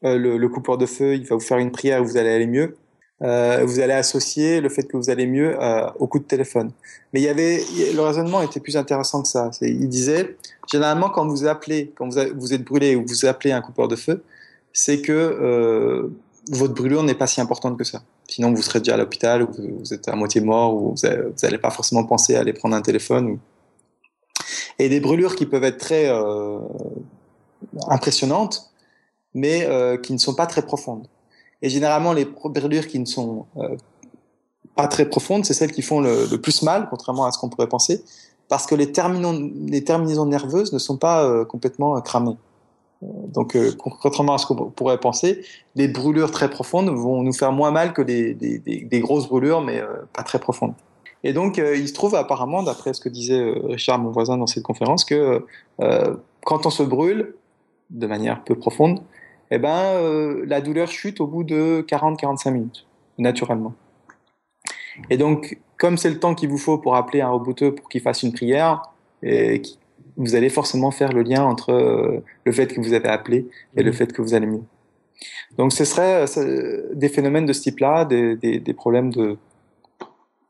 le, coupeur de feu, il va vous faire une prière, vous allez aller mieux. vous allez associer le fait que vous allez mieux au coup de téléphone. Mais le raisonnement était plus intéressant que ça. Il disait, généralement, quand vous appelez, quand vous, vous êtes brûlé ou vous appelez un coupeur de feu, c'est que votre brûlure n'est pas si importante que ça. Sinon, vous serez déjà à l'hôpital, ou vous êtes à moitié mort, ou vous n'allez pas forcément penser à aller prendre un téléphone. Et des brûlures qui peuvent être très euh, impressionnantes, mais euh, qui ne sont pas très profondes. Et généralement, les brûlures qui ne sont euh, pas très profondes, c'est celles qui font le, plus mal, contrairement à ce qu'on pourrait penser, parce que les terminaisons nerveuses ne sont pas complètement cramées. Donc, euh, contrairement à ce qu'on pourrait penser, les brûlures très profondes vont nous faire moins mal que des, grosses brûlures, mais euh, pas très profondes. Et donc, euh, il se trouve apparemment, d'après ce que disait Richard, mon voisin, dans cette conférence, que quand on se brûle de manière peu profonde, eh ben, la douleur chute au bout de 40-45 minutes, naturellement. Et donc, comme c'est le temps qu'il vous faut pour appeler un rebouteux pour qu'il fasse une prière, et vous allez forcément faire le lien entre euh, le fait que vous avez appelé et le mmh. fait que vous allez mieux. Donc ce serait euh, des phénomènes de ce type-là, des, des, problèmes de,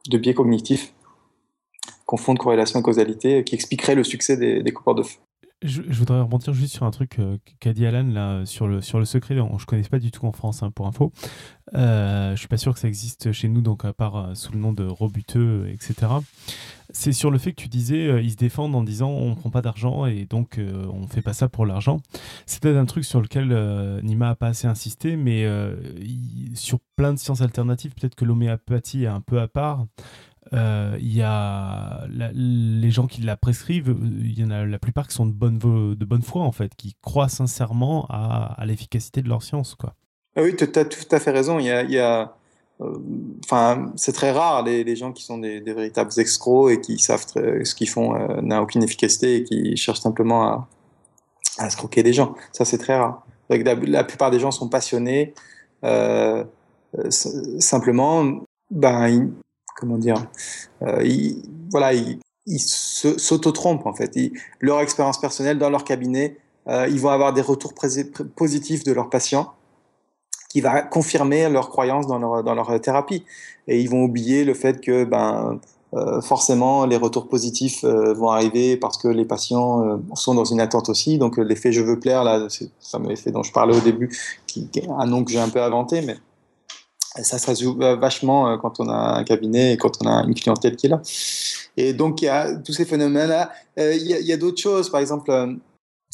de biais cognitifs, confondre corrélation et causalité, qui expliqueraient le succès des, des coupeurs de feu. Je, voudrais rebondir juste sur un truc euh, qu'a dit Alan là, sur, le, sur le secret. je ne connais pas du tout en France, hein, pour info. Euh, je suis pas sûr que ça existe chez nous, donc à part sous le nom de robuteux, etc. C'est sur le fait que tu disais, euh, ils se défendent en disant on prend pas d'argent et donc euh, on fait pas ça pour l'argent. C'est peut-être un truc sur lequel euh, Nima a pas assez insisté, mais sur plein de sciences alternatives, peut-être que l'homéopathie est un peu à part. Il y a les gens qui la prescrivent, il y en a la plupart qui sont de bonne, de bonne foi en fait, qui croient sincèrement à, l'efficacité de leur science. Quoi. Ah oui, tu as tout à fait raison. Il y a euh, c'est très rare les, gens qui sont des, véritables escrocs et qui savent ce qu'ils font euh, n'a aucune efficacité et qui cherchent simplement à, à escroquer des gens. Ça, c'est très rare. La, plupart des gens sont passionnés. Euh, simplement, ben, comment dire, ils, voilà, ils, ils s'auto-trompent en fait. leur expérience personnelle dans leur cabinet, ils vont avoir des retours positifs de leurs patients qui va confirmer leur croyance dans leur, dans leur thérapie. Et ils vont oublier le fait que ben, euh, forcément les retours positifs euh, vont arriver parce que les patients euh, sont dans une attente aussi. Donc l'effet je veux plaire, là, c'est le fameux effet dont je parlais au début, qui, est un nom que j'ai un peu inventé, mais ça se résout vachement quand on a un cabinet et quand on a une clientèle qui est là. Et donc il y a tous ces phénomènes-là. Il y a, d'autres choses, par exemple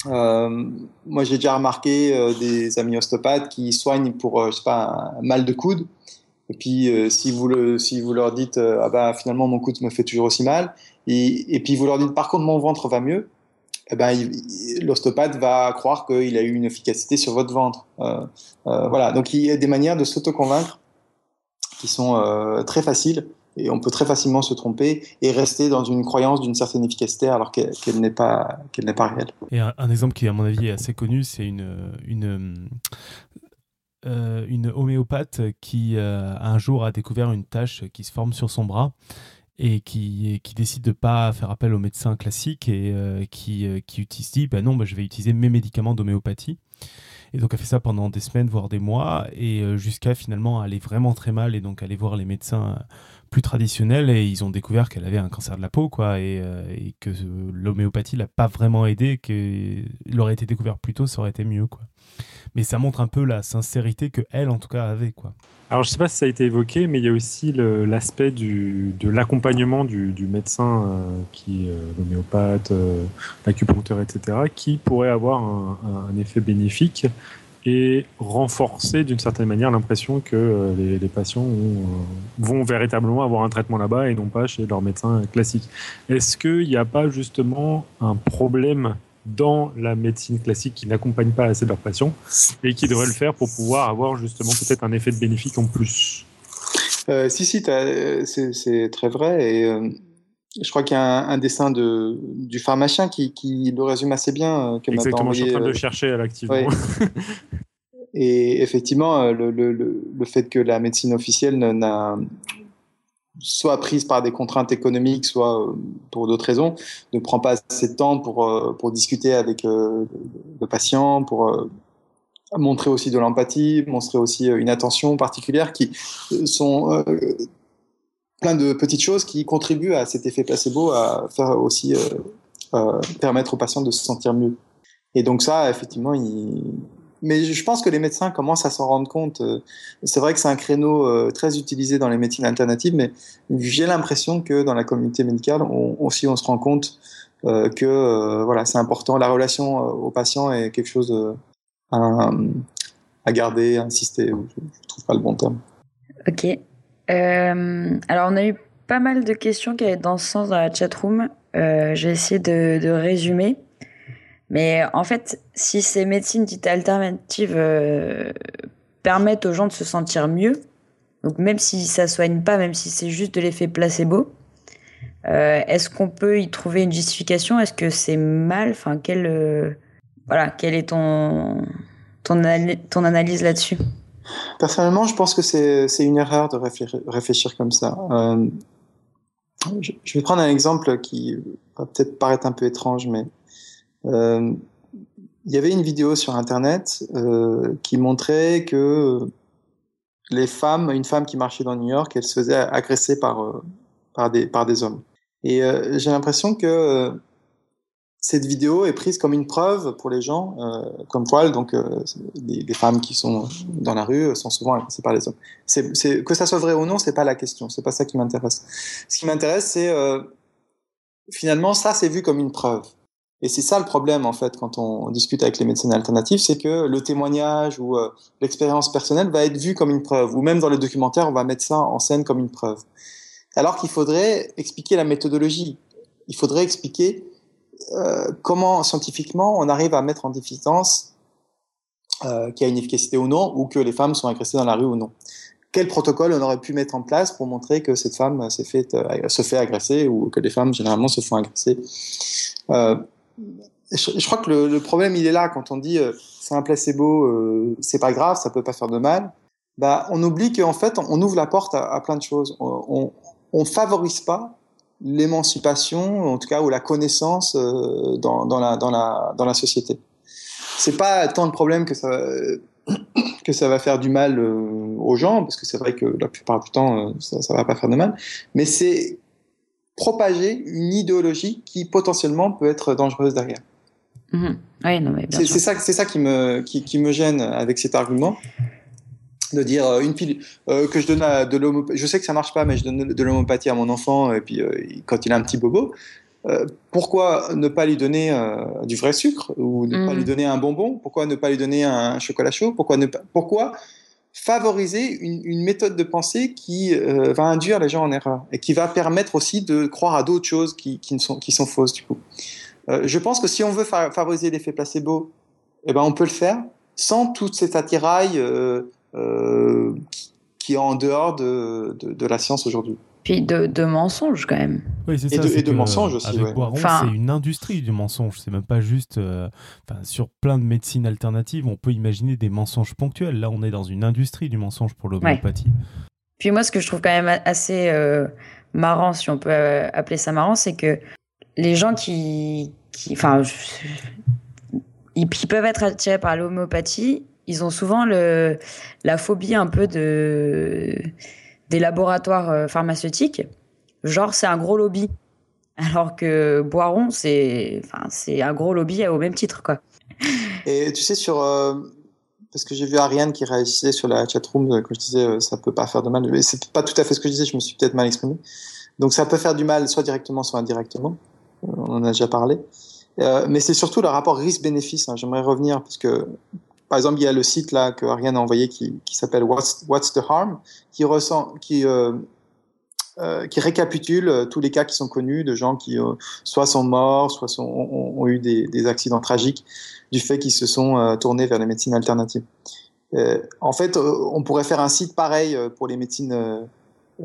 euh, moi, j'ai déjà remarqué euh, des amis ostéopathes qui soignent pour, euh, je sais pas, un mal de coude. Et puis, si, vous leur dites, ah bah, finalement, mon coude me fait toujours aussi mal, et, et puis vous leur dites, par contre, mon ventre va mieux, eh ben, l'ostéopathe va croire qu'il a eu une efficacité sur votre ventre. voilà. Donc, il y a des manières de s'auto-convaincre qui sont très faciles et on peut très facilement se tromper et rester dans une croyance d'une certaine efficacité alors qu'elle n'est pas qu'elle n'est pas réelle. Et un, exemple qui à mon avis est assez connu, c'est une une euh, une homéopathe qui euh, un jour a découvert une tache qui se forme sur son bras et qui, qui décide de pas faire appel aux médecins classiques et euh, qui, qui utilise dit bah non bah, je vais utiliser mes médicaments d'homéopathie et donc elle fait ça pendant des semaines voire des mois et jusqu'à finalement aller vraiment très mal et donc aller voir les médecins plus traditionnelle et ils ont découvert qu'elle avait un cancer de la peau quoi et, euh, que l'homéopathie l'a pas vraiment aidé qu'il aurait été découvert plus tôt ça aurait été mieux quoi. Mais ça montre un peu la sincérité que elle en tout cas avait quoi alors je sais pas si ça a été évoqué mais il y a aussi l'aspect de l'accompagnement du, médecin euh, qui euh, l'homéopathe l'acupuncteur etc qui pourrait avoir un, effet bénéfique et renforcer d'une certaine manière l'impression que euh, les, patients euh, vont véritablement avoir un traitement là-bas et non pas chez leur médecin classique. Est-ce qu'il n'y a pas justement un problème dans la médecine classique qui n'accompagne pas assez leurs patients et qui devrait le faire pour pouvoir avoir justement peut-être un effet de bénéfique en plus euh, Si, si, c'est très vrai. Et je crois qu'il y a un, dessin de, du pharmacien qui, qui, le résume assez bien. Euh, que Exactement, je suis en train de le euh, chercher à l'activement. Et effectivement, euh, le, le, le, fait que la médecine officielle n'a soit prise par des contraintes économiques, soit pour d'autres raisons, ne prend pas assez de temps pour, pour discuter avec le patient, pour montrer aussi de l'empathie, montrer aussi une attention particulière qui sont plein de petites choses qui contribuent à cet effet placebo, à faire aussi euh, euh, permettre aux patients de se sentir mieux. Et donc ça, effectivement, il... mais je pense que les médecins commencent à s'en rendre compte. Euh, c'est vrai que c'est un créneau très utilisé dans les médecines alternatives, mais j'ai l'impression que dans la communauté médicale, on, aussi on se rend compte que voilà, c'est important. La relation au patient est quelque chose à, garder, à insister. Je ne trouve pas le bon terme. Ok. Euh, alors, on a eu pas mal de questions qui allaient dans ce sens dans la chatroom. Euh, J'ai essayé de, résumer. Mais en fait, si ces médecines dites alternatives euh, permettent aux gens de se sentir mieux, donc même si ça soigne pas, même si c'est juste de l'effet placebo, euh, est-ce qu'on peut y trouver une justification? Est-ce que c'est mal? Enfin, quelle, euh, voilà, quelle est ton, ton, ton analyse là-dessus? Personnellement, je pense que c'est une erreur de réfléchir, comme ça. Euh, je, vais prendre un exemple qui va peut-être paraître un peu étrange, mais euh, il y avait une vidéo sur Internet euh, qui montrait que les femmes, une femme qui marchait dans New York, elle se faisait agresser par, par, des, par des hommes. Et j'ai l'impression que cette vidéo est prise comme une preuve pour les gens, euh, comme quoi donc euh, les, femmes qui sont dans la rue sont souvent agressées par les hommes. C'est, que ça soit vrai ou non, c'est pas la question, c'est pas ça qui m'intéresse. Ce qui m'intéresse, c'est euh, finalement ça, c'est vu comme une preuve. Et c'est ça le problème en fait quand on, discute avec les médecins alternatifs, c'est que le témoignage ou euh, l'expérience personnelle va être vu comme une preuve, ou même dans les documentaires, on va mettre ça en scène comme une preuve. Alors qu'il faudrait expliquer la méthodologie. Il faudrait expliquer euh, comment scientifiquement on arrive à mettre en déficience euh, qu'il y a une efficacité ou non, ou que les femmes sont agressées dans la rue ou non. Quel protocole on aurait pu mettre en place pour montrer que cette femme fait, se fait agresser ou que les femmes généralement se font agresser? Je, crois que le, le, problème il est là quand on dit c'est un placebo, c'est pas grave, ça peut pas faire de mal. bah, on oublie qu'en fait, on ouvre la porte à, plein de choses. On, on, favorise pas l'émancipation, en tout cas, ou la connaissance euh, dans, la, dans, la, dans la société. C'est pas tant de problème que ça, que ça va faire du mal euh, aux gens, parce que c'est vrai que la plupart du temps, euh, ça, ça va pas faire de mal, mais c'est propager une idéologie qui potentiellement peut être dangereuse derrière. C'est ça, c'est ça qui me, qui, qui, me gêne avec cet argument de dire euh, une pile euh, que je donne de l'homopathie. Je sais que ça marche pas, mais je donne de l'homopathie à mon enfant et puis euh, quand il a un petit bobo. pourquoi ne pas lui donner du vrai sucre ou ne pas lui mhm. donner un bonbon? Pourquoi ne pas lui donner un chocolat chaud? Pourquoi ne pas Pourquoi favoriser une, méthode de pensée qui va induire les gens en erreur et qui va permettre aussi de croire à d'autres choses qui, sont, fausses du coup. Euh, je pense que si on veut favoriser l'effet placebo, eh ben on peut le faire sans toute cette attirail euh, euh, qui, est en dehors de, de, la science aujourd'hui. Puis de, de, mensonges quand même. Oui, c'est ça. Et de, mensonges aussi. Avec c'est une industrie du mensonge. C'est même pas juste. sur plein de médecines alternatives, on peut imaginer des mensonges ponctuels. Là, on est dans une industrie du mensonge pour l'homéopathie. Puis moi, ce que je trouve quand même assez marrant, si on peut appeler ça marrant, c'est que les gens qui, qui enfin, ils, peuvent être attirés par l'homéopathie, ils ont souvent le, la phobie un peu de, des laboratoires euh, pharmaceutiques. Genre, c'est un gros lobby. Alors que Boiron, c'est, enfin, un gros lobby au même titre, quoi. Et tu sais, sur, euh, parce que j'ai vu Ariane qui réagissait sur la chatroom euh, quand je disais ça peut pas faire de mal. C'est pas tout à fait ce que je disais, je me suis peut-être mal exprimé. Donc ça peut faire du mal soit directement, soit indirectement on en a déjà parlé. Mais c'est surtout le rapport risque-bénéfice. Hein. J'aimerais revenir parce que, par exemple, il y a le site là que Ariane a envoyé qui, s'appelle What's, the Harm, qui ressent, euh, euh, récapitule euh, tous les cas qui sont connus de gens qui soit sont morts, soit ont, eu des, des, accidents tragiques du fait qu'ils se sont tournés vers les médecines alternatives. en fait, on pourrait faire un site pareil pour les médecines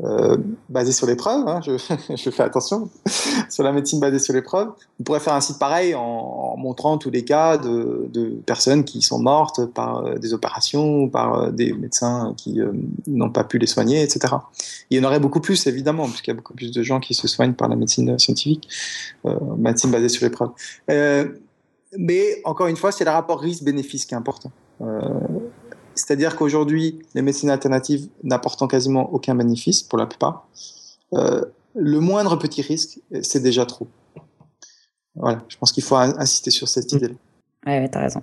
euh, basé sur les preuves, hein, je, fais attention, sur la médecine basée sur les preuves. On pourrait faire un site pareil en, montrant tous les cas de, personnes qui sont mortes par euh, des opérations par euh, des médecins qui n'ont pas pu les soigner, etc. Il y en aurait beaucoup plus, évidemment, puisqu'il y a beaucoup plus de gens qui se soignent par la médecine scientifique, médecine basée sur les preuves. mais encore une fois, c'est le rapport risque-bénéfice qui est important. C'est-à-dire qu'aujourd'hui, les médecines alternatives n'apportant quasiment aucun bénéfice pour la plupart, euh, le moindre petit risque, c'est déjà trop. Voilà, je pense qu'il faut insister sur cette idée-là. Ouais, ouais t'as raison.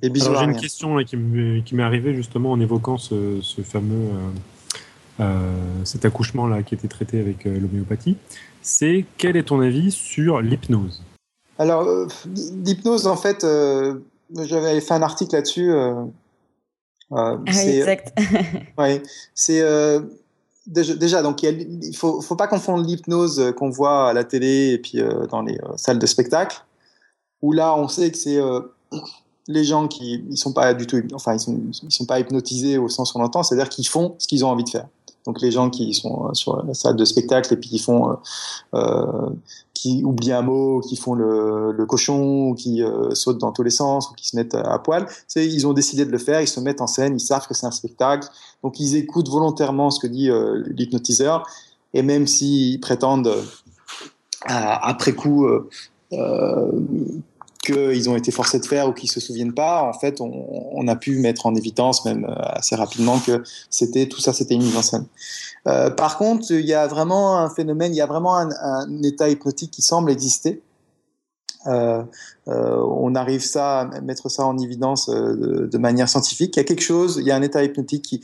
Et bisous. J'ai une question là, qui m'est arrivée justement en évoquant ce, fameux euh, euh, cet accouchement là qui était traité avec l'homéopathie. C'est quel est ton avis sur l'hypnose? Alors l'hypnose, en fait, j'avais fait un article là-dessus euh, ah exact. ouais, c'est euh, déjà, déjà, donc il, faut, faut pas confondre l'hypnose euh, qu'on voit à la télé et puis euh, dans les euh, salles de spectacle, où là on sait que c'est les gens qui ils sont pas du tout, enfin ils sont, ils sont pas hypnotisés au sens qu'on entend, c'est-à-dire qu'ils font ce qu'ils ont envie de faire. Donc les gens qui sont sur la salle de spectacle et puis qui font euh, qui oublient un mot, qui font le, cochon, qui euh, sautent dans tous les sens, ou qui se mettent à poil. C'est, ils ont décidé de le faire, ils se mettent en scène, ils savent que c'est un spectacle, donc ils écoutent volontairement ce que dit euh, l'hypnotiseur, et même s'ils prétendent euh, après coup qu'ils ont été forcés de faire ou qu'ils se souviennent pas, en fait, on, a pu mettre en évidence même assez rapidement que c'était tout ça, c'était une mise en scène. Euh, par contre, il y a vraiment un phénomène, il y a vraiment un, état hypnotique qui semble exister. Euh, euh, on arrive ça à mettre ça en évidence euh, de, manière scientifique. Il y a quelque chose, il y a un état hypnotique qui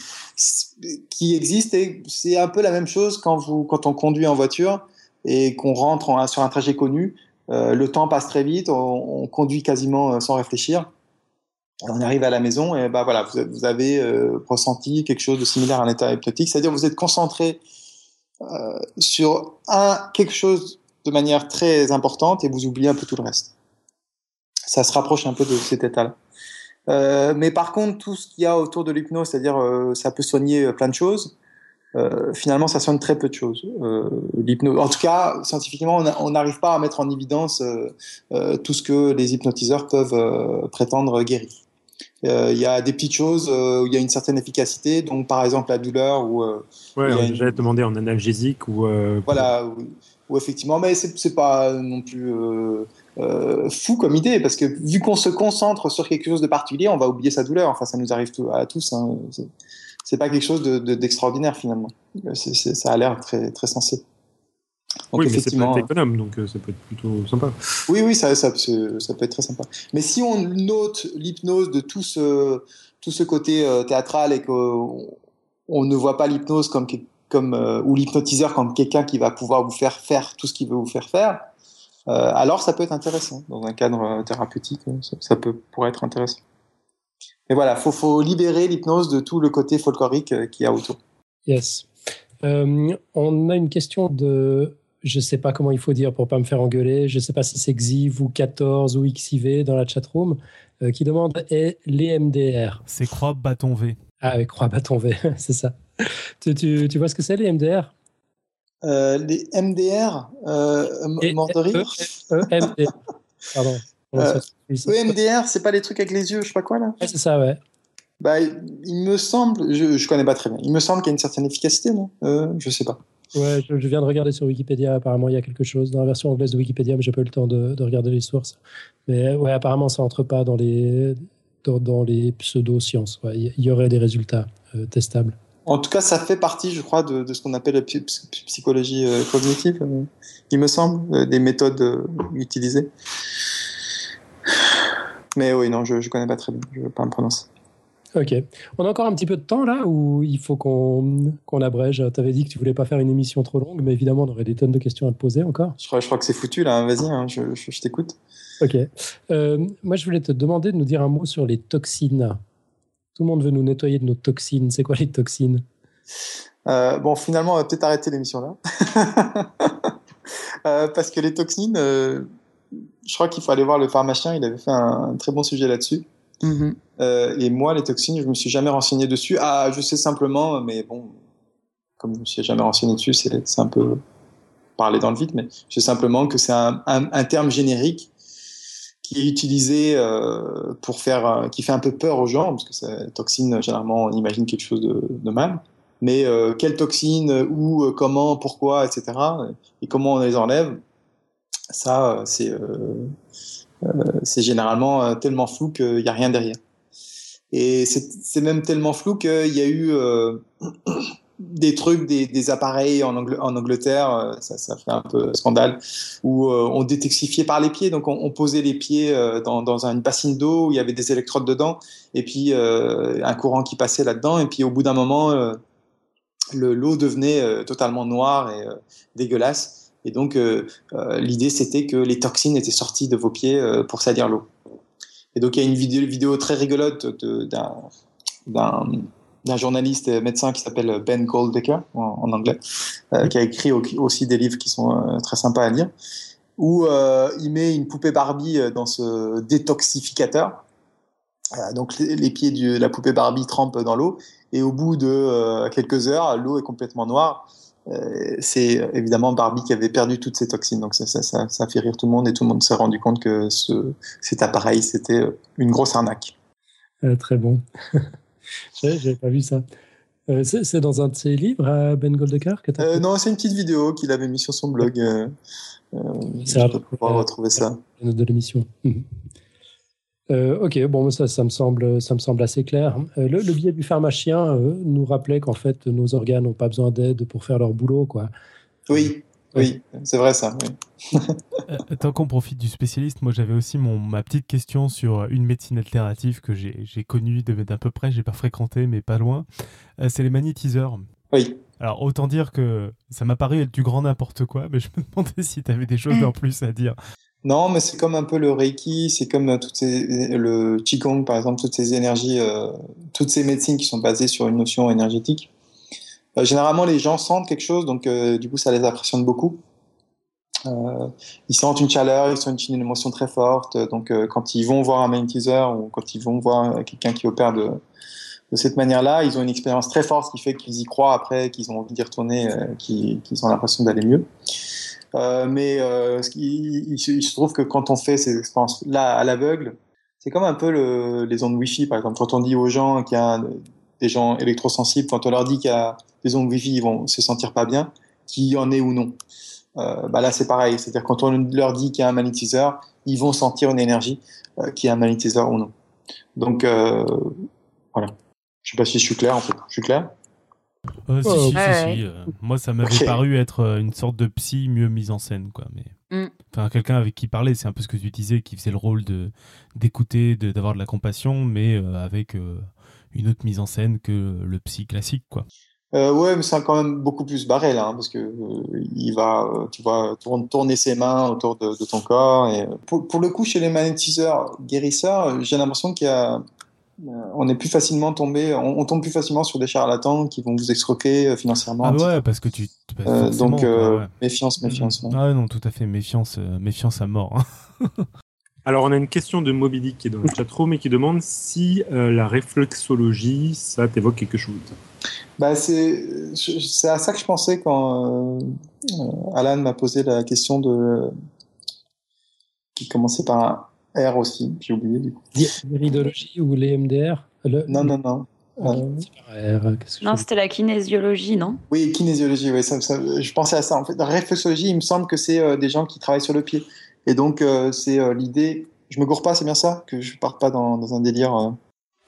qui existe et c'est un peu la même chose quand vous quand on conduit en voiture et qu'on rentre en, sur un trajet connu. Euh, le temps passe très vite, on, on conduit quasiment sans réfléchir on arrive à la maison et bah voilà, vous, avez euh, ressenti quelque chose de similaire à un état hypnotique, c'est-à-dire vous êtes concentré euh, sur un quelque chose de manière très importante et vous oubliez un peu tout le reste. Ça se rapproche un peu de cet état-là. Euh, mais par contre, tout ce qu'il y a autour de l'hypnose, c'est-à-dire euh, ça peut soigner plein de choses, euh, finalement, ça soigne très peu de choses. l'hypnose, en tout cas, scientifiquement, on n'arrive pas à mettre en évidence tout ce que les hypnotiseurs peuvent prétendre guérir il y a des petites choses où il y a une certaine efficacité, donc par exemple la douleur ou. ouais, on j'allais te demander en analgésique ou. voilà, ou, effectivement, mais c'est pas non plus fou comme idée, parce que vu qu'on se concentre sur quelque chose de particulier, on va oublier sa douleur. Enfin, ça nous arrive à tous. Hein c'est pas quelque chose d'extraordinaire de, finalement. ça a l'air très, très sensé. oui, mais c'est pas économe, donc euh, ça peut être plutôt sympa. Oui, oui, ça, ça, ça peut être très sympa. Mais si on note l'hypnose de tout ce, tout ce côté euh, théâtral et qu'on on ne voit pas l'hypnose comme, comme euh, ou l'hypnotiseur comme quelqu'un qui va pouvoir vous faire faire tout ce qu'il veut vous faire faire, alors ça peut être intéressant dans un cadre thérapeutique. Ça, ça peut pourrait être intéressant. Mais voilà, faut, faut libérer l'hypnose de tout le côté folklorique euh, qu'il y a autour. Yes. Euh, on a une question de, je sais pas comment il faut dire pour pas me faire engueuler, je sais pas si c'est Xiv ou 14 ou XIV dans la chatroom, euh, qui demande est les MDR C'est croix bâton V. Ah oui, croix bâton V, c'est ça. tu, tu, tu, vois ce que c'est les MDR Les MDR, mort de rire? Pardon. Euh, EMDR, c'est pas les trucs avec les yeux, je sais pas quoi là C'est ça, ouais. Bah, il me semble, je, je connais pas très bien, il me semble qu'il y a une certaine efficacité, non euh, Je sais pas. Ouais, je, viens de regarder sur Wikipédia, apparemment il y a quelque chose. Dans la version anglaise de Wikipédia, mais j'ai pas eu le temps de, de, regarder les sources. Mais ouais, apparemment ça entre pas dans les, dans, les pseudo-sciences. Il y aurait des résultats euh, testables. En tout cas, ça fait partie, je crois, de, de ce qu'on appelle la psychologie euh, cognitive, il me semble, des méthodes utilisées. Mais oui, non, je ne connais pas très bien, je ne vais pas me prononcer. Ok. On a encore un petit peu de temps là où il faut qu'on qu'on abrège? Tu avais dit que tu voulais pas faire une émission trop longue, mais évidemment, on aurait des tonnes de questions à te poser encore. Je crois, je crois que c'est foutu là. Vas-y, hein, je, je, t'écoute. Ok. Euh, moi, je voulais te demander de nous dire un mot sur les toxines. Tout le monde veut nous nettoyer de nos toxines. C'est quoi les toxines? Euh, Bon, finalement, on va peut-être arrêter l'émission là. euh, parce que les toxines, je crois qu'il faut aller voir le pharmacien, il avait fait un, très bon sujet là-dessus. Mm-hmm. Euh, et moi, les toxines, je me suis jamais renseigné dessus. Ah, je sais simplement, mais bon, comme je me suis jamais renseigné dessus, c'est un peu parler dans le vide, mais je sais simplement que c'est un, un, terme générique qui est utilisé euh, pour faire, euh, qui fait un peu peur aux gens, parce que c'est toxine, généralement, on imagine quelque chose de, de mal. Mais quelle toxine, où, comment, pourquoi, etc. Et comment on les enlève, ça, c'est euh, euh, c'est généralement euh, tellement flou qu'il n'y a rien derrière. Et c'est même tellement flou qu'il y a eu des trucs, des, appareils en, Angleterre, ça, fait un peu scandale, où on détoxifiait par les pieds. Donc on, on posait les pieds dans, dans une bassine d'eau où il y avait des électrodes dedans, et puis un courant qui passait là-dedans. Et puis au bout d'un moment, l'eau devenait totalement noire et dégueulasse. Et donc, euh, euh, l'idée, c'était que les toxines étaient sorties de vos pieds euh, pour salir l'eau. Et donc, il y a une vidéo, très rigolote d'un journaliste médecin qui s'appelle Ben Goldacre, en, anglais, qui a écrit aussi des livres qui sont très sympas à lire, où il met une poupée Barbie dans ce détoxificateur. donc les, pieds de la poupée Barbie trempent dans l'eau, et au bout de quelques heures, l'eau est complètement noire, c'est évidemment Barbie qui avait perdu toutes ses toxines. Donc ça, ça, ça, fait rire tout le monde et tout le monde s'est rendu compte que ce, cet appareil, c'était une grosse arnaque. Euh, très bon. J'avais pas vu ça. Euh, c'est dans un de ses livres, Ben Goldekar que euh, Non, c'est une petite vidéo qu'il avait mis sur son blog. Euh, c'est à pouvoir retrouver ça. De l'émission. Euh, ok, bon, ça, ça, me semble, ça me semble assez clair. Euh, le, biais du pharmacien euh, nous rappelait qu'en fait, nos organes n'ont pas besoin d'aide pour faire leur boulot, quoi. Oui, oui, c'est vrai ça. Tant qu'on profite du spécialiste, moi j'avais aussi mon, ma petite question sur une médecine alternative que j'ai connue d'à peu près, j'ai pas fréquenté, mais pas loin. c'est les magnétiseurs. Oui. Alors autant dire que ça m'a paru être du grand n'importe quoi, mais je me demandais si tu avais des choses en plus à dire. Non, mais c'est comme un peu le Reiki, c'est comme euh, toutes le Qigong, par exemple, toutes ces énergies, euh, toutes ces médecines qui sont basées sur une notion énergétique. Euh, généralement, les gens sentent quelque chose, donc du coup, ça les impressionne beaucoup. ils sentent une chaleur, ils sentent une émotion très forte. Donc, quand ils vont voir un magnétiseur ou quand ils vont voir quelqu'un qui opère de cette manière-là, ils ont une expérience très forte qui fait qu'ils y croient après, qu'ils ont envie d'y retourner, qu'ils ont l'impression d'aller mieux. Euh, mais euh, il, se trouve que quand on fait ces expériences-là à l'aveugle, c'est comme un peu le, les ondes Wi-Fi, par exemple. Quand on dit aux gens qu'il y a des gens électrosensibles, quand on leur dit qu'il y a des ondes Wi-Fi, ils vont se sentir pas bien, qu'il y en ait ou non. Euh, bah là, c'est pareil. C'est-à-dire quand on leur dit qu'il y a un magnétiseur, ils vont sentir une énergie euh, qu'il y a un magnétiseur ou non. Donc, voilà. Je sais pas si je suis clair, en fait. Je suis clair? Si, si, si, Moi, ça m'avait paru être une sorte de psy mieux mise en scène, quoi. Mais mm. enfin, quelqu'un avec qui parler, c'est un peu ce que tu disais, qui faisait le rôle de d'écouter, d'avoir de, la compassion, mais avec une autre mise en scène que le psy classique, quoi. Euh, ouais, mais c'est quand même beaucoup plus barré là, hein, parce que euh, il va, euh, tu vois, tourner ses mains autour de, de ton corps. Et pour, pour, le coup, chez les magnétiseurs guérisseurs, j'ai l'impression qu'il y a, on est plus facilement tombé, on, tombe plus facilement sur des charlatans qui vont vous escroquer financièrement. Ah ouais, parce que tu. Bah, donc méfiance, méfiance. Ah non, tout à fait, méfiance, méfiance à mort. Hein. Alors, on a une question de Moby qui est dans le chatroom et qui demande si la réflexologie, ça t'évoque quelque chose. Bah, c'est à ça que je pensais quand euh, Alan m'a posé la question de qui commençait par un R aussi, j'ai oublié du coup. L'iridologie ou les MDR Non, non, non. Euh, non, c'était la kinésiologie, non? Oui, kinésiologie, oui, ça, je pensais à ça. En fait, la réflexologie, il me semble que c'est euh, des gens qui travaillent sur le pied. Et donc, c'est l'idée. Je me gourre pas, c'est bien ça Que je parte pas dans, dans un délire.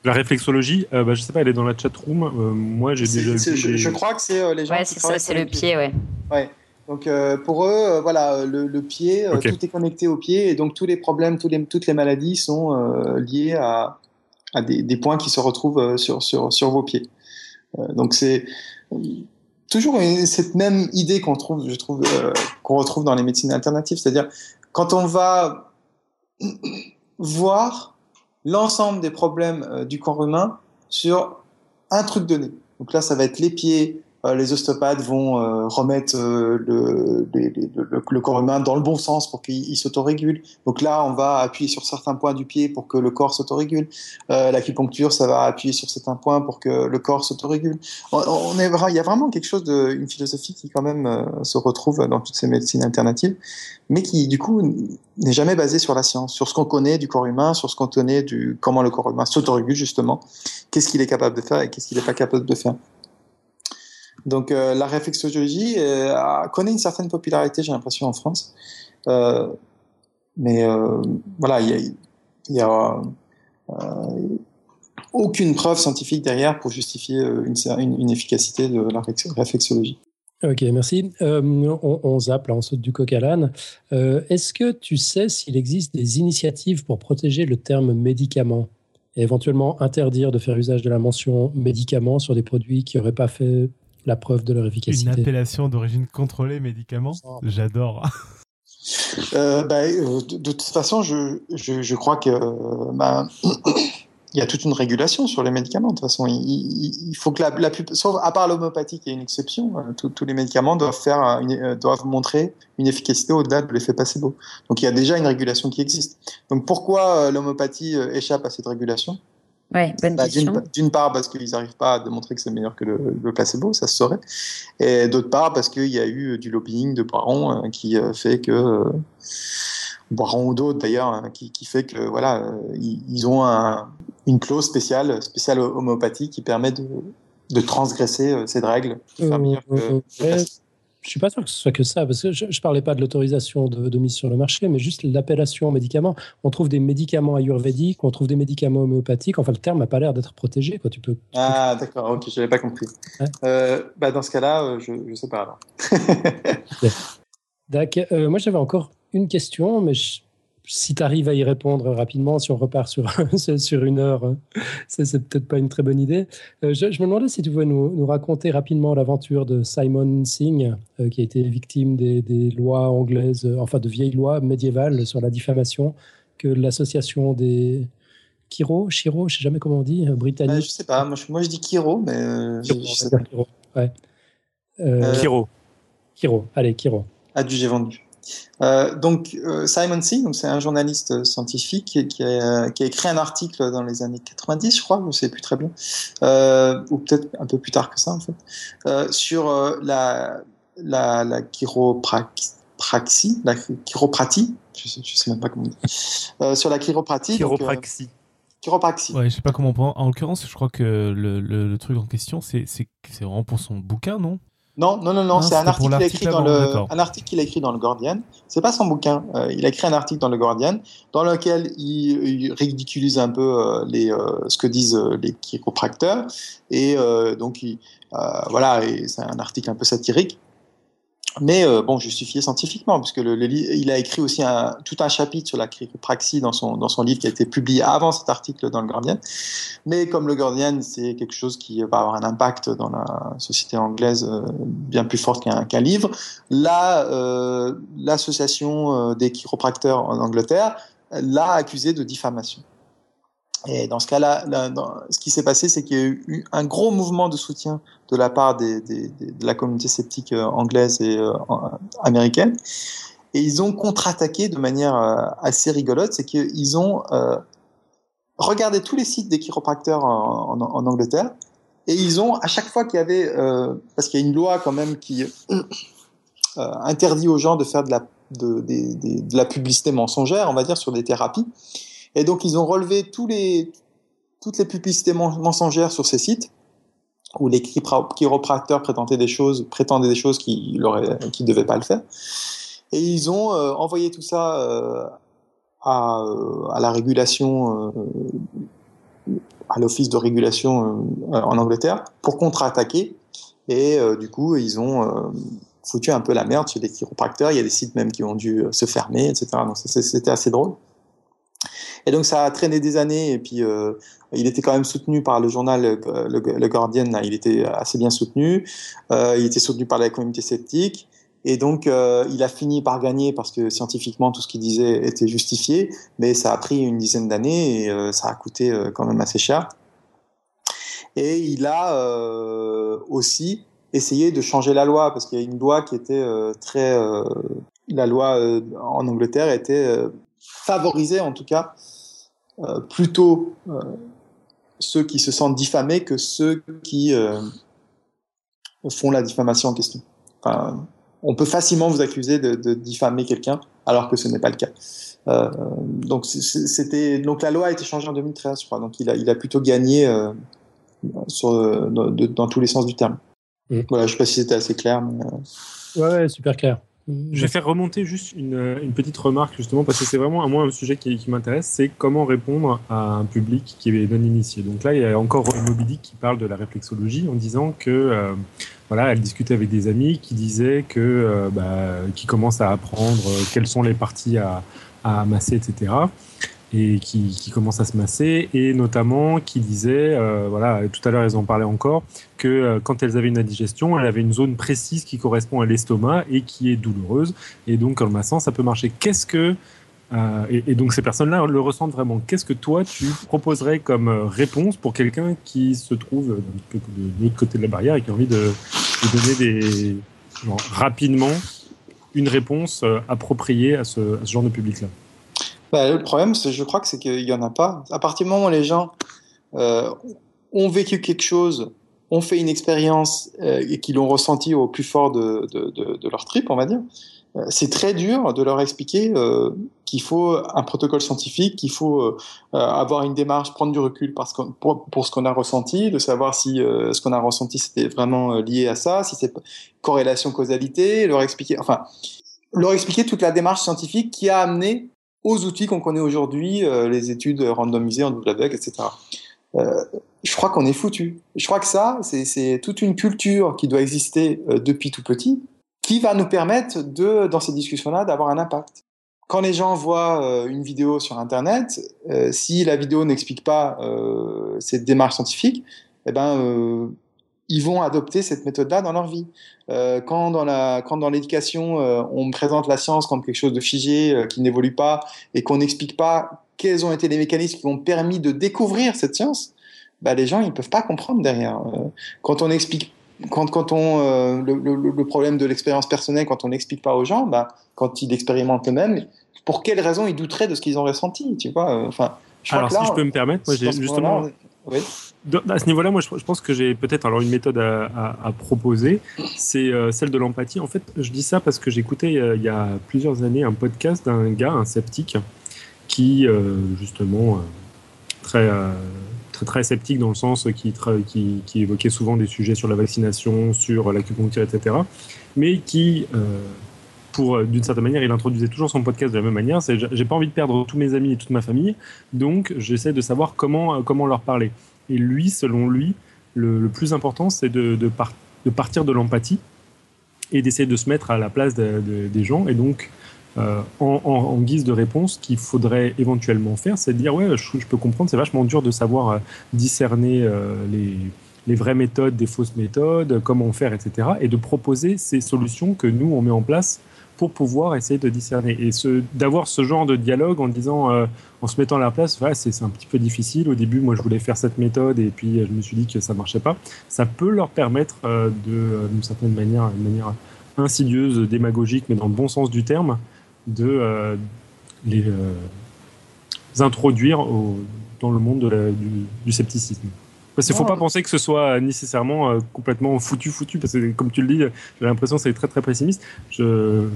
La réflexologie, euh, bah, je sais pas, elle est dans la chat room. Euh, moi, j'ai déjà vu. Je, crois que c'est euh, les gens. Ouais, c'est ça, c'est le pied, ouais. Ouais. Donc pour eux, voilà, le, pied, tout est connecté au pied, et donc tous les problèmes, tous les, toutes les maladies sont liées à, à des, des, points qui se retrouvent sur, sur, sur vos pieds. donc c'est toujours cette même idée qu'on trouve, je trouve, qu'on retrouve dans les médecines alternatives, c'est-à-dire quand on va voir l'ensemble des problèmes euh, du corps humain sur un truc donné. Donc là, ça va être les pieds, euh, les ostéopathes vont euh, remettre le, le, corps humain dans le bon sens pour qu'il s'autorégule. Donc là, on va appuyer sur certains points du pied pour que le corps s'autorégule. L'acupuncture, ça va appuyer sur certains points pour que le corps s'autorégule. On, il y a vraiment quelque chose une philosophie qui quand même se retrouve dans toutes ces médecines alternatives, mais qui du coup n'est jamais basée sur la science, sur ce qu'on connaît du corps humain, sur ce qu'on connaît du comment le corps humain s'autorégule justement, qu'est-ce qu'il est capable de faire et qu'est-ce qu'il n'est pas capable de faire. Donc euh, la réflexologie euh, connaît une certaine popularité, j'ai l'impression, en France. Euh, mais voilà, il n'y a, aucune preuve scientifique derrière pour justifier une, une, efficacité de la réflexologie. Ok, merci. on, zappe, là, on saute du coq à l'âne. Est-ce que tu sais s'il existe des initiatives pour protéger le terme médicament et éventuellement interdire de faire usage de la mention médicament sur des produits qui n'auraient pas fait la preuve de leur efficacité. Une appellation d'origine contrôlée médicament J'adore. Euh, bah, euh, de, toute façon, je, je, crois que bah, il y a toute une régulation sur les médicaments. De toute façon, il, faut que la, la sauf à part l'homéopathie qui est une exception, euh, tous les médicaments doivent faire, doivent montrer une efficacité au-delà de l'effet placebo. Donc il y a déjà une régulation qui existe. Donc pourquoi l'homéopathie échappe à cette régulation? Ouais, bonne bah, D'une part parce qu'ils n'arrivent pas à démontrer que c'est meilleur que le, placebo, ça se saurait. Et d'autre part parce qu'il y a eu du lobbying de Baron euh, qui euh, fait que euh, Baron ou d'autres d'ailleurs, hein, qui, qui, fait que voilà, ils, ont un, une clause spéciale, spéciale homéopathie qui permet de, de transgresser cette règle, de faire meilleur que, je suis pas sûr que ce soit que ça, parce que je, ne parlais pas de l'autorisation de, mise sur le marché, mais juste l'appellation médicament. On trouve des médicaments ayurvédiques, on trouve des médicaments homéopathiques. Enfin, le terme n'a pas l'air d'être protégé. Quoi. Tu peux, ah, d'accord, ok, je n'avais pas compris. Euh, bah, dans ce cas-là, euh, je ne sais pas alors. D'accord. Euh, moi, j'avais encore une question, mais je, si tu arrives à y répondre rapidement, si on repart sur, sur une heure, hein, c'est peut-être pas une très bonne idée. Euh, je, me demandais si tu pouvais nous, nous raconter rapidement l'aventure de Simon Singh, euh, qui a été victime des, des, lois anglaises, euh, enfin de vieilles lois médiévales sur la diffamation, que l'association des Kiro, Shiro, je sais jamais comment on dit, britannique. Je je sais pas, moi je, moi je, dis Kiro, mais Kiro, je, sais pas. Kiro, ouais. Kiro. Kiro, allez, Kiro. Adjugé vendu. Euh, donc euh, Simon C, donc c'est un journaliste scientifique qui, qui, a, qui, a, écrit un article dans les années 90, je crois, je sais plus très bien, euh, ou peut-être un peu plus tard que ça en fait, euh, sur euh, la, la, chiropraxie, la chiropratie, je sais, sais même pas comment dire, sur la chiropratie. Chiropraxie. chiropraxie. Ouais, je sais pas comment on En l'occurrence, je crois que le, le, truc en question, c'est vraiment pour son bouquin, non? Non, non, non, non, c'est un article qu'il a écrit dans le, un article qu'il a écrit dans le Guardian. C'est pas son bouquin. Euh, il a écrit un article dans le Guardian dans lequel il, ridiculise un peu euh, les, euh, ce que disent les chiropracteurs et donc voilà, c'est un article un peu satirique mais euh, bon, justifié scientifiquement, puisque le, il a écrit aussi un, tout un chapitre sur la chiropraxie dans son, dans son livre qui a été publié avant cet article dans le Guardian. Mais comme le Guardian, c'est quelque chose qui va avoir un impact dans la société anglaise euh, bien plus fort qu'un livre, là, euh, l'association des chiropracteurs en Angleterre l'a accusé de diffamation. Et dans ce cas-là, ce qui s'est passé, c'est qu'il y a eu un gros mouvement de soutien de la part de la communauté sceptique euh, anglaise et euh, américaine. Et ils ont contre-attaqué de manière euh, assez rigolote, c'est qu'ils ont regardé tous les sites des chiropracteurs en, Angleterre, et ils ont, à chaque fois qu'il y avait, parce qu'il y a une loi quand même qui interdit aux gens de faire de la publicité mensongère, on va dire, sur des thérapies, et donc, ils ont relevé toutes les publicités mensongères sur ces sites où les chiropracteurs prétendaient des choses, prétendaient des choses qui ne devaient pas le faire. Et ils ont euh, envoyé tout ça euh, à, euh, à, la régulation, à l'office de régulation en Angleterre pour contre-attaquer. Et du coup, ils ont foutu un peu la merde chez les chiropracteurs. Il y a des sites même qui ont dû se fermer, etc. Donc c'était assez drôle. Et donc ça a traîné des années et puis euh, il était quand même soutenu par le journal euh, le, Guardian, il était assez bien soutenu, euh, il était soutenu par la communauté sceptique. Et donc, il a fini par gagner parce que scientifiquement, tout ce qu'il disait était justifié, mais ça a pris une dizaine d'années et ça a coûté quand même assez cher. Et il a aussi essayé de changer la loi parce qu'il y a une loi qui était très. la loi en Angleterre était favorisait en tout cas euh, plutôt euh, ceux qui se sentent diffamés que ceux qui euh, font la diffamation en question. Enfin, on peut facilement vous accuser de, diffamer quelqu'un alors que ce n'est pas le cas. donc c'était donc la loi a été changée en 2013, je crois. Donc il a il a plutôt gagné sur, dans, tous les sens du terme. Mmh. Voilà, je sais pas si c'était assez clair. Mais, ouais, super clair. Je vais faire remonter juste une, une, petite remarque justement parce que c'est vraiment à moi un sujet qui, m'intéresse, c'est comment répondre à un public qui est non initié. Donc là, il y a encore Moby qui parle de la réflexologie en disant que euh, voilà, elle discutait avec des amis qui disaient que euh, bah, qui commencent à apprendre euh, quelles sont les parties à, à masser, etc et qui, qui commence à se masser et notamment qui disait, euh, voilà, tout à l'heure elles en parlaient encore, que euh, quand elles avaient une indigestion, elle avait une zone précise qui correspond à l'estomac et qui est douloureuse et donc en massant ça peut marcher. Qu'est-ce que euh, et, donc ces personnes-là le ressentent vraiment. Qu'est-ce que toi tu proposerais comme euh, réponse pour quelqu'un qui se trouve de, l'autre côté de la barrière et qui a envie de, de donner des rapidement une réponse euh, appropriée à ce, à ce genre de public-là? Bah, le problème, je crois que c'est qu'il n'y en a pas. À partir du moment où les gens euh, ont vécu quelque chose, ont fait une expérience euh, et qu'ils l'ont ressenti au plus fort de, de, de, leur trip, on va dire, euh, c'est très dur de leur expliquer euh, qu'il faut un protocole scientifique, qu'il faut euh, avoir une démarche, prendre du recul parce que, pour, pour, ce qu'on a ressenti, de savoir si ce qu'on a ressenti c'était vraiment lié à ça, si c'est corrélation causalité, leur expliquer, enfin, leur expliquer toute la démarche scientifique qui a amené aux outils qu'on connaît aujourd'hui, euh, les études randomisées en double aveugle, etc. Euh, je crois qu'on est foutu. Je crois que ça, c'est toute une culture qui doit exister euh, depuis tout petit, qui va nous permettre de, dans ces discussions-là, d'avoir un impact. Quand les gens voient une vidéo sur Internet, si la vidéo n'explique pas cette démarche scientifique, eh ben, ils vont adopter cette méthode-là dans leur vie. Euh, quand dans la, quand dans l'éducation, euh, on présente la science comme quelque chose de figé, euh, qui n'évolue pas, et qu'on n'explique pas quels ont été les mécanismes qui ont permis de découvrir cette science, bah, les gens ils peuvent pas comprendre derrière. Quand on explique, quand, quand on le, le, le, problème de l'expérience personnelle, quand on n'explique pas aux gens, bah, quand ils expérimentent eux-mêmes, pour quelles raisons ils douteraient de ce qu'ils ont ressenti, tu vois Enfin, je Alors, si je peux me permettre, moi justement Oui. À ce niveau-là, moi, je, pense que j'ai peut-être alors une méthode à, proposer. C'est celle de l'empathie. En fait, je dis ça parce que j'écoutais il y a plusieurs années un podcast d'un gars, un sceptique, qui justement très très sceptique dans le sens qui, évoquait souvent des sujets sur la vaccination, sur l'acupuncture, etc. Mais qui, euh, pour euh, d'une certaine manière, il introduisait toujours son podcast de la même manière. J'ai pas envie de perdre tous mes amis et toute ma famille, donc j'essaie de savoir comment euh, comment leur parler. Et lui, selon lui, le, plus important, c'est de, partir de l'empathie et d'essayer de se mettre à la place des gens. Et donc, euh, en, guise de réponse qu'il faudrait éventuellement faire, c'est de dire ouais, je, peux comprendre, c'est vachement dur de savoir euh, discerner euh, les, vraies méthodes des fausses méthodes, comment faire, etc. Et de proposer ces solutions que nous on met en place pour pouvoir essayer de discerner et d'avoir ce genre de dialogue en disant, en se mettant à la place, ouais, c'est un petit peu difficile. Au début, moi, je voulais faire cette méthode et puis je me suis dit que ça marchait pas. Ça peut leur permettre de, d'une certaine manière, une manière insidieuse, démagogique, mais dans le bon sens du terme, de euh, les euh, introduire dans le monde du, scepticisme. Parce qu'il ne faut pas penser que ce soit nécessairement euh, complètement foutu, foutu, parce que comme tu le dis, j'ai l'impression que c'est très très pessimiste. Je,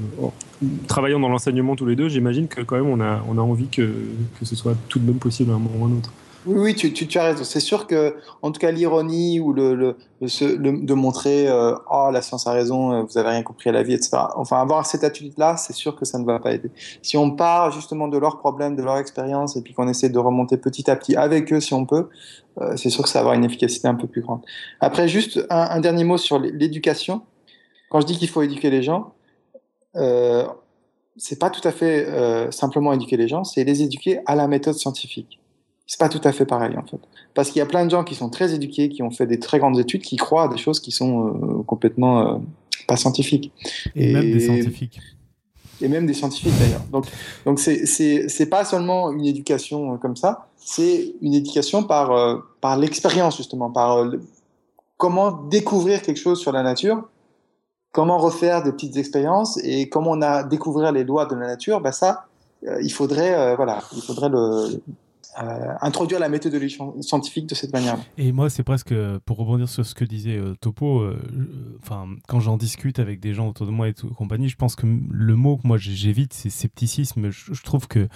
travaillant dans l'enseignement tous les deux, j'imagine que quand même on a, on a envie que, que ce soit tout de même possible à un moment ou à un autre. Oui, tu, tu, tu, as raison. C'est sûr que, en tout cas, l'ironie ou le, le, le, de montrer euh, oh la science a raison, euh, vous avez rien compris à la vie, etc. Enfin, avoir cette attitude-là, c'est sûr que ça ne va pas aider. Si on part justement de leurs problèmes, de leur expérience, et puis qu'on essaie de remonter petit à petit avec eux, si on peut, euh, c'est sûr que ça va avoir une efficacité un peu plus grande. Après, juste un, un dernier mot sur l'éducation. Quand je dis qu'il faut éduquer les gens, euh, c'est pas tout à fait euh, simplement éduquer les gens, c'est les éduquer à la méthode scientifique c'est pas tout à fait pareil en fait. Parce qu'il y a plein de gens qui sont très éduqués, qui ont fait des très grandes études, qui croient à des choses qui sont euh, complètement euh, pas scientifiques. Et, même des scientifiques. Et même des scientifiques d'ailleurs. Donc, donc c'est, c'est, c'est pas seulement une éducation euh, comme ça, c'est une éducation par, par l'expérience justement, par comment découvrir quelque chose sur la nature, comment refaire des petites expériences et comment on a découvrir les lois de la nature. Bah ça, il faudrait, voilà, il faudrait le, euh, introduire la méthodologie scientifique de cette manière. Et moi, c'est presque, pour rebondir sur ce que disait euh, Topo, euh, enfin, quand j'en discute avec des gens autour de moi et tout, compagnie, je pense que le mot que moi j'évite, c'est scepticisme. Je, trouve que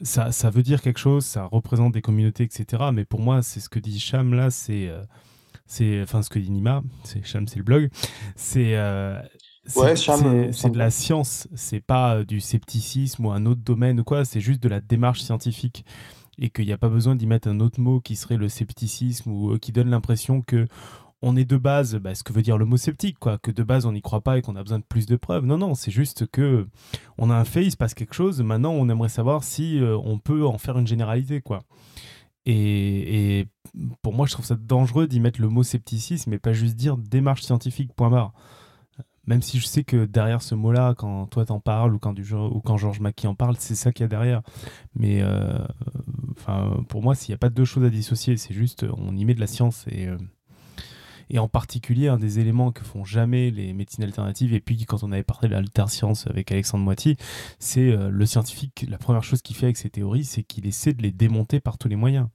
ça, ça veut dire quelque chose, ça représente des communautés, etc. Mais pour moi, c'est ce que dit Cham là, c'est c'est enfin ce que dit Nima, c'est Cham, c'est le blog, c'est c'est de la science, c'est pas du scepticisme ou un autre domaine ou quoi, c'est juste de la démarche scientifique et qu'il n'y a pas besoin d'y mettre un autre mot qui serait le scepticisme ou euh, qui donne l'impression que on est de base, bah, ce que veut dire le mot sceptique, quoi, que de base on n'y croit pas et qu'on a besoin de plus de preuves. Non, non, c'est juste que on a un fait, il se passe quelque chose. Maintenant, on aimerait savoir si euh, on peut en faire une généralité, quoi. Et, et, pour moi, je trouve ça dangereux d'y mettre le mot scepticisme et pas juste dire démarche scientifique. Point barre. Même si je sais que derrière ce mot-là, quand toi t'en parles ou quand, du, ou quand Georges Mackey en parle, c'est ça qu'il y a derrière. Mais euh, pour moi, s'il n'y a pas deux choses à dissocier, c'est juste on y met de la science et, euh, et en particulier un des éléments que font jamais les médecines alternatives. Et puis quand on avait parlé de l'alterscience avec Alexandre Moiti, c'est euh, le scientifique. La première chose qu'il fait avec ses théories, c'est qu'il essaie de les démonter par tous les moyens.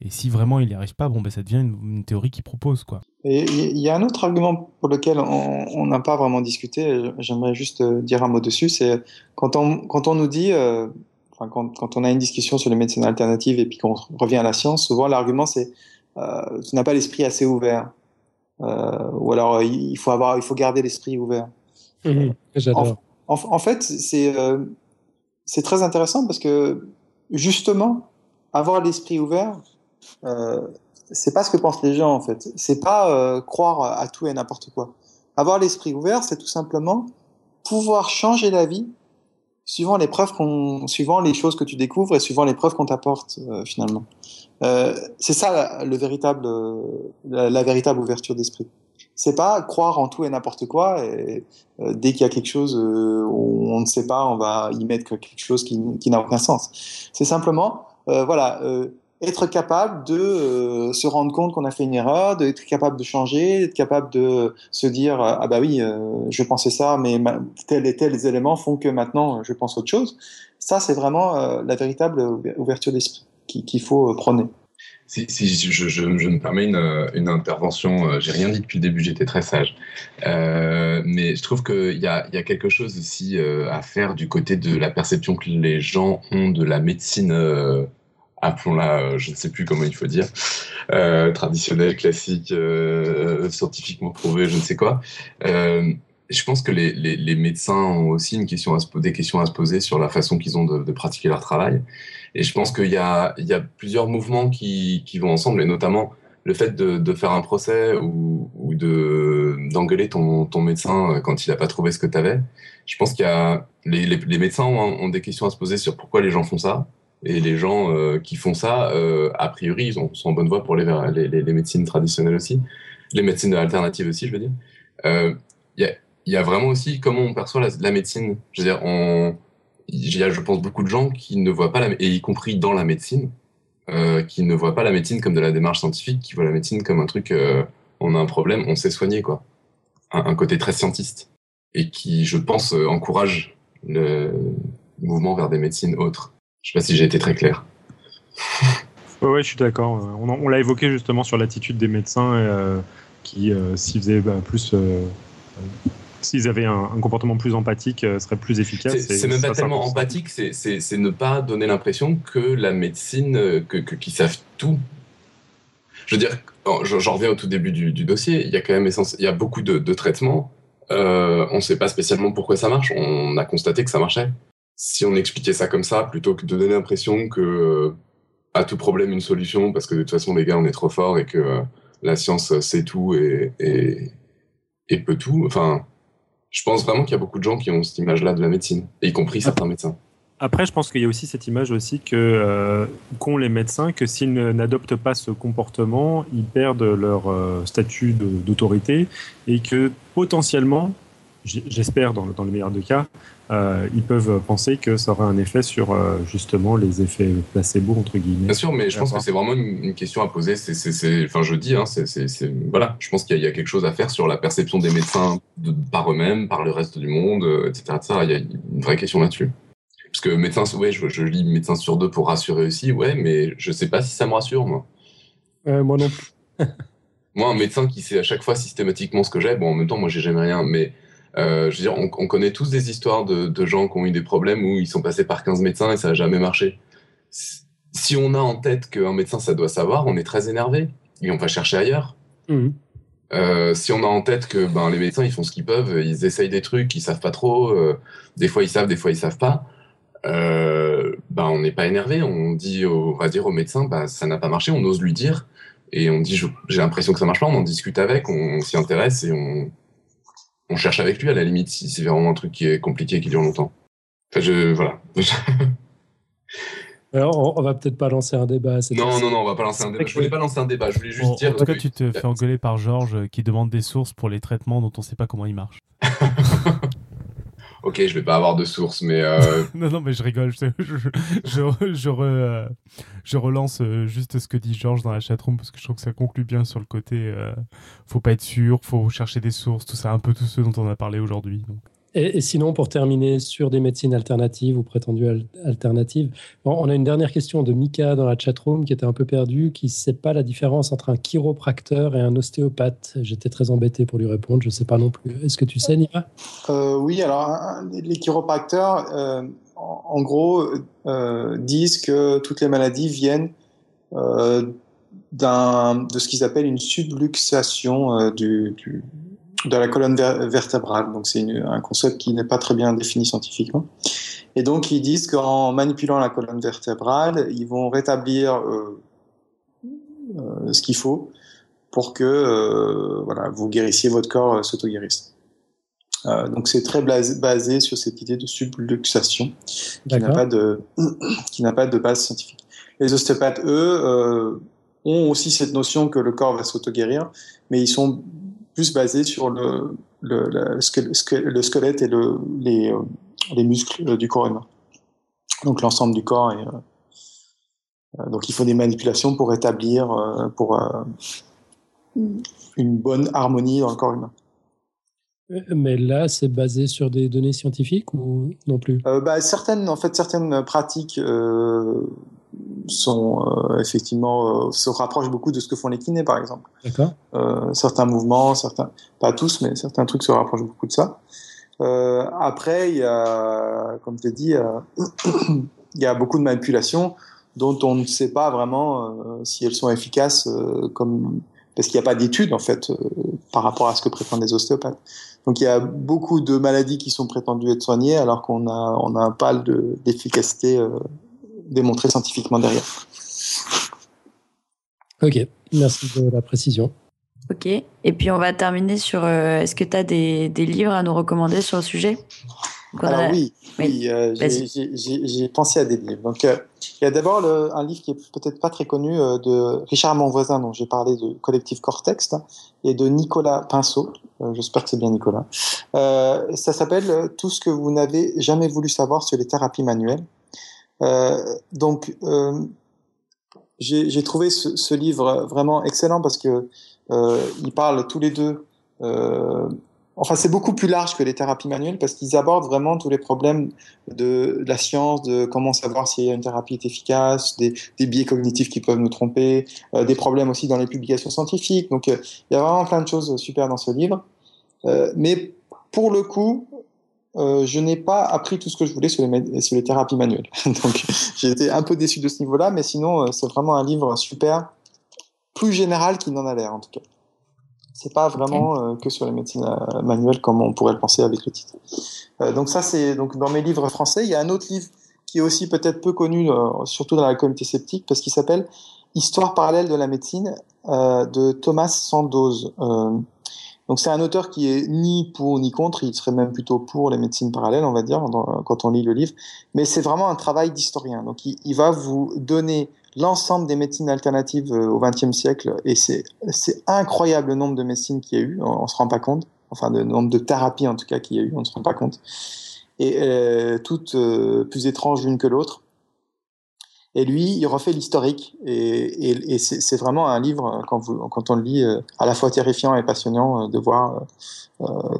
Et si vraiment il n'y arrive pas, bon, ben, ça devient une, théorie qu'il propose. Quoi. Et il y a un autre argument pour lequel on n'a pas vraiment discuté, j'aimerais juste euh, dire un mot dessus, c'est quand on, quand on nous dit, euh, enfin, quand, quand, on a une discussion sur les médecines alternatives et puis qu'on revient à la science, souvent l'argument c'est euh, tu n'as pas l'esprit assez ouvert. Euh, ou alors il faut, avoir, il faut garder l'esprit ouvert. Mmh, J'adore. En, en, en, fait, c'est c'est très intéressant parce que justement, avoir l'esprit ouvert, euh, c'est pas ce que pensent les gens en fait. C'est pas euh, croire à tout et n'importe quoi. Avoir l'esprit ouvert, c'est tout simplement pouvoir changer la vie suivant les preuves qu'on, suivant les choses que tu découvres et suivant les preuves qu'on t'apporte euh, finalement. Euh, c'est ça le véritable, la, véritable ouverture d'esprit. C'est pas croire en tout et n'importe quoi et euh, dès qu'il y a quelque chose on ne sait pas, on va y mettre quelque chose qui, qui n'a aucun sens. C'est simplement, voilà être capable de euh, se rendre compte qu'on a fait une erreur, d'être capable de changer, d'être capable de se dire ah bah oui, euh, je pensais ça, mais tels et tels éléments font que maintenant je pense autre chose. Ça, c'est vraiment euh, la véritable ouverture d'esprit qu'il faut prôner. Si, je, me permets une, une intervention, euh, j'ai rien dit depuis le début, j'étais très sage. Euh, mais je trouve qu'il y a, y a quelque chose aussi euh, à faire du côté de la perception que les gens ont de la médecine, appelons-la, je ne sais plus comment il faut dire, traditionnelle, classique, scientifiquement prouvée, je ne sais quoi. je pense que les, les, médecins ont aussi une question à des questions à se poser sur la façon qu'ils ont de, pratiquer leur travail. Et je pense qu'il y a, y a plusieurs mouvements qui, qui vont ensemble, et notamment le fait de, de faire un procès ou, de d'engueuler ton, ton médecin quand il n'a pas trouvé ce que tu avais. Je pense qu'il y a les, les, médecins ont, des questions à se poser sur pourquoi les gens font ça. Et les gens euh, qui font ça, euh, a priori, ils ont, sont en bonne voie pour les, les, les, médecines traditionnelles aussi, les médecines alternatives aussi, je veux dire. Euh, il y, a, vraiment aussi comment on perçoit la, médecine. Je veux dire, il y a, je pense, beaucoup de gens qui ne voient pas, la, et y compris dans la médecine, euh, qui ne voient pas la médecine comme de la démarche scientifique, qui voient la médecine comme un truc, euh, on a un problème, on sait soigner, quoi. Un, un, côté très scientiste. Et qui, je pense, euh, encourage le mouvement vers des médecines autres. Je sais pas si j'ai été très clair. Ouais, ouais, je suis d'accord. On, on l'a évoqué justement sur l'attitude des médecins euh, qui euh, s'y faisaient bah, plus s'ils avaient un, un, comportement plus empathique, euh, serait plus efficace. C'est même pas tellement empathique, c'est ne pas donner l'impression que la médecine, euh, que qu'ils savent tout. Je veux dire, j'en reviens au tout début du, du, dossier, il y a quand même essence, il y a beaucoup de, de traitements. Euh, on ne sait pas spécialement pourquoi ça marche. On a constaté que ça marchait. Si on expliquait ça comme ça, plutôt que de donner l'impression que euh, à tout problème une solution, parce que de toute façon les gars on est trop fort et que euh, la science sait tout et, et, et peut tout. Enfin, je pense vraiment qu'il y a beaucoup de gens qui ont cette image-là de la médecine, y compris certains médecins. Après, je pense qu'il y a aussi cette image aussi que euh, qu'ont les médecins que s'ils n'adoptent pas ce comportement, ils perdent leur euh, statut d'autorité et que potentiellement, j'espère dans, dans, le meilleur des cas, euh, ils peuvent penser que ça aura un effet sur euh, justement les effets placebo entre guillemets. Bien sûr, mais je pense que c'est vraiment une, une, question à poser. C'est, enfin, je dis, hein, c'est, voilà, je pense qu'il y, y, a quelque chose à faire sur la perception des médecins de, par eux-mêmes, par le reste du monde, etc., euh, etc. Il y a une vraie question là-dessus. Parce que médecin, ouais, je, je, lis médecin sur deux pour rassurer aussi, ouais, mais je sais pas si ça me rassure, moi. moi non moi, un médecin qui sait à chaque fois systématiquement ce que j'ai, bon, en même temps, moi, j'ai jamais rien, mais euh, je veux dire, on, on, connaît tous des histoires de, de, gens qui ont eu des problèmes où ils sont passés par 15 médecins et ça n'a jamais marché. Si on a en tête qu'un médecin, ça doit savoir, on est très énervé et on va chercher ailleurs. Mmh. Euh, si on a en tête que ben, les médecins, ils font ce qu'ils peuvent, ils essayent des trucs, ils savent pas trop, euh, des fois ils savent, des fois ils savent pas, euh, ben, on n'est pas énervé, on dit, au, on va dire au médecin, ben, ça n'a pas marché, on ose lui dire, et on dit, j'ai l'impression que ça marche pas, on en discute avec, on, on s'y intéresse et on, on cherche avec lui à la limite si c'est vraiment un truc qui est compliqué et qui dure longtemps. Enfin, je, voilà. Alors, on va peut-être pas lancer un débat. Non, non, non, on va pas lancer un débat. Je voulais pas lancer un débat. Je voulais juste en, dire. En tout cas, tu te fais engueuler par Georges euh, qui demande des sources pour les traitements dont on sait pas comment ils marchent. ok, je vais pas avoir de source, mais. Euh... non, non, mais je rigole. Je, je, je, je, euh, relance euh, juste ce que dit Georges dans la chatroom parce que je trouve que ça conclut bien sur le côté. Euh, faut pas être sûr, faut chercher des sources, tout ça, un peu tout ce dont on a parlé aujourd'hui. Et, sinon, pour terminer sur des médecines alternatives ou prétendues al alternatives, on a une dernière question de Mika dans la chatroom qui était un peu perdue, qui ne sait pas la différence entre un chiropracteur et un ostéopathe. J'étais très embêté pour lui répondre, je ne sais pas non plus. Est-ce que tu sais, Nima euh, Oui, alors les chiropracteurs, euh, en, gros, euh, disent que toutes les maladies viennent de ce qu'ils appellent une subluxation du de la colonne vertébrale. Donc c'est un concept qui n'est pas très bien défini scientifiquement. Et donc ils disent qu'en manipulant la colonne vertébrale, ils vont rétablir euh, euh, ce qu'il faut pour que euh, voilà, vous guérissiez, votre corps s'auto-guérisse. Donc c'est très basé sur cette idée de subluxation qui n'a pas de qui n'a pas de base scientifique. Les ostéopathes, eux, ont aussi cette notion que le corps va s'auto-guérir, mais ils sont plus basé sur le, le, le, le squelette et le, les, euh, les, muscles du corps humain. Donc l'ensemble du corps. Et, euh, donc il faut des manipulations pour établir euh, pour, une bonne harmonie dans le corps humain. Mais là, c'est basé sur des données scientifiques ou non plus? Euh, bah, Certaines, en fait, certaines pratiques euh, sont effectivement se rapprochent beaucoup de ce que font les kinés, par exemple. D'accord. certains mouvements, certains, pas tous, mais certains trucs se rapprochent beaucoup de ça. après, il y a, comme je l'ai dit, il y a beaucoup de manipulations dont on ne sait pas vraiment si elles sont efficaces, comme parce qu'il n'y a pas d'études en fait par rapport à ce que prétendent les ostéopathes. Donc il y a beaucoup de maladies qui sont prétendues être soignées alors qu'on a, on a un pal d'efficacité euh, démontré scientifiquement derrière. Ok, merci de la précision. Ok, et puis on va terminer sur, euh, est-ce que tu as des, des, livres à nous recommander sur le sujet? Alors oui, oui, euh, j'ai pensé à des livres. Donc il y a d'abord un livre qui est peut-être pas très connu de Richard Monvoisin dont j'ai parlé de Collectif Cortex et de Nicolas Pinceau. Euh, j'espère que c'est bien Nicolas. Euh, ça s'appelle euh, Tout ce que vous n'avez jamais voulu savoir sur les thérapies manuelles. Donc, j'ai trouvé ce, livre vraiment excellent parce que ils parlent tous les deux Enfin, c'est beaucoup plus large que les thérapies manuelles parce qu'ils abordent vraiment tous les problèmes de, la science, de comment savoir si une thérapie est efficace, des, biais cognitifs qui peuvent nous tromper, euh, des problèmes aussi dans les publications scientifiques. Donc, euh, il y a vraiment plein de choses super dans ce livre. Euh, mais pour le coup, je n'ai pas appris tout ce que je voulais sur les, sur les thérapies manuelles. Donc, j'ai été un peu déçu de ce niveau-là, mais sinon, c'est vraiment un livre super, plus général qu'il n'en a l'air en tout cas. C'est pas vraiment euh, que sur les médecines euh, manuelles comme on pourrait le penser avec le titre. Euh, donc ça, c'est donc dans mes livres français. Il y a un autre livre qui est aussi peut-être peu connu, surtout dans la communauté sceptique, parce qu'il s'appelle Histoire parallèle de la médecine de Thomas Sandoz. Donc c'est un auteur qui est ni pour ni contre, il serait même plutôt pour les médecines parallèles, on va dire, quand on lit le livre. Mais c'est vraiment un travail d'historien. Donc il, va vous donner l'ensemble des médecines alternatives euh, au XXe siècle, et c'est incroyable le nombre de médecines qu'il y a eu, on, ne se rend pas compte, enfin le nombre de thérapies en tout cas qu'il y a eu, on ne se rend pas compte, et euh, toutes euh, plus étranges l'une que l'autre. Et lui, il refait l'historique, et, et, c'est vraiment un livre, quand, vous, quand on le lit, à la fois terrifiant et passionnant de voir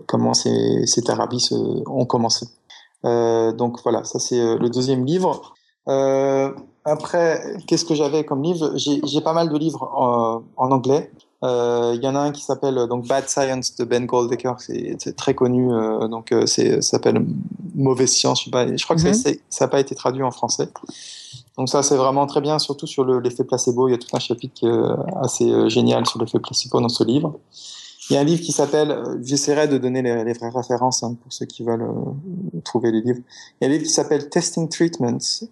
comment ces, ces se, ont commencé. donc voilà, ça c'est le deuxième livre. Euh, après, qu'est-ce que j'avais comme livre? J'ai pas mal de livres en, en anglais. Euh, il y en a un qui s'appelle donc Bad Science de Ben Goldacre, c'est très connu. Euh, donc euh, c'est s'appelle Mauvaise science. Je, sais pas, je crois que ça n'a pas été traduit en français. Donc ça c'est vraiment très bien, surtout sur l'effet placebo. Il y a tout un chapitre est assez génial sur l'effet placebo dans ce livre. Il y a un livre qui s'appelle, j'essaierai de donner les, vraies références hein, pour ceux qui veulent trouver les livres. Il y a un livre qui s'appelle Testing Treatments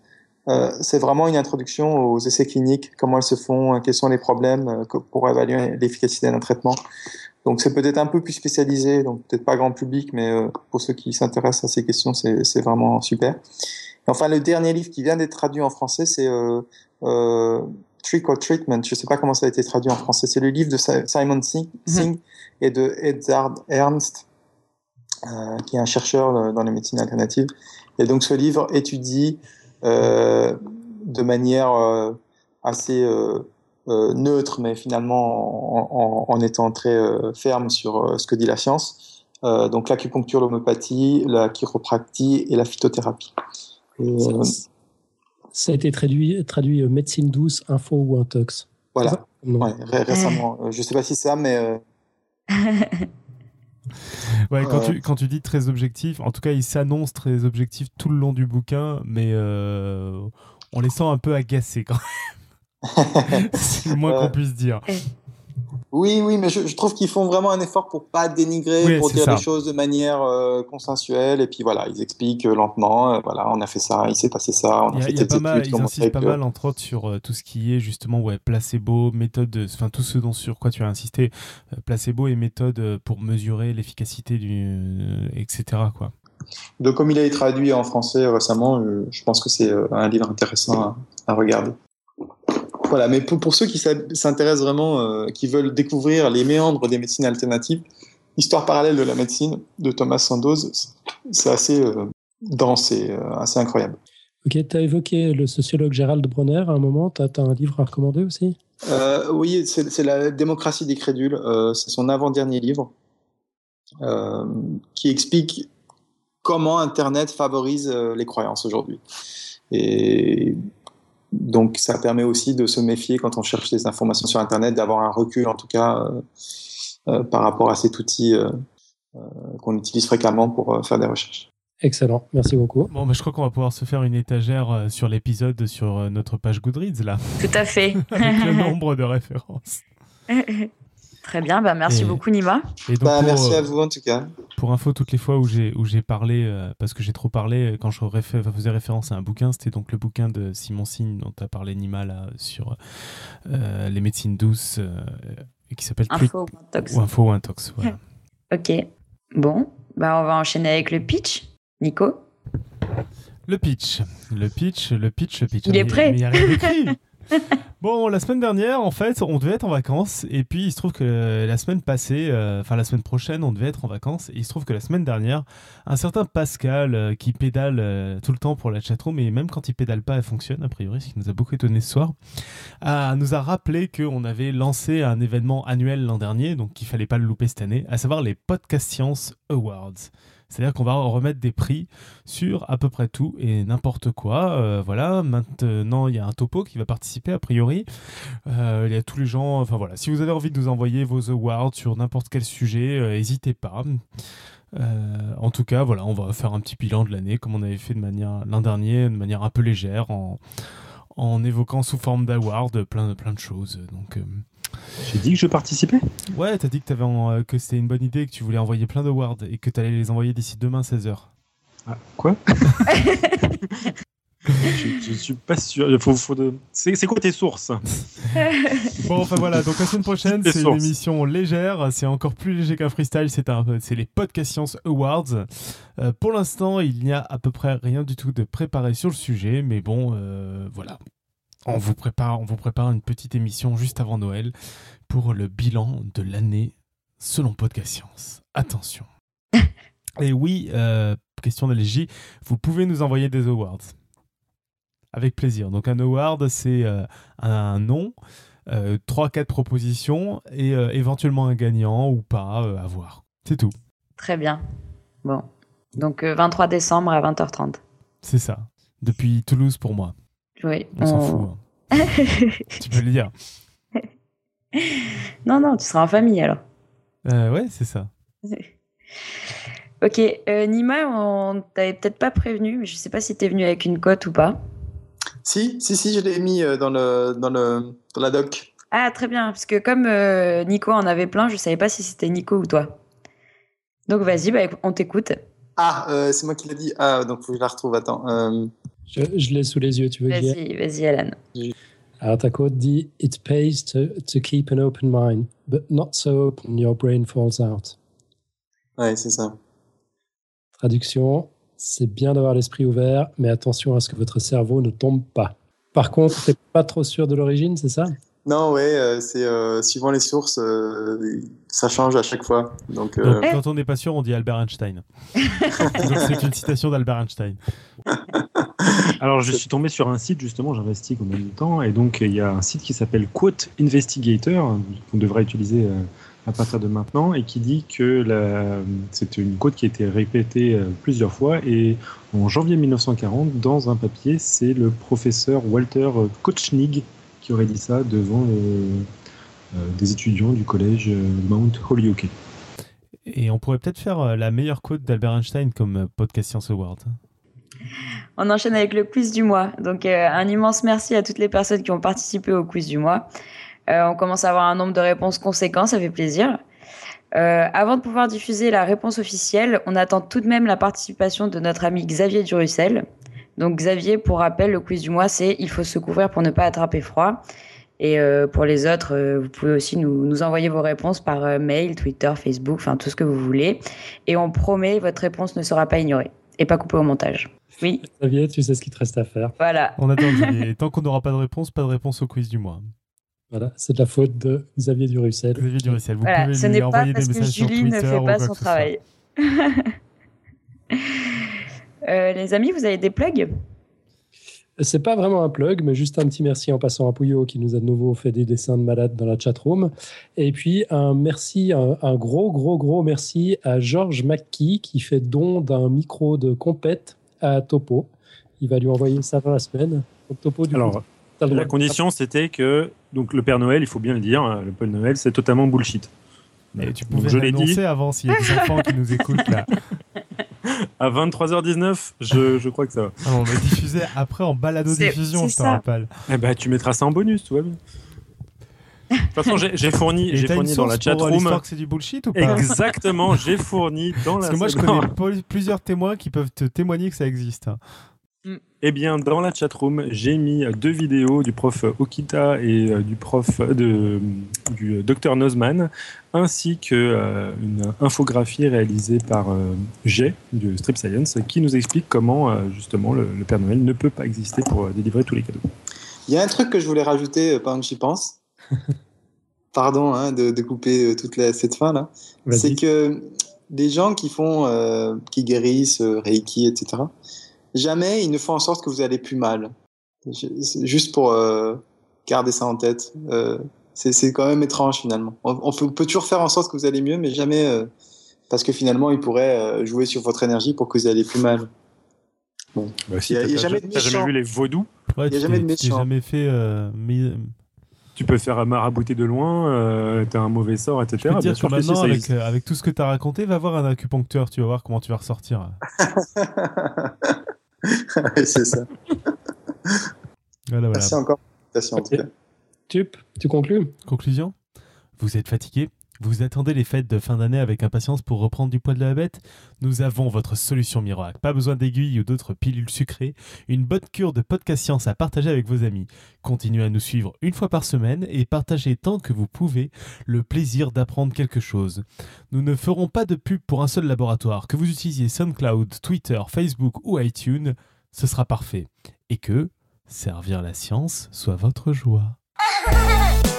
euh, c'est vraiment une introduction aux essais cliniques, comment elles se font, euh, quels sont les problèmes euh, pour évaluer l'efficacité d'un traitement. Donc c'est peut-être un peu plus spécialisé, donc peut-être pas grand public, mais pour ceux qui s'intéressent à ces questions, c'est vraiment super. Enfin, le dernier livre qui vient d'être traduit en français, c'est euh, Trick or Treatment. Je ne sais pas comment ça a été traduit en français. C'est le livre de Simon Singh, mhm. et de Edzard Ernst, qui est un chercheur dans les médecines alternatives. Et donc ce livre étudie euh, de manière euh, assez euh, neutre, mais finalement en, étant très ferme sur ce que dit la science. donc l'acupuncture, l'homéopathie, la chiropractie et la phytothérapie. Ça a été traduit, traduit médecine douce, info ou intox. Voilà, récemment. je ne sais pas si c'est ça, mais Ouais, quand, tu, quand tu dis très objectif, en tout cas, il s'annonce très objectif tout le long du bouquin, mais euh, on les sent un peu agacés quand même. C'est le moins qu'on puisse dire. Oui, oui, mais je, trouve qu'ils font vraiment un effort pour pas dénigrer, pour dire les choses de manière euh, consensuelle. Et puis voilà, ils expliquent euh, lentement. Euh, voilà, on a fait ça, il s'est passé ça, on a, fait pas mal, Ils insistent pas mal, entre autres, sur tout ce qui est justement ouais, placebo, méthode, enfin tout ce dont sur quoi tu as insisté, placebo et méthode pour mesurer l'efficacité du, etc. Quoi. Donc comme il a été traduit en français récemment, je pense que c'est un livre intéressant à regarder. Voilà, mais pour, ceux qui s'intéressent vraiment, euh, qui veulent découvrir les méandres des médecines alternatives, Histoire parallèle de la médecine de Thomas Sandoz, c'est assez euh, dense et euh, assez incroyable. Ok, tu as évoqué le sociologue Gérald Bronner à un moment, tu as, un livre à recommander aussi? Oui, c'est La démocratie des crédules, c'est son avant-dernier livre qui explique comment Internet favorise les croyances aujourd'hui. Et donc ça permet aussi de se méfier quand on cherche des informations sur Internet, d'avoir un recul en tout cas par rapport à cet outil qu'on utilise fréquemment pour faire des recherches. Excellent, merci beaucoup. Bon, mais je crois qu'on va pouvoir se faire une étagère sur l'épisode sur notre page Goodreads là. Tout à fait. Avec le nombre de références. Très bien, bah merci beaucoup Nima. Bah, merci à vous en tout cas. Pour info, toutes les fois où j'ai où j'ai parlé, euh, parce que j'ai trop parlé, quand je faisais référence à un bouquin, c'était donc le bouquin de Simon Signe dont tu as parlé Nima là sur euh, les médecines douces euh, qui s'appelle Info ou Intox. Ou Info ou Intox, voilà. ok, bon, bah on va enchaîner avec le pitch, Nico? Le pitch, le pitch, le pitch, le pitch. Il est prêt. Il y a rien bon, la semaine dernière, en fait, on devait être en vacances. Et puis, il se trouve que la semaine passée, euh, enfin la semaine prochaine, on devait être en vacances. Et il se trouve que la semaine dernière, un certain Pascal euh, qui pédale euh, tout le temps pour la chatroom, et même quand il pédale pas, elle fonctionne, a priori, ce qui nous a beaucoup étonné ce soir, nous a rappelé qu'on avait lancé un événement annuel l'an dernier, donc qu'il fallait pas le louper cette année, à savoir les Podcast Science Awards. C'est-à-dire qu'on va remettre des prix sur à peu près tout et n'importe quoi. Euh, voilà, maintenant il y a un topo qui va participer a priori. Euh, il y a tous les gens. Enfin voilà, si vous avez envie de nous envoyer vos awards sur n'importe quel sujet, euh, n'hésitez pas. en tout cas, voilà, on va faire un petit bilan de l'année comme on avait fait de manière l'an dernier, de manière un peu légère, en, évoquant sous forme d'award plein, plein de choses. Donc j'ai dit que je participais Ouais, t'as dit que, avais euh, que c'était une bonne idée, que tu voulais envoyer plein d'awards et que t'allais les envoyer d'ici demain 16h. Ah, quoi je, suis pas sûr. Faut, de... C'est quoi tes sources Bon, enfin voilà, donc la semaine prochaine, c'est une émission légère. C'est encore plus léger qu'un freestyle. C'est les Podcast Science Awards. Euh, pour l'instant, il n'y a à peu près rien du tout de préparé sur le sujet, mais bon, euh, voilà on vous prépare, on vous prépare une petite émission juste avant Noël pour le bilan de l'année selon Podcast Science. Attention. Et oui, euh, question d'allégie, vous pouvez nous envoyer des awards. Avec plaisir. Donc un award, c'est euh, un nom, euh, trois, 4 quatre propositions et éventuellement un gagnant ou pas à voir. C'est tout. Très bien. Bon. Donc 23 décembre à 20h30. C'est ça. Depuis Toulouse pour moi. Oui. On s'en fout. Hein. tu peux le dire. Non, non, tu seras en famille alors. Euh, ouais, c'est ça. ok, euh, Nima, on t'avait peut-être pas prévenu, mais je sais pas si t'es venu avec une cote ou pas. Si, si, si, je l'ai mis euh, dans, le, dans, le, dans la doc. Ah, très bien, parce que comme euh, Nico en avait plein, je savais pas si c'était Nico ou toi. Donc vas-y, bah, on t'écoute. Ah, c'est moi qui l'ai dit. Ah, donc faut que je la retrouve. Attends. Je, l'ai sous les yeux, tu veux dire Vas-y, vas-y, Alan. Alors, ta quote dit It pays to, to keep an open mind, but not so open your brain falls out. Ouais, c'est ça. Traduction C'est bien d'avoir l'esprit ouvert, mais attention à ce que votre cerveau ne tombe pas. Par contre, tu n'es pas trop sûr de l'origine, c'est ça? Non, ouais, euh, c'est euh, suivant les sources, euh, ça change à chaque fois. Donc, quand on n'est pas sûr, on dit Albert Einstein. c'est une citation d'Albert Einstein. Alors, je suis tombé sur un site, justement, j'investis en même temps, et donc il y a un site qui s'appelle Quote Investigator, qu'on devrait utiliser à partir de maintenant, et qui dit que c'est une quote qui a été répétée plusieurs fois, et en janvier 1940, dans un papier, c'est le professeur Walter Kochnig qui aurait dit ça devant des étudiants du collège Mount Holyoke. Et on pourrait peut-être faire la meilleure quote d'Albert Einstein comme podcast Science Award. On enchaîne avec le quiz du mois. Donc, euh, un immense merci à toutes les personnes qui ont participé au quiz du mois. Euh, on commence à avoir un nombre de réponses conséquent, ça fait plaisir. Euh, avant de pouvoir diffuser la réponse officielle, on attend tout de même la participation de notre ami Xavier Durussel. Donc Xavier, pour rappel, le quiz du mois, c'est il faut se couvrir pour ne pas attraper froid. Et pour les autres, vous pouvez aussi nous, nous envoyer vos réponses par mail, Twitter, Facebook, enfin tout ce que vous voulez. Et on promet, votre réponse ne sera pas ignorée et pas coupée au montage. Oui. Xavier, tu sais ce qu'il te reste à faire. Voilà. On attend Et tant qu'on n'aura pas de réponse, pas de réponse au quiz du mois. Voilà, c'est de la faute de Xavier Durussel. Xavier Durussel, vous pouvez ce lui envoyer des messages sur Twitter ne fait pas son travail. euh, les amis, vous avez des plugs? C'est pas vraiment un plug, mais juste un petit merci en passant à Pouillot qui nous a de nouveau fait des dessins de malades dans la chatroom. Et puis un merci, un, gros, gros, gros merci à Georges McKee qui fait don d'un micro de compète à Topo. Il va lui envoyer ça dans la semaine. Topo, du Alors, La condition, c'était que donc le Père Noël, il faut bien le dire, hein, le Père Noël, c'est totalement bullshit. Mais tu pouvais l'annoncer avant s'il y a des enfants qui nous écoutent là. À 23h19, je, je crois que ça va. Ah, on va diffuser après en balado-diffusion, je te rappelle. Eh ben, tu mettras ça en bonus, tout va bien. De toute façon, j'ai fourni, j'ai fourni dans la chatroom. que c'est du bullshit ou pas Exactement, j'ai fourni dans la. Parce que moi, je connais plusieurs témoins qui peuvent te témoigner que ça existe. Hein. Eh bien, dans la chatroom, j'ai mis deux vidéos du prof Okita et euh, du prof de, du docteur Nozman, ainsi que euh, une infographie réalisée par euh, G du Strip Science, qui nous explique comment justement le, Père Noël ne peut pas exister pour délivrer tous les cadeaux. Il y a un truc que je voulais rajouter pendant que j'y pense. Pardon hein, de, couper toute cette fin là. C'est que les gens qui font, qui guérissent, Reiki, etc jamais ils ne font en sorte que vous allez plus mal. Juste pour euh, garder ça en tête. Euh, c'est quand même étrange finalement. On, peut, toujours faire en sorte que vous allez mieux, mais jamais euh, parce que finalement ils pourraient jouer sur votre énergie pour que vous allez plus mal. Bon. Bah, il n'y a, jamais de méchant. jamais vu les vaudous Il n'y a jamais de méchant. jamais fait tu peux faire marabouter de loin, euh, tu as un mauvais sort, etc. Je peux dire que maintenant, avec, avec, tout ce que tu as raconté, va voir un acupuncteur, tu vas voir comment tu vas ressortir. c'est ça. Merci encore. Merci en tout cas. Tup, tu conclus? Conclusion? Vous êtes fatigué? Vous attendez les fêtes de fin d'année avec impatience pour reprendre du poids de la bête? Nous avons votre solution miracle. Pas besoin d'aiguilles ou d'autres pilules sucrées. Une bonne cure de podcast science à partager avec vos amis. Continuez à nous suivre une fois par semaine et partagez tant que vous pouvez le plaisir d'apprendre quelque chose. Nous ne ferons pas de pub pour un seul laboratoire. Que vous utilisiez SoundCloud, Twitter, Facebook ou iTunes, ce sera parfait. Et que servir la science soit votre joie.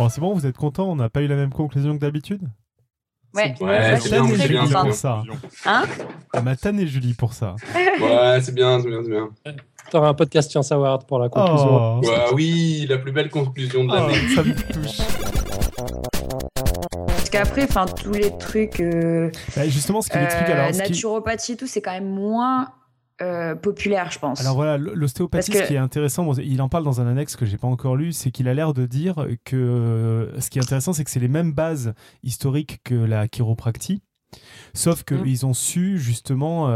Bon, c'est bon, vous êtes content On n'a pas eu la même conclusion que d'habitude? Ouais, c'est bien, c'est bien, pour ça. Hein? M'a tanné Julie pour ça. Ouais, c'est bien, c'est bien, c'est bien. T'auras un podcast Science Award pour la conclusion. Oh, ouais, oui, la plus belle conclusion de l'année. Oh, ça me touche. Parce qu'après, enfin, tous les trucs. Euh, bah, justement, ce qu'il explique alors. Naturopathie et tout, c'est quand même moins euh, populaire, je pense. Alors voilà, l'ostéopathie, ce qui est intéressant, il en parle dans un annexe que j'ai pas encore lu, c'est qu'il a l'air de dire que euh, ce qui est intéressant, c'est que c'est les mêmes bases historiques que la chiropractie, Sauf qu'ils mm. ont su justement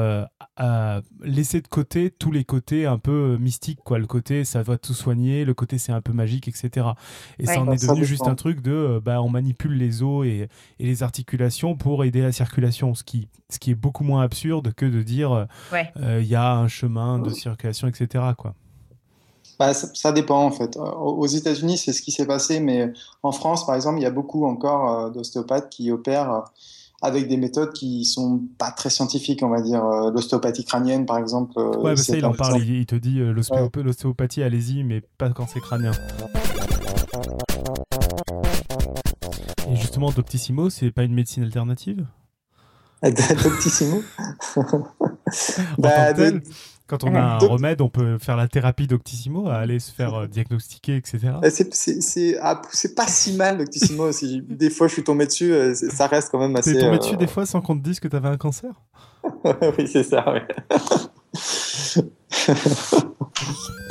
euh, laisser de côté tous les côtés un peu mystiques, quoi. Le côté ça va tout soigner, le côté c'est un peu magique, etc. Et ça en est devenu juste un truc de euh, bah, on manipule les os et, les articulations pour aider la circulation, ce qui, ce qui est beaucoup moins absurde que de dire euh, il y a un chemin de circulation, etc. Quoi. Bah, ça, dépend en fait. Aux États-Unis, c'est ce qui s'est passé, mais en France, par exemple, il y a beaucoup encore d'ostéopathes qui opèrent avec des méthodes qui sont pas très scientifiques, on va dire. Euh, l'ostéopathie crânienne, par exemple. Euh, ouais, bah ça, il en parle. Il, te dit euh, l'ostéopathie, allez-y, mais pas quand c'est crânien. Et justement, Doctissimo, c'est pas une médecine alternative? Doctissimo? Bah, quand on a un remède, on peut faire la thérapie d'Octissimo, aller se faire euh, diagnostiquer, etc. Euh, ah, c'est pas si mal, d'Octissimo. des fois, je suis tombé dessus, euh, ça reste quand même assez. T'es tombé dessus des fois sans qu'on te dise que t'avais un cancer? Oui, c'est ça, oui.